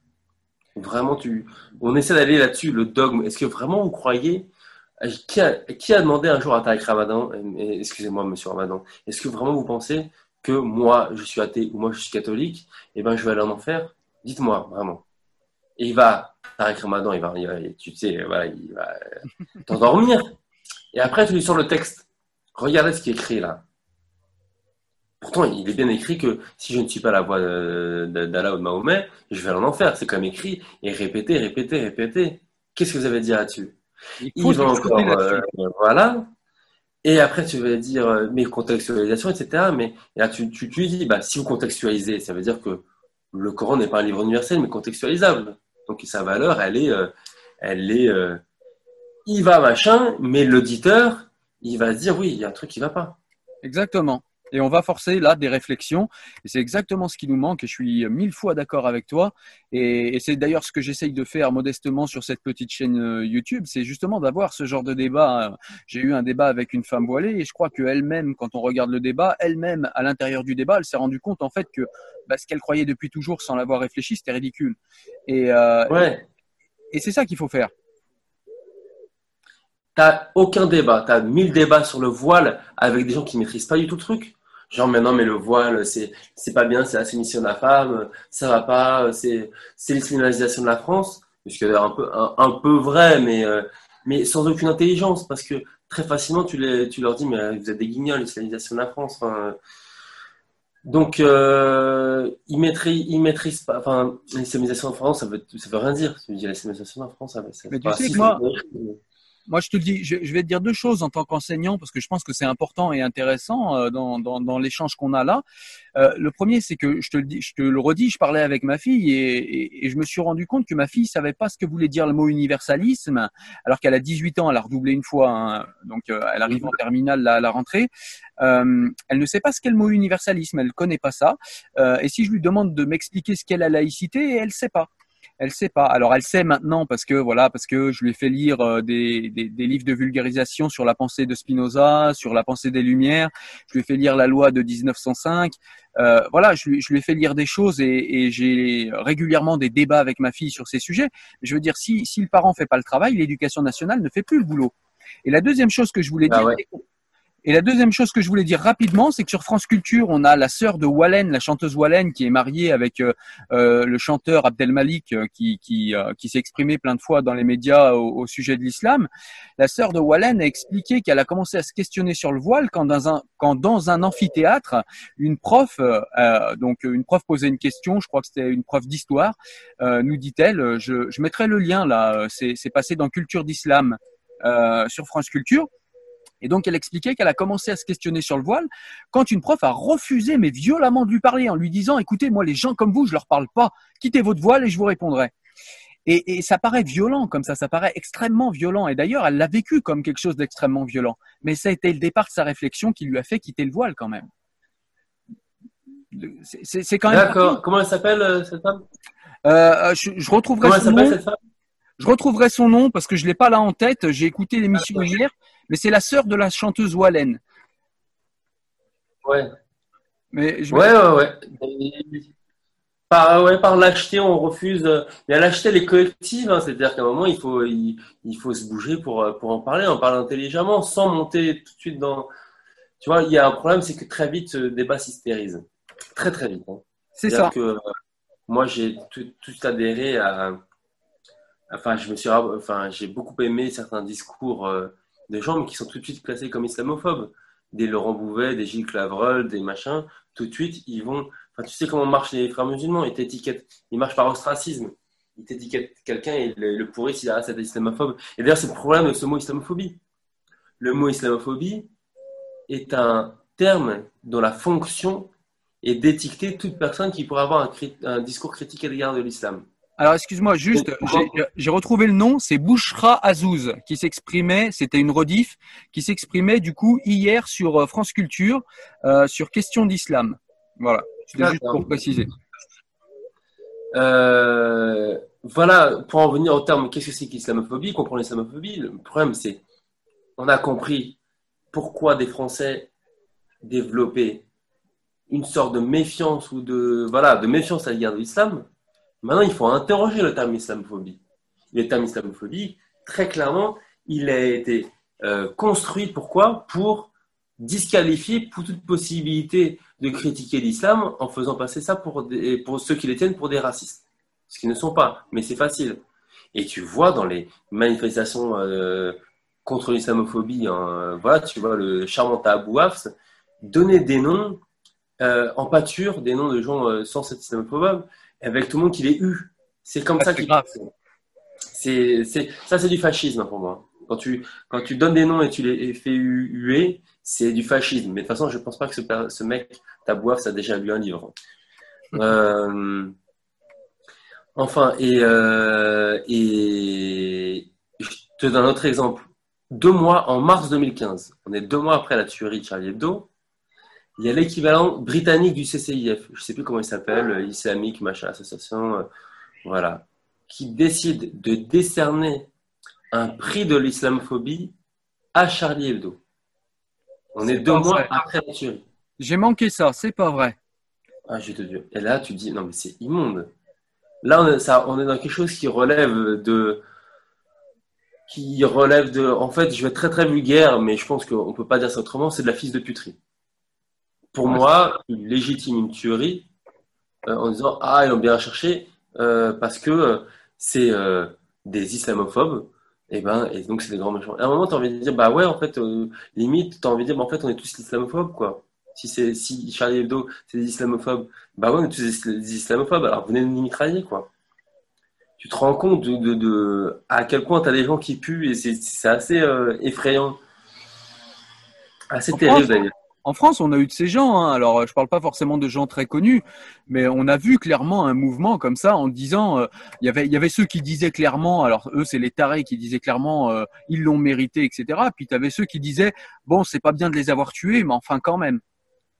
[SPEAKER 2] Vraiment, tu, on essaie d'aller là-dessus, le dogme. Est-ce que vraiment vous croyez? Qui a, qui a demandé un jour à Tariq Ramadan, excusez-moi, monsieur Ramadan, est-ce que vraiment vous pensez que moi, je suis athée ou moi, je suis catholique, et eh ben, je vais aller en enfer? Dites-moi, vraiment. Et il va, Tariq Ramadan, il va, tu sais, voilà, il va t'endormir. Et après, tu lui sors le texte. Regardez ce qui est écrit là. Pourtant, il est bien écrit que si je ne suis pas la voix d'Allah ou de Mahomet, je vais en enfer. C'est comme écrit et répéter, répéter, répéter. Qu'est-ce que vous avez dit là-dessus? Il, va encore, euh, voilà. Et après, tu vas dire, euh, mais contextualisation, etc. Mais là, tu, tu, tu dis, bah, si vous contextualisez, ça veut dire que le Coran n'est pas un livre universel, mais contextualisable. Donc sa valeur, elle est, euh, elle est, euh, il va machin, mais l'auditeur, il va se dire oui, il y a un truc qui va pas.
[SPEAKER 1] Exactement. Et on va forcer là des réflexions. Et c'est exactement ce qui nous manque. Et je suis mille fois d'accord avec toi. Et, c'est d'ailleurs ce que j'essaye de faire modestement sur cette petite chaîne euh, YouTube. C'est justement d'avoir ce genre de débat. J'ai eu un débat avec une femme voilée et je crois qu'elle-même, quand on regarde le débat, elle-même, à l'intérieur du débat, elle s'est rendue compte en fait que bah, ce qu'elle croyait depuis toujours sans l'avoir réfléchi, c'était ridicule. Et, euh,
[SPEAKER 2] ouais.
[SPEAKER 1] et c'est ça qu'il faut faire.
[SPEAKER 2] T'as aucun débat, tu as mille débats sur le voile avec des gens qui maîtrisent pas du tout le truc. Genre, mais non, mais le voile, c'est, c'est pas bien, c'est la soumission de la femme, ça va pas, c'est, c'est l'islamisation de la France. Ce qui est un peu, un, peu vrai, mais, euh, mais sans aucune intelligence, parce que très facilement, tu, les, tu leur dis, mais vous êtes des guignols, l'islamisation de la France. donc, euh, ils, maîtrisent, ils maîtrisent pas, enfin, l'islamisation de France, ça veut, ça veut rien dire. Tu dis l'islamisation de la France, ça veut, ça
[SPEAKER 1] mais tu sais que moi, moi, je te dis, je, vais te dire deux choses en tant qu'enseignant parce que je pense que c'est important et intéressant euh, dans, dans, dans l'échange qu'on a là. Euh, le premier, c'est que je te le dis, je te le redis, je parlais avec ma fille et, et, je me suis rendu compte que ma fille savait pas ce que voulait dire le mot universalisme, alors qu'elle a 18 ans, elle a redoublé une fois, hein, donc euh, elle arrive en terminale à la rentrée. Euh, elle ne sait pas ce qu'est le mot universalisme, elle connaît pas ça. et si je lui demande de m'expliquer ce qu'est la laïcité, elle sait pas elle sait pas. Alors elle sait maintenant parce que voilà, parce que je lui ai fait lire euh, des, des, des, livres de vulgarisation sur la pensée de Spinoza, sur la pensée des Lumières. Je lui ai fait lire la loi de 1905. Euh, voilà, je lui, je lui ai fait lire des choses et, et j'ai régulièrement des débats avec ma fille sur ces sujets. Je veux dire, si, si le parent fait pas le travail, l'éducation nationale ne fait plus le boulot. Et la deuxième chose que je voulais ah dire, Et la deuxième chose que je voulais dire rapidement, c'est que sur France Culture, on a la sœur de Wallen, la chanteuse Wallen, qui est mariée avec euh, euh le chanteur Abdel Malik, euh, qui, qui, euh, qui s'est exprimé plein de fois dans les médias au, sujet de l'islam. La sœur de Wallen a expliqué qu'elle a commencé à se questionner sur le voile quand dans un, quand dans un amphithéâtre, une prof, donc une prof posait une question, je crois que c'était une prof d'histoire, nous dit-elle, je, je mettrai le lien là, c'est passé dans Culture d'Islam sur France Culture et donc, elle expliquait qu'elle a commencé à se questionner sur le voile quand une prof a refusé, mais violemment, de lui parler en lui disant, écoutez, moi, les gens comme vous, je leur parle pas. Quittez votre voile et je vous répondrai. Et, et ça paraît violent comme ça, ça paraît extrêmement violent. Et d'ailleurs, elle l'a vécu comme quelque chose d'extrêmement violent. Mais ça a été le départ de sa réflexion qui lui a fait quitter le voile quand même.
[SPEAKER 2] C'est quand même. D'accord. Comment elle s'appelle euh, cette femme?
[SPEAKER 1] Euh, je, je, retrouverai Comment son nom. Cette femme? Je retrouverai son nom parce que je l'ai pas là en tête. J'ai écouté l'émission hier mais c'est la sœur de la chanteuse Wallen.
[SPEAKER 2] Ouais. Mais je ouais, ouais, ouais. Par, ouais, par l'acheter, on refuse. Mais l'acheter, elle est collective. Hein. C'est-à-dire qu'à un moment, il faut, il, faut se bouger pour, pour en parler, en parler intelligemment, sans monter tout de suite dans. Tu vois, il y a un problème, c'est que très vite, ce débat s'hystérise. Très, très vite. Hein.
[SPEAKER 1] C'est ça.
[SPEAKER 2] Que, moi, j'ai tout, tout adhéré à. Enfin, je me suis, enfin, j'ai beaucoup aimé certains discours euh, des gens qui sont tout de suite classés comme islamophobes. Des Laurent Bouvet, des Gilles Clavreul, des machins, tout de suite, ils vont. Enfin, tu sais comment marchent les frères musulmans Ils t'étiquettent. Ils marchent par ostracisme. Ils t'étiquettent quelqu'un et le, pourrissent, il a c'est islamophobe. Et d'ailleurs, c'est le problème de ce mot islamophobie. Le mot islamophobie est un terme dont la fonction est d'étiqueter toute personne qui pourrait avoir un, un discours critique à l'égard de l'islam.
[SPEAKER 1] Alors, excuse-moi, juste, j'ai retrouvé le nom, c'est Bouchra Azouz qui s'exprimait, c'était une rediff, qui s'exprimait du coup hier sur euh, France Culture euh, sur question d'islam. Voilà, c'était juste pour préciser.
[SPEAKER 2] Euh, voilà, pour en venir au terme, qu'est-ce que c'est qu'islamophobie? Comprendre l'islamophobie, le problème c'est, on a compris pourquoi des Français développaient une sorte de méfiance ou de, voilà, de méfiance à l'égard de l'islam Maintenant, il faut interroger le terme islamophobie. Le terme islamophobie, très clairement, il a été euh, construit pourquoi? Pour disqualifier pour toute possibilité de critiquer l'islam en faisant passer ça pour, pour ceux qui les tiennent pour des racistes. Ce qui ne sont pas, mais c'est facile. Et tu vois dans les manifestations euh, contre l'islamophobie, hein, voilà, tu vois le charmant Abou Hafs donner des noms euh, en pâture, des noms de gens sans cette islamophobie, avec tout le monde qui l'ait eu. C'est comme ah, ça qu'il c'est, c'est, ça, c'est du fascisme pour moi. Quand tu, quand tu donnes des noms et tu les fais huer, c'est du fascisme. Mais de toute façon, je ne pense pas que ce, ce mec, Tabouaf, ça a déjà lu un livre. Euh, enfin, et, euh, et je te donne un autre exemple. Deux mois, en mars 2015, on est deux mois après la tuerie de Charlie Hebdo, il y a l'équivalent britannique du CCIF, je ne sais plus comment il s'appelle, euh, islamique, machin, association, euh, voilà, qui décide de décerner un prix de l'islamophobie à Charlie Hebdo. On est, deux mois après la tuerie.
[SPEAKER 1] J'ai manqué ça, c'est pas vrai.
[SPEAKER 2] Ah, je te dis. Et là, tu dis, non, mais c'est immonde. Là, on est, ça, on est dans quelque chose qui relève de. Qui relève de. En fait, je vais être très très vulgaire, mais je pense qu'on ne peut pas dire ça autrement, c'est de la fils de puterie pour moi, il légitime une tuerie euh, en disant Ah, ils l'ont bien cherché euh, parce que euh, c'est des islamophobes. Et, ben, et donc, c'est des grands méchants. à un moment, tu as envie de dire Bah ouais, en fait, limite, tu as envie de dire bah, En fait, on est tous islamophobes, quoi. Si, c'est, si Charlie Hebdo, c'est des islamophobes, bah ouais, on est tous des islamophobes, alors venez nous mitrailler, quoi. Tu te rends compte de, de, à quel point tu as des gens qui puent et c'est, assez effrayant. Assez terrible d'ailleurs.
[SPEAKER 1] En France, on a eu de ces gens. Hein. Alors, je parle pas forcément de gens très connus, mais on a vu clairement un mouvement comme ça en disant, euh, il y avait, il y avait ceux qui disaient clairement, alors eux, c'est les tarés qui disaient clairement, euh, ils l'ont mérité, etc. Puis tu avais ceux qui disaient, bon, c'est pas bien de les avoir tués, mais enfin quand même.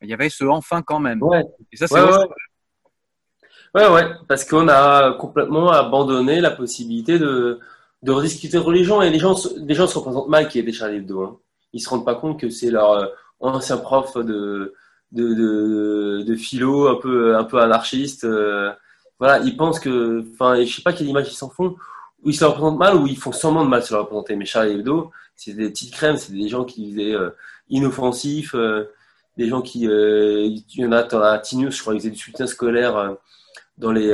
[SPEAKER 1] Il y avait ce enfin quand même.
[SPEAKER 2] Ouais. Et ça, c'est ouais, ouais. ouais, parce qu'on a complètement abandonné la possibilité de, de rediscuter de religion et les gens, les gens se représentent mal qui est des Charlie. Hein. Ils se rendent pas compte que c'est leur ancien prof de, de, de, philo, un peu, un peu anarchiste. Euh, voilà, ils pensent que, enfin, je sais pas quelle image ils s'en font, où ils se représentent mal, ou ils font semblant de mal se représenter. Mais Charlie Hebdo, c'est des petites crèmes, c'est des gens qui étaient euh, inoffensifs, euh, des gens qui, il y en a, à Tinius, je crois qu'ils faisaient du soutien scolaire dans les,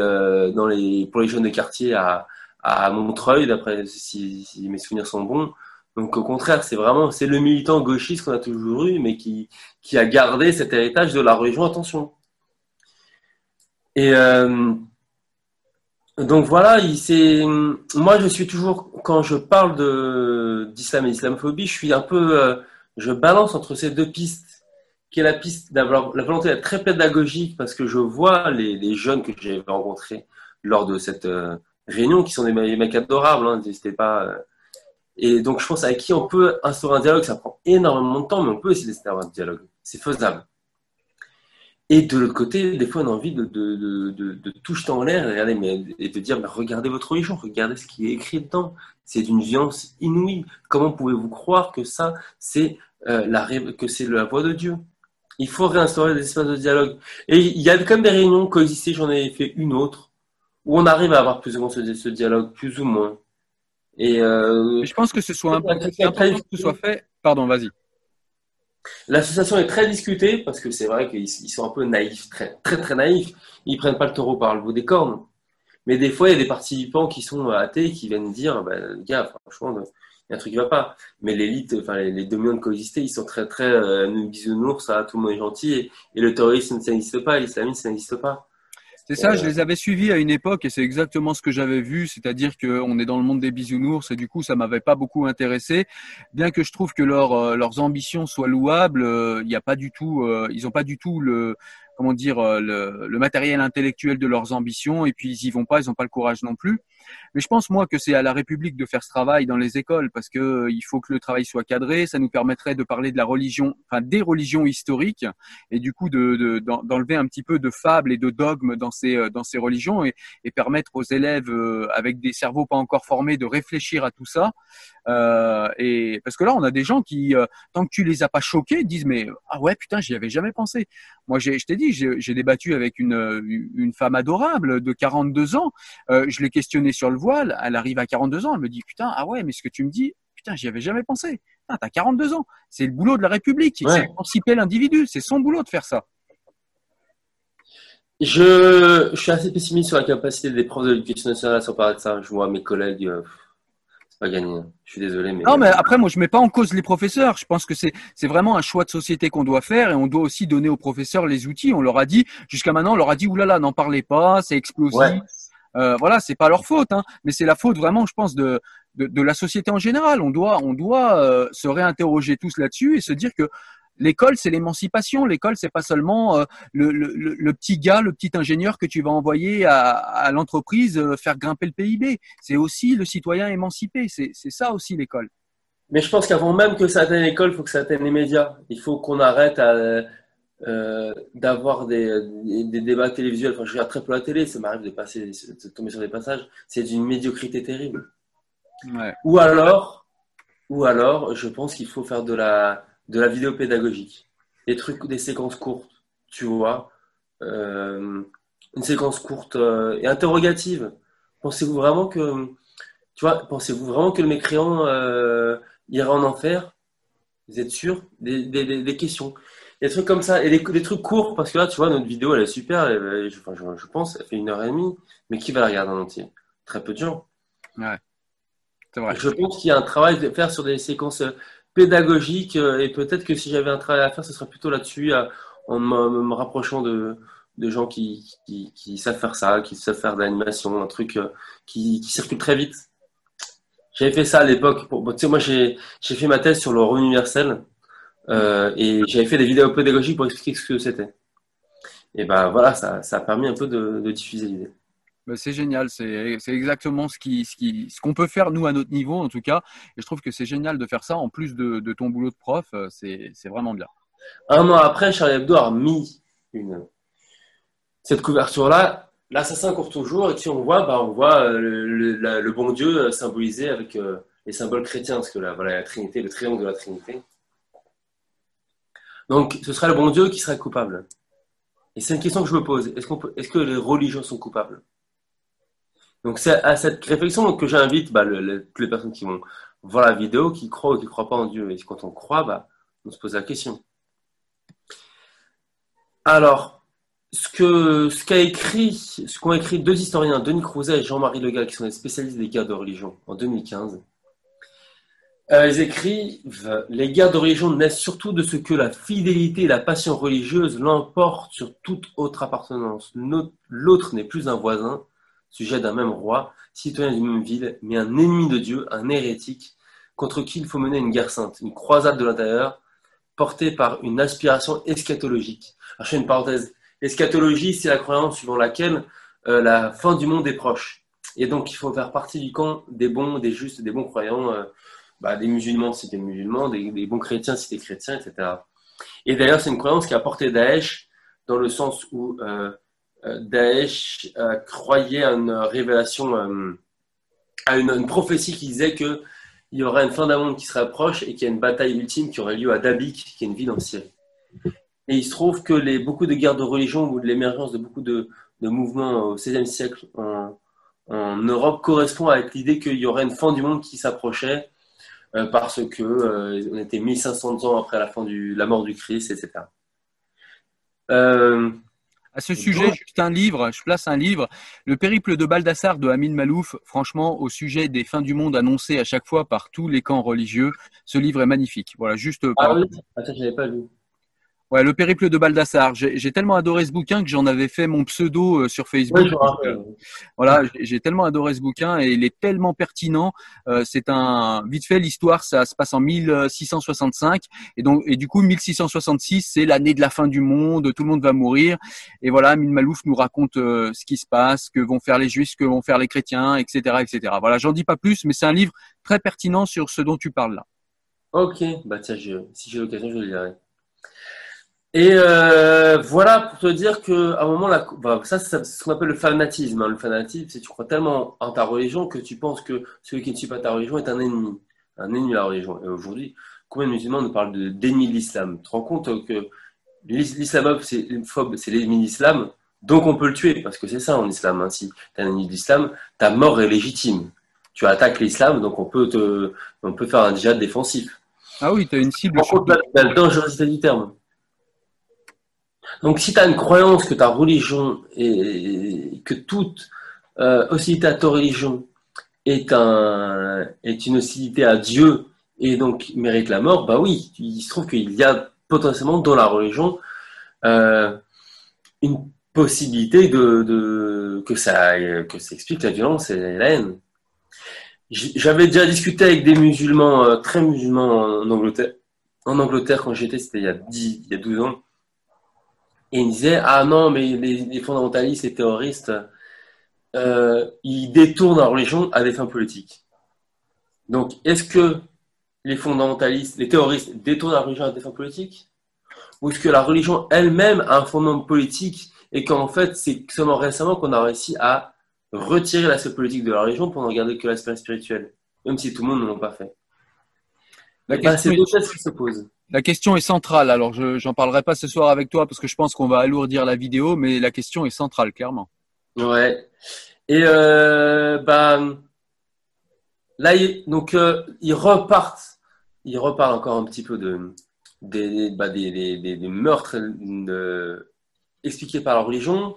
[SPEAKER 2] dans les, pour les jeunes de quartier à, à Montreuil, d'après si, mes souvenirs sont bons. Donc au contraire, c'est vraiment c'est le militant gauchiste qu'on a toujours eu, mais qui, qui a gardé cet héritage de la religion. Attention. Et euh, donc voilà, il, moi je suis toujours, quand je parle de, d'islam et d'islamophobie, je suis un peu, euh, je balance entre ces deux pistes, qui est la piste d'avoir la volonté d'être très pédagogique, parce que je vois les, les jeunes que j'ai rencontrés lors de cette euh, réunion, qui sont des mecs adorables, hein, n'hésitez pas. Et donc je pense avec qui on peut instaurer un dialogue, ça prend énormément de temps, mais on peut essayer d'instaurer un dialogue, c'est faisable. Et de l'autre côté, des fois, on a envie de, de, de, de, tout jeter en l'air et, mais, et de dire mais regardez votre religion, regardez ce qui est écrit dedans. C'est d'une violence inouïe. Comment pouvez-vous croire que ça, c'est euh, la, la voix de Dieu? Il faut réinstaurer des espaces de dialogue. Et il y a quand même des réunions coexistées, j'en ai fait une autre, où on arrive à avoir plus ou moins ce dialogue, plus ou moins.
[SPEAKER 1] Et euh, je pense que ce soit important que ce soit fait. Pardon, vas-y.
[SPEAKER 2] L'association est très discutée parce que c'est vrai qu'ils sont un peu naïfs, très, très très naïfs. Ils prennent pas le taureau par le bout des cornes. Mais des fois, il y a des participants qui sont athées qui viennent dire, ben, gars, franchement, il y a un truc qui va pas. Mais l'élite, enfin, les, dominants de coexister, ils sont très, très, euh, nous bisounours, ça, tout le monde est gentil. Et, et le terrorisme, ça n'existe pas, l'islamisme, ça n'existe pas.
[SPEAKER 1] C'est ça, je les avais suivis à une époque et c'est exactement ce que j'avais vu, c'est-à-dire qu'on est dans le monde des bisounours et du coup ça m'avait pas beaucoup intéressé. Bien que je trouve que leur, euh, leurs ambitions soient louables, euh, il n'y a pas du tout, euh, ils ont pas du tout le, comment dire, le, le, matériel intellectuel de leurs ambitions et puis ils y vont pas, ils n'ont pas le courage non plus. Mais je pense moi que c'est à la République de faire ce travail dans les écoles parce que euh, il faut que le travail soit cadré. Ça nous permettrait de parler de la religion, enfin des religions historiques et du coup de d'enlever un petit peu de fables et de dogmes dans ces euh, dans ces religions et, et permettre aux élèves euh, avec des cerveaux pas encore formés de réfléchir à tout ça. Et parce que là, on a des gens qui, tant que tu les as pas choqués, disent mais ah ouais putain, j'y avais jamais pensé. Moi, je t'ai dit, j'ai débattu avec une une femme adorable de 42 ans. Je l'ai questionnée sur le voile, elle arrive à 42 ans, elle me dit putain, ah ouais, mais ce que tu me dis, putain, j'y avais jamais pensé. Tu t'as 42 ans, c'est le boulot de la République, c'est émanciper l'individu, c'est son boulot de faire ça.
[SPEAKER 2] Je, suis assez pessimiste sur la capacité des profs de l'éducation nationale sans parler de ça. Je vois mes collègues, euh, c'est pas gagné. Je suis désolé, mais.
[SPEAKER 1] Non, mais après, moi, je mets pas en cause les professeurs. Je pense que c'est, c'est vraiment un choix de société qu'on doit faire et on doit aussi donner aux professeurs les outils. On leur a dit, jusqu'à maintenant, on leur a dit, oulala, n'en parlez pas, c'est explosif. Euh, voilà, c'est pas leur faute, hein, mais c'est la faute vraiment, je pense, de, de, la société en général. On doit, on doit euh, se réinterroger tous là-dessus et se dire que l'école, c'est l'émancipation. L'école, c'est pas seulement euh, le, le, le, petit gars, le petit ingénieur que tu vas envoyer à, à l'entreprise faire grimper le PIB. C'est aussi le citoyen émancipé. C'est ça aussi l'école.
[SPEAKER 2] Mais je pense qu'avant même que ça atteigne l'école, il faut que ça atteigne les médias. Il faut qu'on arrête à, euh, d'avoir des, des, débats télévisuels. Enfin, je regarde très peu la télé, ça m'arrive de passer, de tomber sur des passages. C'est d'une médiocrité terrible. Ouais. Ou alors, ou alors, je pense qu'il faut faire de la, de la vidéo pédagogique. Des trucs, des séquences courtes, tu vois. Euh, une séquence courte euh, et interrogative. Pensez-vous vraiment que, tu vois, pensez-vous vraiment que le mécréant ira en enfer? Vous êtes sûr? Des, des, des questions des trucs comme ça. Et des, trucs courts, parce que là, tu vois, notre vidéo, elle est super. je, je, pense, elle fait une heure et demie. Mais qui va la regarder en entier? Très peu de gens. Ouais. C'est vrai. Je pense qu'il y a un travail à faire sur des séquences pédagogiques. Euh, et peut-être que si j'avais un travail à faire, ce serait plutôt là-dessus, en me, rapprochant de, de gens qui, qui, qui, savent faire ça, qui savent faire de l'animation, un truc euh, qui, qui circule très vite. J'avais fait ça à l'époque. tu sais, moi, j'ai fait ma thèse sur le revenu universel. Euh, et j'avais fait des vidéos pédagogiques pour expliquer ce que c'était. Et ben voilà, ça, ça a permis un peu de, de diffuser l'idée.
[SPEAKER 1] Ben, c'est génial, c'est exactement ce qui, ce qui, ce qu'on peut faire nous à notre niveau en tout cas. Et je trouve que c'est génial de faire ça en plus de, de ton boulot de prof, euh, c'est vraiment bien.
[SPEAKER 2] Un an après, Charlie Hebdo a mis une, cette couverture-là. L'assassin court toujours et si on voit, bah, on voit euh, le, le, bon Dieu symbolisé avec les symboles chrétiens, parce que là, voilà, la Trinité, le triangle de la Trinité. Donc, ce serait le bon Dieu qui serait coupable. Et c'est une question que je me pose. Est-ce, est que les religions sont coupables? Donc c'est à cette réflexion que j'invite bah, toutes les personnes qui vont voir la vidéo, qui croient ou qui ne croient pas en Dieu. Et quand on croit, bah, on se pose la question. Alors, ce que ce ce qu'ont écrit deux historiens, Denis Crouzet et Jean-Marie Legal, qui sont des spécialistes des guerres de religion en 2015, euh, ils écrivent Les guerres de religion naissent surtout de ce que la fidélité et la passion religieuse l'emportent sur toute autre appartenance. L'autre n'est plus un voisin, sujet d'un même roi, citoyen d'une même ville, mais un ennemi de Dieu, un hérétique, contre qui il faut mener une guerre sainte, une croisade de l'intérieur, portée par une aspiration eschatologique. Alors, je fais une parenthèse. L'eschatologie, c'est la croyance suivant laquelle euh, la fin du monde est proche. Et donc, il faut faire partie du camp des bons, des justes, des bons croyants. Euh, bah, des musulmans si des musulmans, des, bons chrétiens si des chrétiens, etc. Et d'ailleurs, c'est une croyance qui a porté Daesh dans le sens où euh, euh Daesh euh, croyait à une révélation, euh, à une, prophétie qui disait qu'il y aurait une fin d'un monde qui se rapproche et qu'il y a une bataille ultime qui aurait lieu à Dabik, qui est une ville en Syrie. Et il se trouve que les, beaucoup de guerres de religion ou de l'émergence de beaucoup de, mouvements au XVIe siècle en, en Europe correspond avec l'idée qu'il y aurait une fin du monde qui s'approchait euh, parce que euh, on était 1500 ans après la fin du la mort du Christ, etc.
[SPEAKER 1] Euh, à ce sujet, juste un livre, je place un livre, Le périple de Baldassar de Amin Malouf. Franchement, au sujet des fins du monde annoncées à chaque fois par tous les camps religieux, ce livre est magnifique. Voilà, juste.
[SPEAKER 2] Ah oui, Attends, je pas lu.
[SPEAKER 1] Ouais, le périple de Baldassar. J'ai tellement adoré ce bouquin que j'en avais fait mon pseudo euh, sur Facebook. voilà, j'ai tellement adoré ce bouquin et il est tellement pertinent. Euh, c'est un vite fait l'histoire, ça se passe en 1665 et donc et du coup 1666 c'est l'année de la fin du monde, tout le monde va mourir et voilà, Amin Malouf nous raconte euh, ce qui se passe, que vont faire les juifs, que vont faire les chrétiens, etc., etc. Voilà, j'en dis pas plus, mais c'est un livre très pertinent sur ce dont tu parles là.
[SPEAKER 2] Ok, bah tiens, si j'ai l'occasion, je le lirai. Et euh, voilà pour te dire que à un moment là, bah, ça c'est ce qu'on appelle le fanatisme. Hein. Le fanatisme, c'est tu crois tellement en ta religion que tu penses que celui qui ne suit pas ta religion est un ennemi, un ennemi de la religion. Et aujourd'hui, combien de musulmans nous parlent de d'ennemi de l'islam? Tu te rends compte que l'islamophobe, c'est c'est l'ennemi de l'islam, donc on peut le tuer parce que c'est ça en islam. Hein. Si tu es un ennemi de l'islam, ta mort est légitime. Tu attaques l'islam, donc on peut te, on peut faire un djihad défensif.
[SPEAKER 1] Ah oui, tu as une cible.
[SPEAKER 2] Tu as la dangerosité du terme. Donc, si tu as une croyance que ta religion et que toute euh, hostilité à ta religion est, un, est une hostilité à Dieu et donc mérite la mort, bah oui, il se trouve qu'il y a potentiellement dans la religion euh, une possibilité de, que ça que ça explique la violence et la haine. J'avais déjà discuté avec des musulmans euh, très musulmans en Angleterre. En Angleterre, quand j'étais, c'était il y a 10, il y a 12 ans. Et il disait Ah non, mais les, fondamentalistes et terroristes, euh, ils détournent la religion à des fins politiques. Donc, est-ce que les fondamentalistes, les terroristes détournent la religion à des fins politiques? Ou est-ce que la religion elle-même a un fondement politique et qu'en fait, c'est seulement récemment qu'on a réussi à retirer l'aspect politique de la religion pour n'en garder que l'aspect spirituel, même si tout le monde ne l'a pas fait?
[SPEAKER 1] La ben, question qui se pose. La question est centrale. Alors, je n'en parlerai pas ce soir avec toi parce que je pense qu'on va alourdir la vidéo, mais la question est centrale, clairement.
[SPEAKER 2] Ouais. Et euh, bah, là, donc, euh, ils repartent. Ils repartent encore un petit peu de, des, bah, meurtres expliqués par la religion.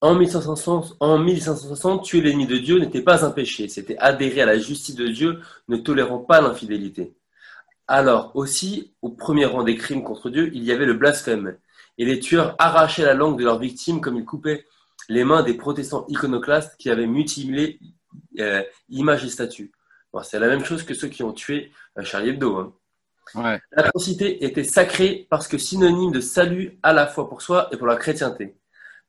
[SPEAKER 2] En 1560, en 1560 tuer l'ennemi de Dieu n'était pas un péché. C'était adhérer à la justice de Dieu, ne tolérant pas l'infidélité. Alors aussi, au premier rang des crimes contre Dieu, il y avait le blasphème. Et les tueurs arrachaient la langue de leurs victimes comme ils coupaient les mains des protestants iconoclastes qui avaient mutilé euh, images et statues. c'est la même chose que ceux qui ont tué euh, Charlie Hebdo. Hein. Ouais. L'atrocité était sacrée parce que synonyme de salut à la fois pour soi et pour la chrétienté.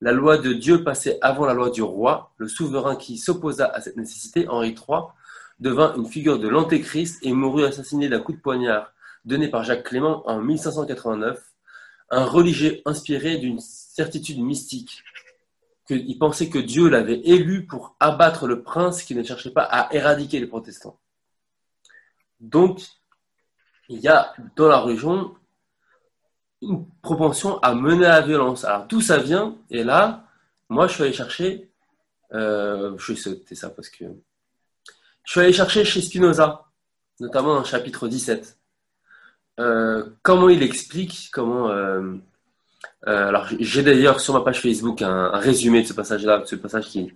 [SPEAKER 2] La loi de Dieu passait avant la loi du roi. Le souverain qui s'opposa à cette nécessité, Henri III, devint une figure de l'antéchrist et mourut assassiné d'un coup de poignard donné par Jacques Clément en 1589, un religieux inspiré d'une certitude mystique. Il pensait que Dieu l'avait élu pour abattre le prince qui ne cherchait pas à éradiquer les protestants. Donc, il y a dans la religion une propension à mener à la violence. Alors tout ça vient, et là, moi je suis allé chercher Euh, je vais sauter ça parce que. Je suis allé chercher chez Spinoza, notamment dans le chapitre 17. Euh, comment il explique, comment. Euh, alors, j'ai d'ailleurs sur ma page Facebook un, résumé de ce passage-là, de ce passage qui.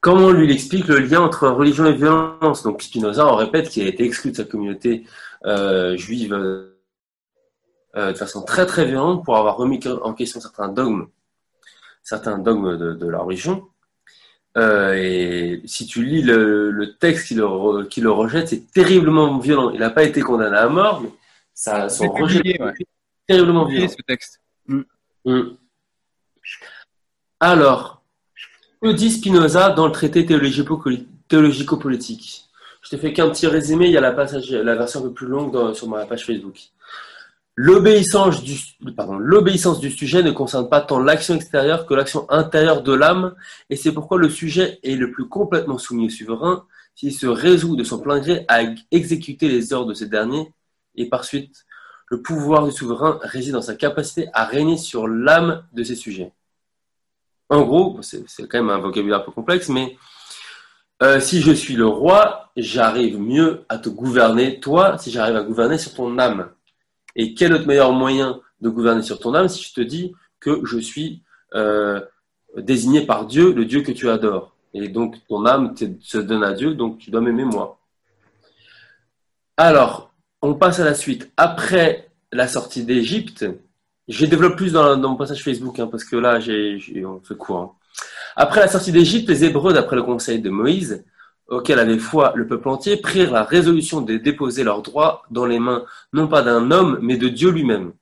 [SPEAKER 2] Comment lui il explique le lien entre religion et violence Donc, Spinoza, on répète, qu'il a été exclu de sa communauté juive de façon très très violente pour avoir remis en question certains dogmes, certains dogmes de la religion. Euh, et si tu lis le, texte qui le, qui le rejette, c'est terriblement violent. Il n'a pas été condamné à mort, mais ça, son rejet terriblement violent. ce texte. Mm. Mm. Alors, que dit Spinoza dans le traité théologico-politique Je te fais qu'un petit résumé, il y a la, passage, la version un peu plus longue sur ma page Facebook. L'obéissance du, sujet ne concerne pas tant l'action extérieure que l'action intérieure de l'âme, et c'est pourquoi le sujet est le plus complètement soumis au souverain s'il se résout de son plein gré à exécuter les ordres de ce dernier, et par suite, le pouvoir du souverain réside dans sa capacité à régner sur l'âme de ses sujets. En gros, c'est, quand même un vocabulaire un peu complexe, mais euh, si je suis le roi, j'arrive mieux à te gouverner, toi, si j'arrive à gouverner sur ton âme. Et quel autre meilleur moyen de gouverner sur ton âme si je te dis que je suis euh, désigné par Dieu, le Dieu que tu adores. Et donc ton âme se donne à Dieu, donc tu dois m'aimer moi. Alors, on passe à la suite. Après la sortie d'Égypte, je développe plus dans, mon passage Facebook, hein, parce que là, on fait court. Hein. Après la sortie d'Égypte, les Hébreux, d'après le conseil de Moïse, auquel avait foi le peuple entier, prirent la résolution de déposer leurs droits dans les mains non pas d'un homme, mais de Dieu lui-même.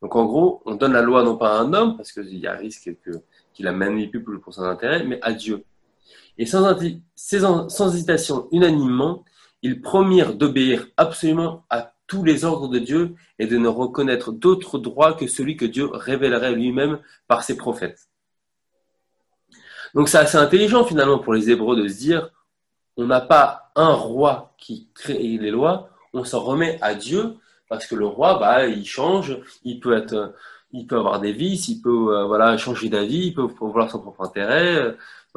[SPEAKER 2] Donc en gros, on donne la loi non pas à un homme, parce qu'il y a risque qu'il la manipule pour son intérêt, mais à Dieu. Et sans, sans hésitation, unanimement, ils promirent d'obéir absolument à tous les ordres de Dieu et de ne reconnaître d'autre droit que celui que Dieu révélerait lui-même par ses prophètes. Donc c'est assez intelligent finalement pour les Hébreux de se dire, on n'a pas un roi qui crée les lois, on s'en remet à Dieu parce que le roi, bah, il change, il peut être, il peut avoir des vices, il peut, euh, voilà, changer d'avis, il peut vouloir son propre intérêt, euh,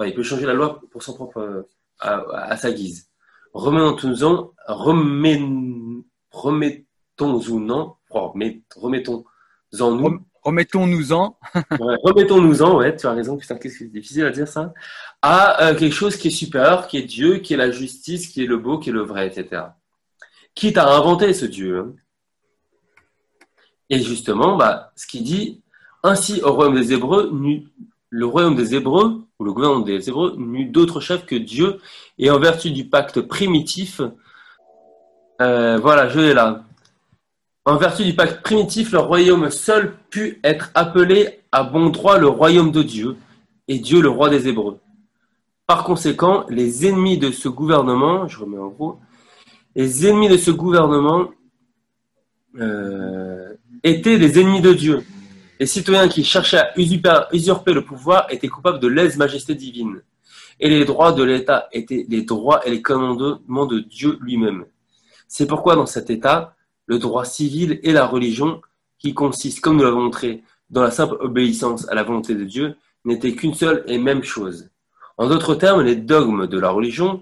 [SPEAKER 2] il peut changer la loi pour son propre, euh, à, sa guise. Remettons-nous-en, remettons-nous-en, remettons-en nous
[SPEAKER 1] Remettons-nous-en.
[SPEAKER 2] remettons-nous-en, ouais, tu as raison, putain, qu'est-ce que c'est difficile à dire ça. À euh, quelque chose qui est supérieur, qui est Dieu, qui est la justice, qui est le beau, qui est le vrai, etc. Qui t'a inventé ce Dieu hein? Et justement, bah, ce qui dit, ainsi au royaume des Hébreux, le royaume des Hébreux, ou le gouvernement des Hébreux, n'eut d'autre chef que Dieu, et en vertu du pacte primitif, euh, voilà, je l'ai là. En vertu du pacte primitif, le royaume seul put être appelé à bon droit le royaume de Dieu, et Dieu le roi des Hébreux. Par conséquent, les ennemis de ce gouvernement, je remets en gros, les ennemis de ce gouvernement euh, étaient des ennemis de Dieu. Les citoyens qui cherchaient à usurper, le pouvoir étaient coupables de lèse-majesté divine. Et les droits de l'État étaient les droits et les commandements de Dieu lui-même. C'est pourquoi dans cet État, le droit civil et la religion, qui consiste, comme nous l'avons montré, dans la simple obéissance à la volonté de Dieu, n'étaient qu'une seule et même chose. En d'autres termes, les dogmes de la religion,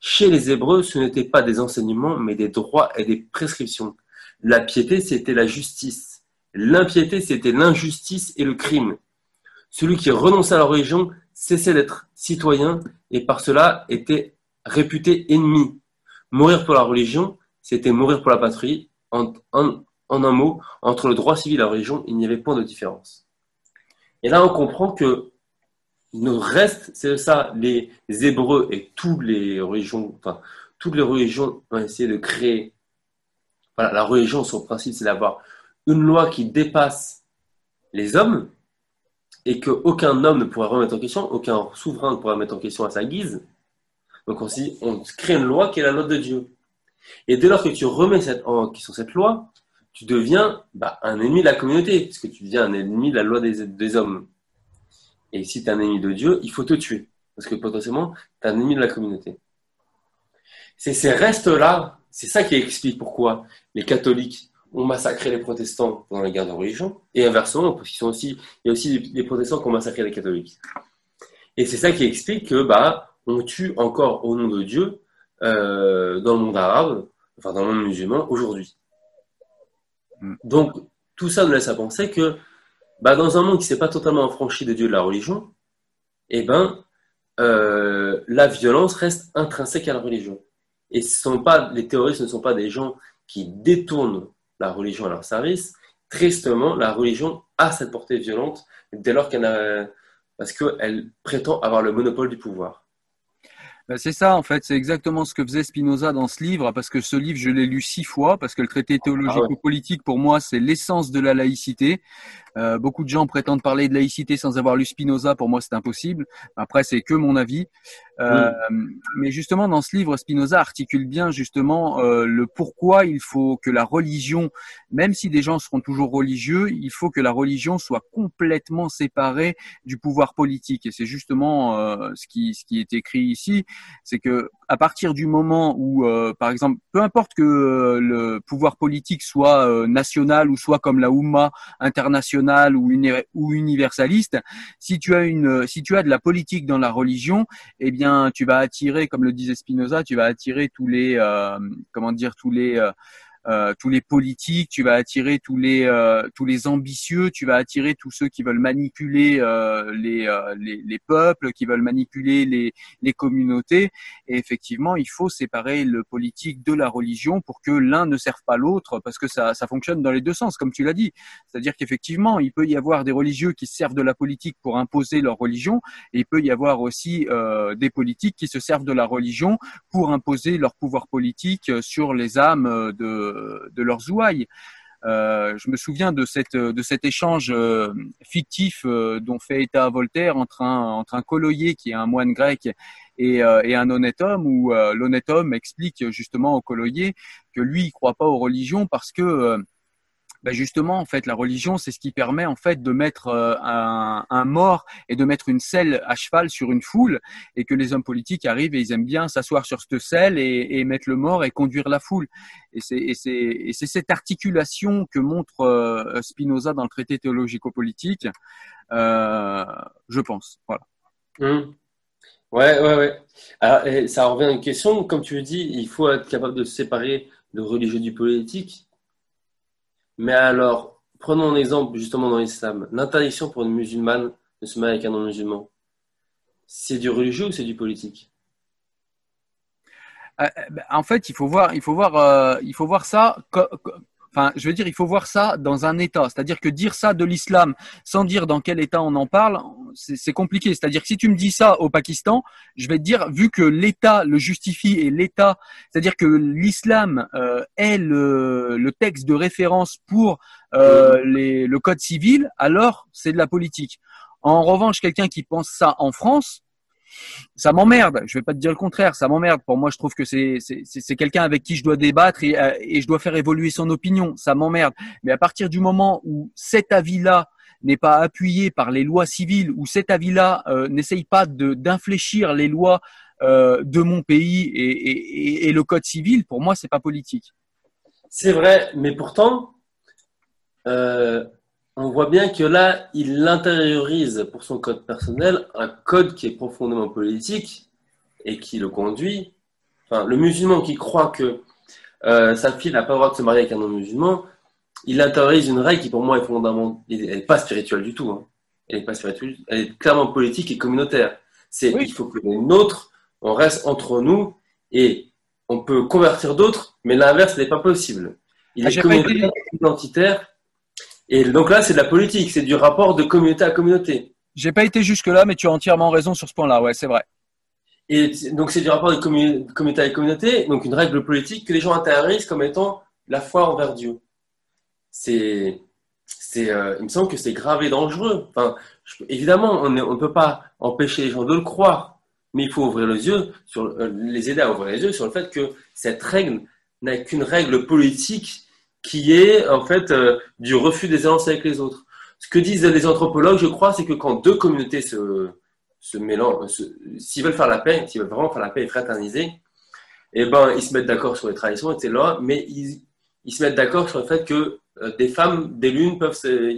[SPEAKER 2] chez les Hébreux, ce n'étaient pas des enseignements, mais des droits et des prescriptions. La piété, c'était la justice. L'impiété, c'était l'injustice et le crime. Celui qui renonçait à la religion cessait d'être citoyen et par cela était réputé ennemi. Mourir pour la religion, c'était mourir pour la patrie en, un mot, entre le droit civil et la religion, il n'y avait point de différence. Et là, on comprend que nous reste, c'est ça, les, Hébreux et toutes les religions, toutes les religions ont essayé de créer. La religion, son principe, c'est d'avoir une loi qui dépasse les hommes et qu'aucun homme ne pourrait remettre en question, aucun souverain ne pourrait remettre en question à sa guise. Donc on, on crée une loi qui est la loi de Dieu. Et dès lors que tu remets cette, en question cette loi, tu deviens bah, un ennemi de la communauté, puisque tu deviens un ennemi de la loi des, hommes. Et si tu es un ennemi de Dieu, il faut te tuer, parce que potentiellement, tu es un ennemi de la communauté. C'est ces restes-là, c'est ça qui explique pourquoi les catholiques ont massacré les protestants pendant la guerre de religion, et inversement, parce qu'ils sont aussi, il y a aussi des, protestants qui ont massacré les catholiques. Et c'est ça qui explique que bah, on tue encore au nom de Dieu euh, dans le monde arabe, enfin dans le monde musulman aujourd'hui. Mm. Donc tout ça nous laisse à penser que bah, dans un monde qui ne s'est pas totalement affranchi de Dieu de la religion, eh ben, euh, la violence reste intrinsèque à la religion. Et ce sont pas, les terroristes ne sont pas des gens qui détournent la religion à leur service. Tristement, la religion a cette portée violente dès lors qu'elle a, parce qu'elle prétend avoir le monopole du pouvoir.
[SPEAKER 1] Ben, c'est ça, en fait, c'est exactement ce que faisait Spinoza dans ce livre, parce que ce livre, je l'ai lu six fois, parce que le traité théologico-politique, pour moi, c'est l'essence de la laïcité. Euh, beaucoup de gens prétendent parler de laïcité sans avoir lu Spinoza. Pour moi, c'est impossible. Après, c'est que mon avis. Euh, mais justement, dans ce livre, Spinoza articule bien justement euh, le pourquoi il faut que la religion, même si des gens seront toujours religieux, il faut que la religion soit complètement séparée du pouvoir politique. Et c'est justement euh, ce qui ce qui est écrit ici, c'est que à partir du moment où, par exemple, peu importe que le pouvoir politique soit national ou soit comme la Oumma internationale ou, ou universaliste, si tu as une, si tu as de la politique dans la religion, eh bien, tu vas attirer, comme le disait Spinoza, tu vas attirer tous les, euh, comment dire, tous les euh, euh, tous les politiques, tu vas attirer tous les euh, tous les ambitieux, tu vas attirer tous ceux qui veulent manipuler euh, les, les, les peuples, qui veulent manipuler les les communautés. Et effectivement, il faut séparer le politique de la religion pour que l'un ne serve pas l'autre, parce que ça ça fonctionne dans les deux sens, comme tu l'as dit. C'est-à-dire qu'effectivement, il peut y avoir des religieux qui servent de la politique pour imposer leur religion, et il peut y avoir aussi des politiques qui se servent de la religion pour imposer leur pouvoir politique sur les âmes de de leurs ouailles. Euh, je me souviens de cette de cet échange euh, fictif euh, dont fait état Voltaire entre un entre un coloyer qui est un moine grec et, et un honnête homme où l'honnête homme explique justement au coloyer que lui il croit pas aux religions parce que bah, justement, en fait, la religion, c'est ce qui permet en fait de mettre euh, un, mort et de mettre une selle à cheval sur une foule, et que les hommes politiques arrivent et ils aiment bien s'asseoir sur cette selle et, et, mettre le mort et conduire la foule. Et c'est cette articulation que montre euh, Spinoza dans le traité théologico-politique, euh, je pense. Voilà.
[SPEAKER 2] Mmh. Ouais, ouais, ouais. Alors, ça revient à une question, comme tu le dis, il faut être capable de se séparer le religieux du politique. Mais alors, prenons un exemple justement dans l'islam. L'interdiction pour une musulmane de se marier avec un non-musulman, c'est du religieux ou c'est du politique?
[SPEAKER 1] Euh, euh, ben, En fait, il faut voir, il faut voir, euh, il faut voir ça Enfin, je veux dire, il faut voir ça dans un état. C'est-à-dire que dire ça de l'islam sans dire dans quel état on en parle, c'est compliqué. C'est-à-dire que si tu me dis ça au Pakistan, je vais te dire, vu que l'État le justifie et l'État, c'est-à-dire que l'islam euh, est le, le, texte de référence pour euh, les, le code civil, alors c'est de la politique. En revanche, quelqu'un qui pense ça en France, ça m'emmerde. Je vais pas te dire le contraire, ça m'emmerde. Pour moi, je trouve que c'est quelqu'un avec qui je dois débattre et, et je dois faire évoluer son opinion. Ça m'emmerde. Mais à partir du moment où cet avis-là n'est pas appuyé par les lois civiles, où cet avis-là euh, n'essaye pas d'infléchir les lois euh, de mon pays et, et, et, le code civil, pour moi, c'est pas politique.
[SPEAKER 2] C'est vrai, mais pourtant, euh, on voit bien que là, il intériorise pour son code personnel un code qui est profondément politique et qui le conduit. Enfin, le musulman qui croit que euh, sa fille n'a pas le droit de se marier avec un non-musulman, il intériorise une règle qui pour moi est fondamentale. Elle n'est pas spirituelle du tout. Hein. Elle n'est pas spirituelle. Elle est clairement politique et communautaire. C'est il faut que les nôtres, on reste entre nous et on peut convertir d'autres, mais l'inverse n'est pas possible. Il ah, est communautaire, identitaire et donc là, c'est de la politique, c'est du rapport de communauté à communauté.
[SPEAKER 1] J'ai pas été jusque-là, mais tu as entièrement raison sur ce point-là, ouais, c'est vrai.
[SPEAKER 2] Et donc c'est du rapport de communauté à communauté, donc une règle politique que les gens intériorisent comme étant la foi envers Dieu. C'est, c'est, euh, il me semble que c'est grave et dangereux. Enfin, évidemment, on ne peut pas empêcher les gens de le croire, mais il faut ouvrir les yeux sur, euh, les aider à ouvrir les yeux sur le fait que cette règle n'est qu'une règle politique qui est en fait euh, du refus des alliances avec les autres. Ce que disent les anthropologues, je crois, c'est que quand deux communautés se, se mélangent, s'ils veulent faire la paix, s'ils veulent vraiment faire la paix et fraterniser, eh ben, ils se mettent d'accord sur les traditions, etc. Mais ils, ils se mettent d'accord sur le fait que euh, des femmes, des lunes peuvent se,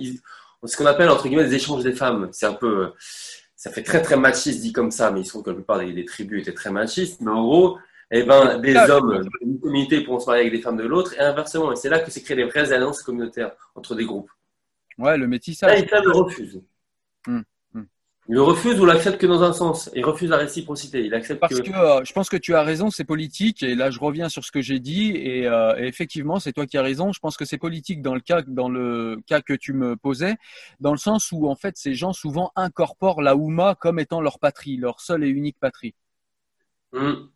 [SPEAKER 2] ce qu'on appelle entre guillemets des échanges des femmes. C'est un peu, ça fait très très machiste dit comme ça, mais il se trouve que la plupart des, tribus étaient très machistes. Mais en gros, eh ben, des hommes d'une communauté pourront se marier avec des femmes de l'autre et inversement. Et c'est là que s'est créé des vraies alliances communautaires entre des groupes.
[SPEAKER 1] Ouais, le métissage.
[SPEAKER 2] Là, le refuse. Il refuse ou l'accepte que dans un sens. Il refuse la réciprocité. Il accepte
[SPEAKER 1] Parce que, euh, je pense que tu as raison, c'est politique. Et là, je reviens sur ce que j'ai dit. Et, euh, effectivement, c'est toi qui as raison. Je pense que c'est politique dans le cas, dans le cas que tu me posais, dans le sens où en fait, ces gens souvent incorporent la Houma comme étant leur patrie, leur seule et unique patrie.
[SPEAKER 2] Hmm.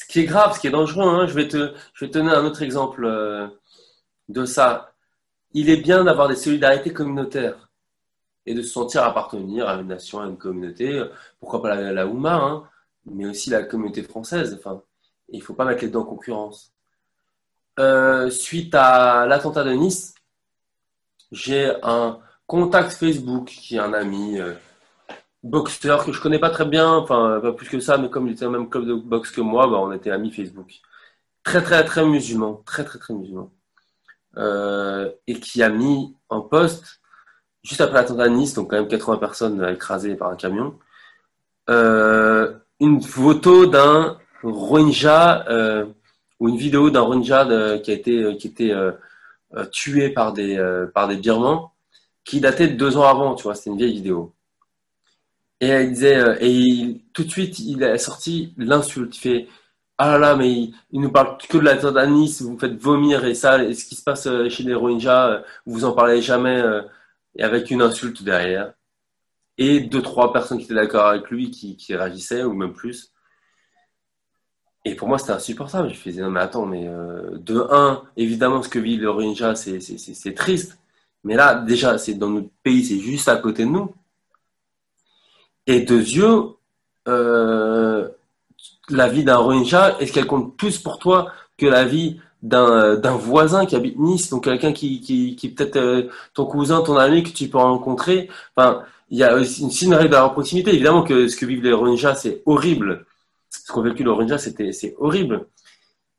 [SPEAKER 2] Ce qui est grave, ce qui est dangereux. Hein, je vais te, je vais te donner un autre exemple euh, de ça. Il est bien d'avoir des solidarités communautaires et de se sentir appartenir à une nation, à une communauté, pourquoi pas la, la Ouma, hein, mais aussi la communauté française. Enfin, il ne faut pas mettre les deux en concurrence. Euh, suite à l'attentat de Nice, j'ai un contact Facebook qui est un ami euh, boxeur que je connais pas très bien, enfin pas plus que ça, mais comme il était au même club de boxe que moi, bah, on était amis Facebook. Très très très musulman, très très très musulman, euh, et qui a mis en poste juste après l'attentat de Nice, donc quand même 80 personnes écrasées par un camion, euh, une photo d'un Rohingya euh, ou une vidéo d'un Rohingya qui a été qui était tué par des par des Birmans, qui datait de deux ans avant, tu vois, c'était une vieille vidéo. Et elle disait et tout de suite il a sorti l'insulte, il fait ah là là, mais il, nous parle que de l'attentat de Nice, vous me faites vomir et ça, et ce qui se passe chez les Rohingyas, vous en parlez jamais et avec une insulte derrière, et deux, trois personnes qui étaient d'accord avec lui qui, qui, réagissaient, ou même plus. Et pour moi, c'était insupportable. Je faisais, non, mais attends, mais euh, de un, évidemment, ce que vit le Rohingya, c'est triste. Mais là, déjà, c'est dans notre pays, c'est juste à côté de nous. Et de yeux, euh, la vie d'un Rohingya, est-ce qu'elle compte plus pour toi que la vie euh, d'un voisin qui habite Nice, donc quelqu'un qui, qui, peut-être euh, ton cousin, ton ami que tu peux rencontrer? Enfin, il y a aussi une, règle de la proximité. Évidemment que ce que vivent les Rohingyas, c'est horrible. Ce qu'ont vécu les Rohingyas, c'est horrible.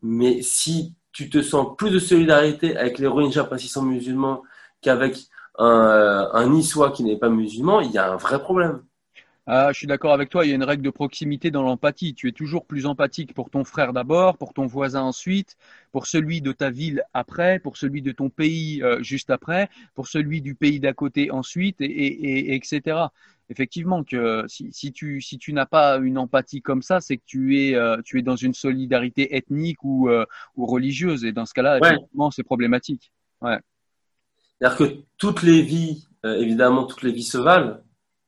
[SPEAKER 2] Mais si tu te sens plus de solidarité avec les Rohingyas parce qu'ils sont musulmans qu'avec un, euh, un Niçois qui n'est pas musulman, il y a un vrai problème.
[SPEAKER 1] Ah, je suis d'accord avec toi, il y a une règle de proximité dans l'empathie. Tu es toujours plus empathique pour ton frère d'abord, pour ton voisin ensuite, pour celui de ta ville après, pour celui de ton pays euh, juste après, pour celui du pays d'à côté ensuite, et, et, etc. Effectivement, que si, si tu, si tu n'as pas une empathie comme ça, c'est que tu es, euh, tu es dans une solidarité ethnique ou, euh, ou religieuse. Et dans ce cas-là, effectivement, c'est problématique. Ouais.
[SPEAKER 2] C'est-à-dire que toutes les vies, évidemment, toutes les vies se valent.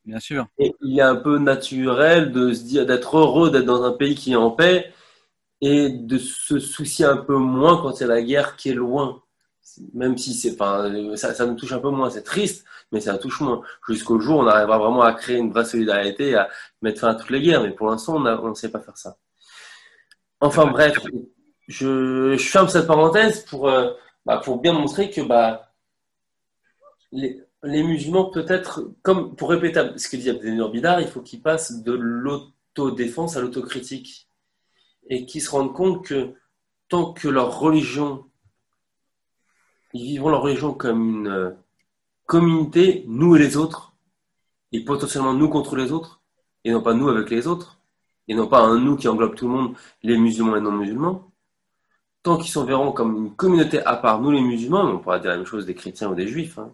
[SPEAKER 1] Bien sûr.
[SPEAKER 2] Et il est un peu naturel de se dire d'être heureux d'être dans un pays qui est en paix et de se soucier un peu moins quand c'est la guerre qui est loin. Même si c'est, enfin, ça, ça nous touche un peu moins, c'est triste, mais ça nous touche moins. Jusqu'au jour où on arrivera vraiment à créer une vraie solidarité, à mettre fin à toutes les guerres. Mais pour l'instant, on ne sait pas faire ça. Enfin bref, je, je ferme cette parenthèse pour, euh, bah, pour bien montrer que bah, les, les musulmans, peut-être, comme pour répéter ce que dit Abdelnour Bidar, il faut qu'ils passent de l'autodéfense à l'autocritique et qu'ils se rendent compte que tant que leur religion, ils vivront leur religion comme une euh, communauté, nous et les autres, et potentiellement nous contre les autres, et non pas nous avec les autres, et non pas un nous qui englobe tout le monde, les musulmans et non musulmans, tant qu'ils sont verront comme une communauté à part, nous les musulmans, on pourra dire la même chose des chrétiens ou des juifs, hein,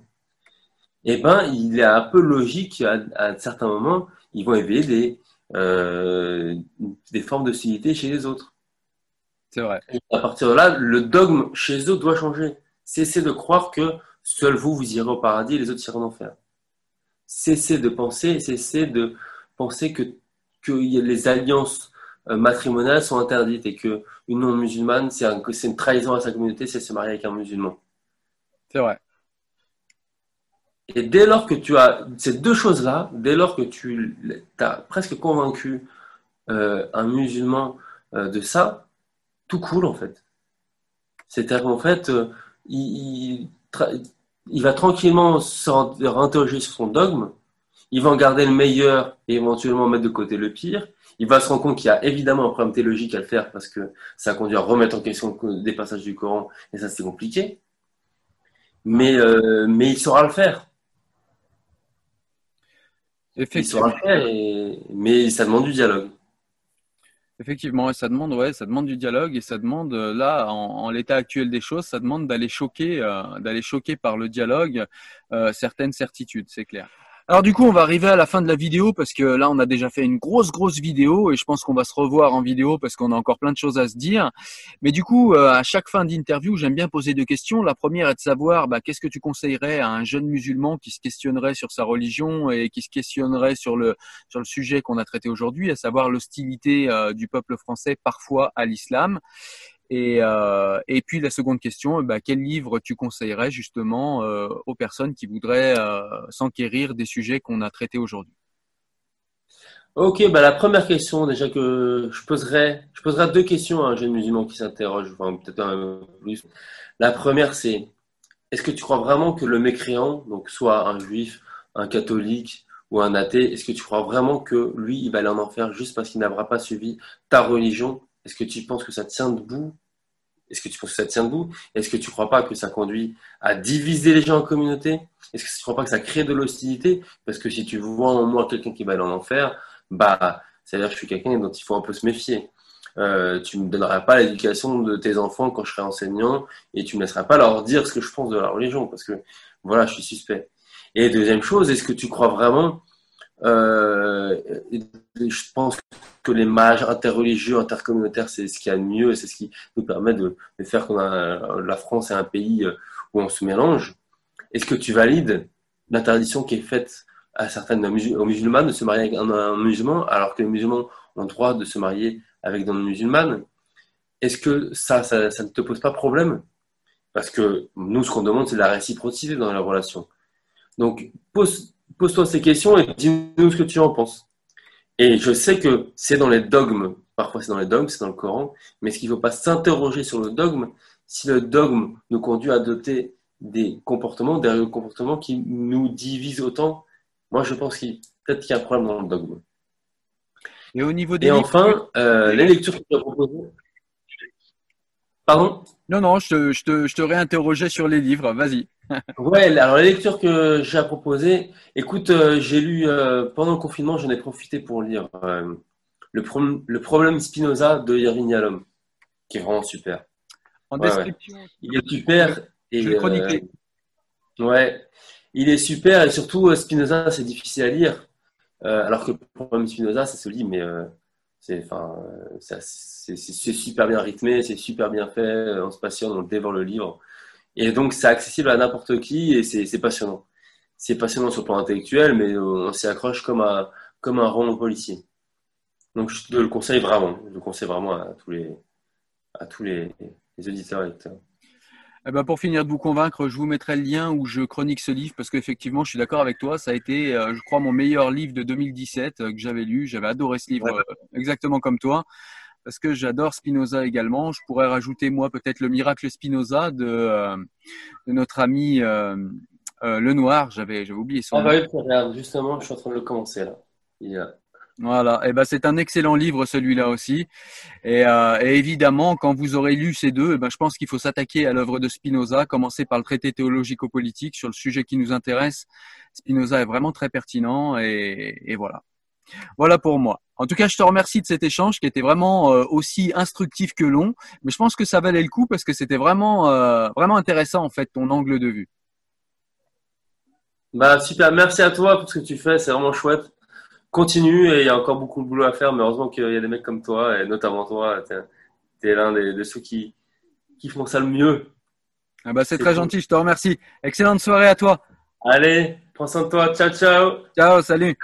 [SPEAKER 2] eh ben, il est un peu logique qu'à certains moments, ils vont éveiller des, euh, des formes de civilité chez les autres.
[SPEAKER 1] C'est vrai.
[SPEAKER 2] Et à partir de là, le dogme chez eux doit changer. Cessez de croire que seul vous, vous irez au paradis et les autres iront en enfer. Cessez de penser, cessez de penser que, que les alliances euh, matrimoniales sont interdites et que une non-musulmane, c'est une trahison à sa communauté, c'est se marier avec un musulman.
[SPEAKER 1] C'est vrai.
[SPEAKER 2] Et dès lors que tu as ces deux choses-là, dès lors que tu as presque convaincu euh, un musulman euh, de ça, tout coule en fait. C'est-à-dire qu'en fait, euh, il, il, va tranquillement se réinterroger sur son dogme, il va en garder le meilleur et éventuellement mettre de côté le pire. Il va se rendre compte qu'il y a évidemment un problème théologique à le faire parce que ça conduit à remettre en question des passages du Coran et ça c'est compliqué. Mais, mais il saura le faire Effectivement. mais ça demande du dialogue.
[SPEAKER 1] Effectivement, ça demande, ouais, ça demande du dialogue et ça demande, euh, là, en, l'état actuel des choses, ça demande d'aller choquer, euh, d'aller choquer par le dialogue euh, certaines certitudes, c'est clair. Alors du coup, on va arriver à la fin de la vidéo parce que là, on a déjà fait une grosse, grosse vidéo et je pense qu'on va se revoir en vidéo parce qu'on a encore plein de choses à se dire. Mais du coup, euh, à chaque fin d'interview, j'aime bien poser deux questions. La première est de savoir bah, qu'est-ce que tu conseillerais à un jeune musulman qui se questionnerait sur sa religion et qui se questionnerait sur le sur le sujet qu'on a traité aujourd'hui, à savoir l'hostilité euh, du peuple français parfois à l'islam? Et, euh, et puis la seconde question, bah, quel livre tu conseillerais justement euh, aux personnes qui voudraient euh, s'enquérir des sujets qu'on a traités aujourd'hui?
[SPEAKER 2] Ok, bah la première question déjà que je poserais, je poserai deux questions à un jeune musulman qui s'interroge, enfin peut-être un peu plus. La première c'est, est-ce que tu crois vraiment que le mécréant, donc soit un juif, un catholique ou un athée, est-ce que tu crois vraiment que lui, il va aller en enfer juste parce qu'il n'aura pas suivi ta religion? Est-ce que tu penses que ça tient debout? Est-ce que tu penses que ça tient debout? Est-ce que tu ne crois pas que ça conduit à diviser les gens en communauté? Est-ce que tu ne crois pas que ça crée de l'hostilité? Parce que si tu vois en moi quelqu'un qui va aller en enfer, bah, ça veut dire que je suis quelqu'un dont il faut un peu se méfier. Euh, tu ne me donneras pas l'éducation de tes enfants quand je serai enseignant et tu ne me laisseras pas leur dire ce que je pense de la religion parce que voilà, je suis suspect. Et deuxième chose, est-ce que tu crois vraiment euh, je pense que les mages interreligieux, intercommunautaires, c'est ce qui y a de mieux et c'est ce qui nous permet de, faire qu'on a la France est un pays euh, où on se mélange. Est-ce que tu valides l'interdiction qui est faite à certaines aux musulmanes de se marier avec un, musulman alors que les musulmans ont le droit de se marier avec une musulmane Est-ce que ça, ça, ne te pose pas problème? Parce que nous, ce qu'on demande, c'est la réciprocité dans la relation. Donc, pose, pose-toi ces questions et dis-nous ce que tu en penses. Et je sais que c'est dans les dogmes, parfois c'est dans les dogmes, c'est dans le Coran, mais est-ce qu'il ne faut pas s'interroger sur le dogme si le dogme nous conduit à adopter des comportements, des comportements qui nous divisent autant? Moi, je pense qu'il peut-être qu'il y a un problème dans le dogme.
[SPEAKER 1] Et au niveau des
[SPEAKER 2] Et enfin, euh, les lectures que tu as proposées. Pardon?
[SPEAKER 1] Non, non, je je te, je te réinterrogeais sur les livres. Vas-y
[SPEAKER 2] ouais, alors la lecture que j'ai à proposer, écoute, euh, j'ai lu euh, pendant le confinement, j'en ai profité pour lire euh, le, le, problème Spinoza de Yerin Yalom, qui est vraiment super.
[SPEAKER 1] En description.
[SPEAKER 2] Il est super.
[SPEAKER 1] Et, je vais
[SPEAKER 2] ouais, il est super et surtout Spinoza, c'est difficile à lire. alors que le problème Spinoza, ça se lit, mais c'est enfin, c'est super bien rythmé, c'est super bien fait, on se passionne, on dévore le livre. Et donc, c'est accessible à n'importe qui et c'est passionnant. C'est passionnant sur le plan intellectuel, mais on s'y accroche comme un, comme un roman policier. Donc, je te le conseille vraiment. Je le conseille vraiment à tous les, à tous les, auditeurs et lecteurs.
[SPEAKER 1] Eh ben pour finir de vous convaincre, je vous mettrai le lien où je chronique ce livre parce qu'effectivement, je suis d'accord avec toi. Ça a été, euh, je crois, mon meilleur livre de 2017 euh, que j'avais lu. J'avais adoré ce livre, euh, exactement comme toi parce que j'adore Spinoza également. Je pourrais rajouter moi peut-être le miracle Spinoza de, euh, notre ami euh, euh, Le Noir. J'avais j'avais oublié son
[SPEAKER 2] ah bah nom. justement, je suis en train de le commencer là.
[SPEAKER 1] Voilà, et eh ben c'est un excellent livre celui-là aussi. Et, évidemment, quand vous aurez lu ces deux, eh ben je pense qu'il faut s'attaquer à l'œuvre de Spinoza, commencer par le traité théologico-politique sur le sujet qui nous intéresse. Spinoza est vraiment très pertinent et voilà. Voilà pour moi. En tout cas, je te remercie de cet échange qui était vraiment euh, aussi instructif que long, mais je pense que ça valait le coup parce que c'était vraiment euh, vraiment intéressant en fait ton angle de vue.
[SPEAKER 2] Bah super, merci à toi pour ce que tu fais, c'est vraiment chouette. Continue et il y a encore beaucoup de boulot à faire, mais heureusement qu'il y a des mecs comme toi et notamment toi, tu es, l'un de ceux qui qui font ça le mieux.
[SPEAKER 1] Ah bah c'est très gentil, je te remercie. Excellente soirée à toi.
[SPEAKER 2] Allez, prends soin de toi. Ciao ciao.
[SPEAKER 1] Ciao, salut.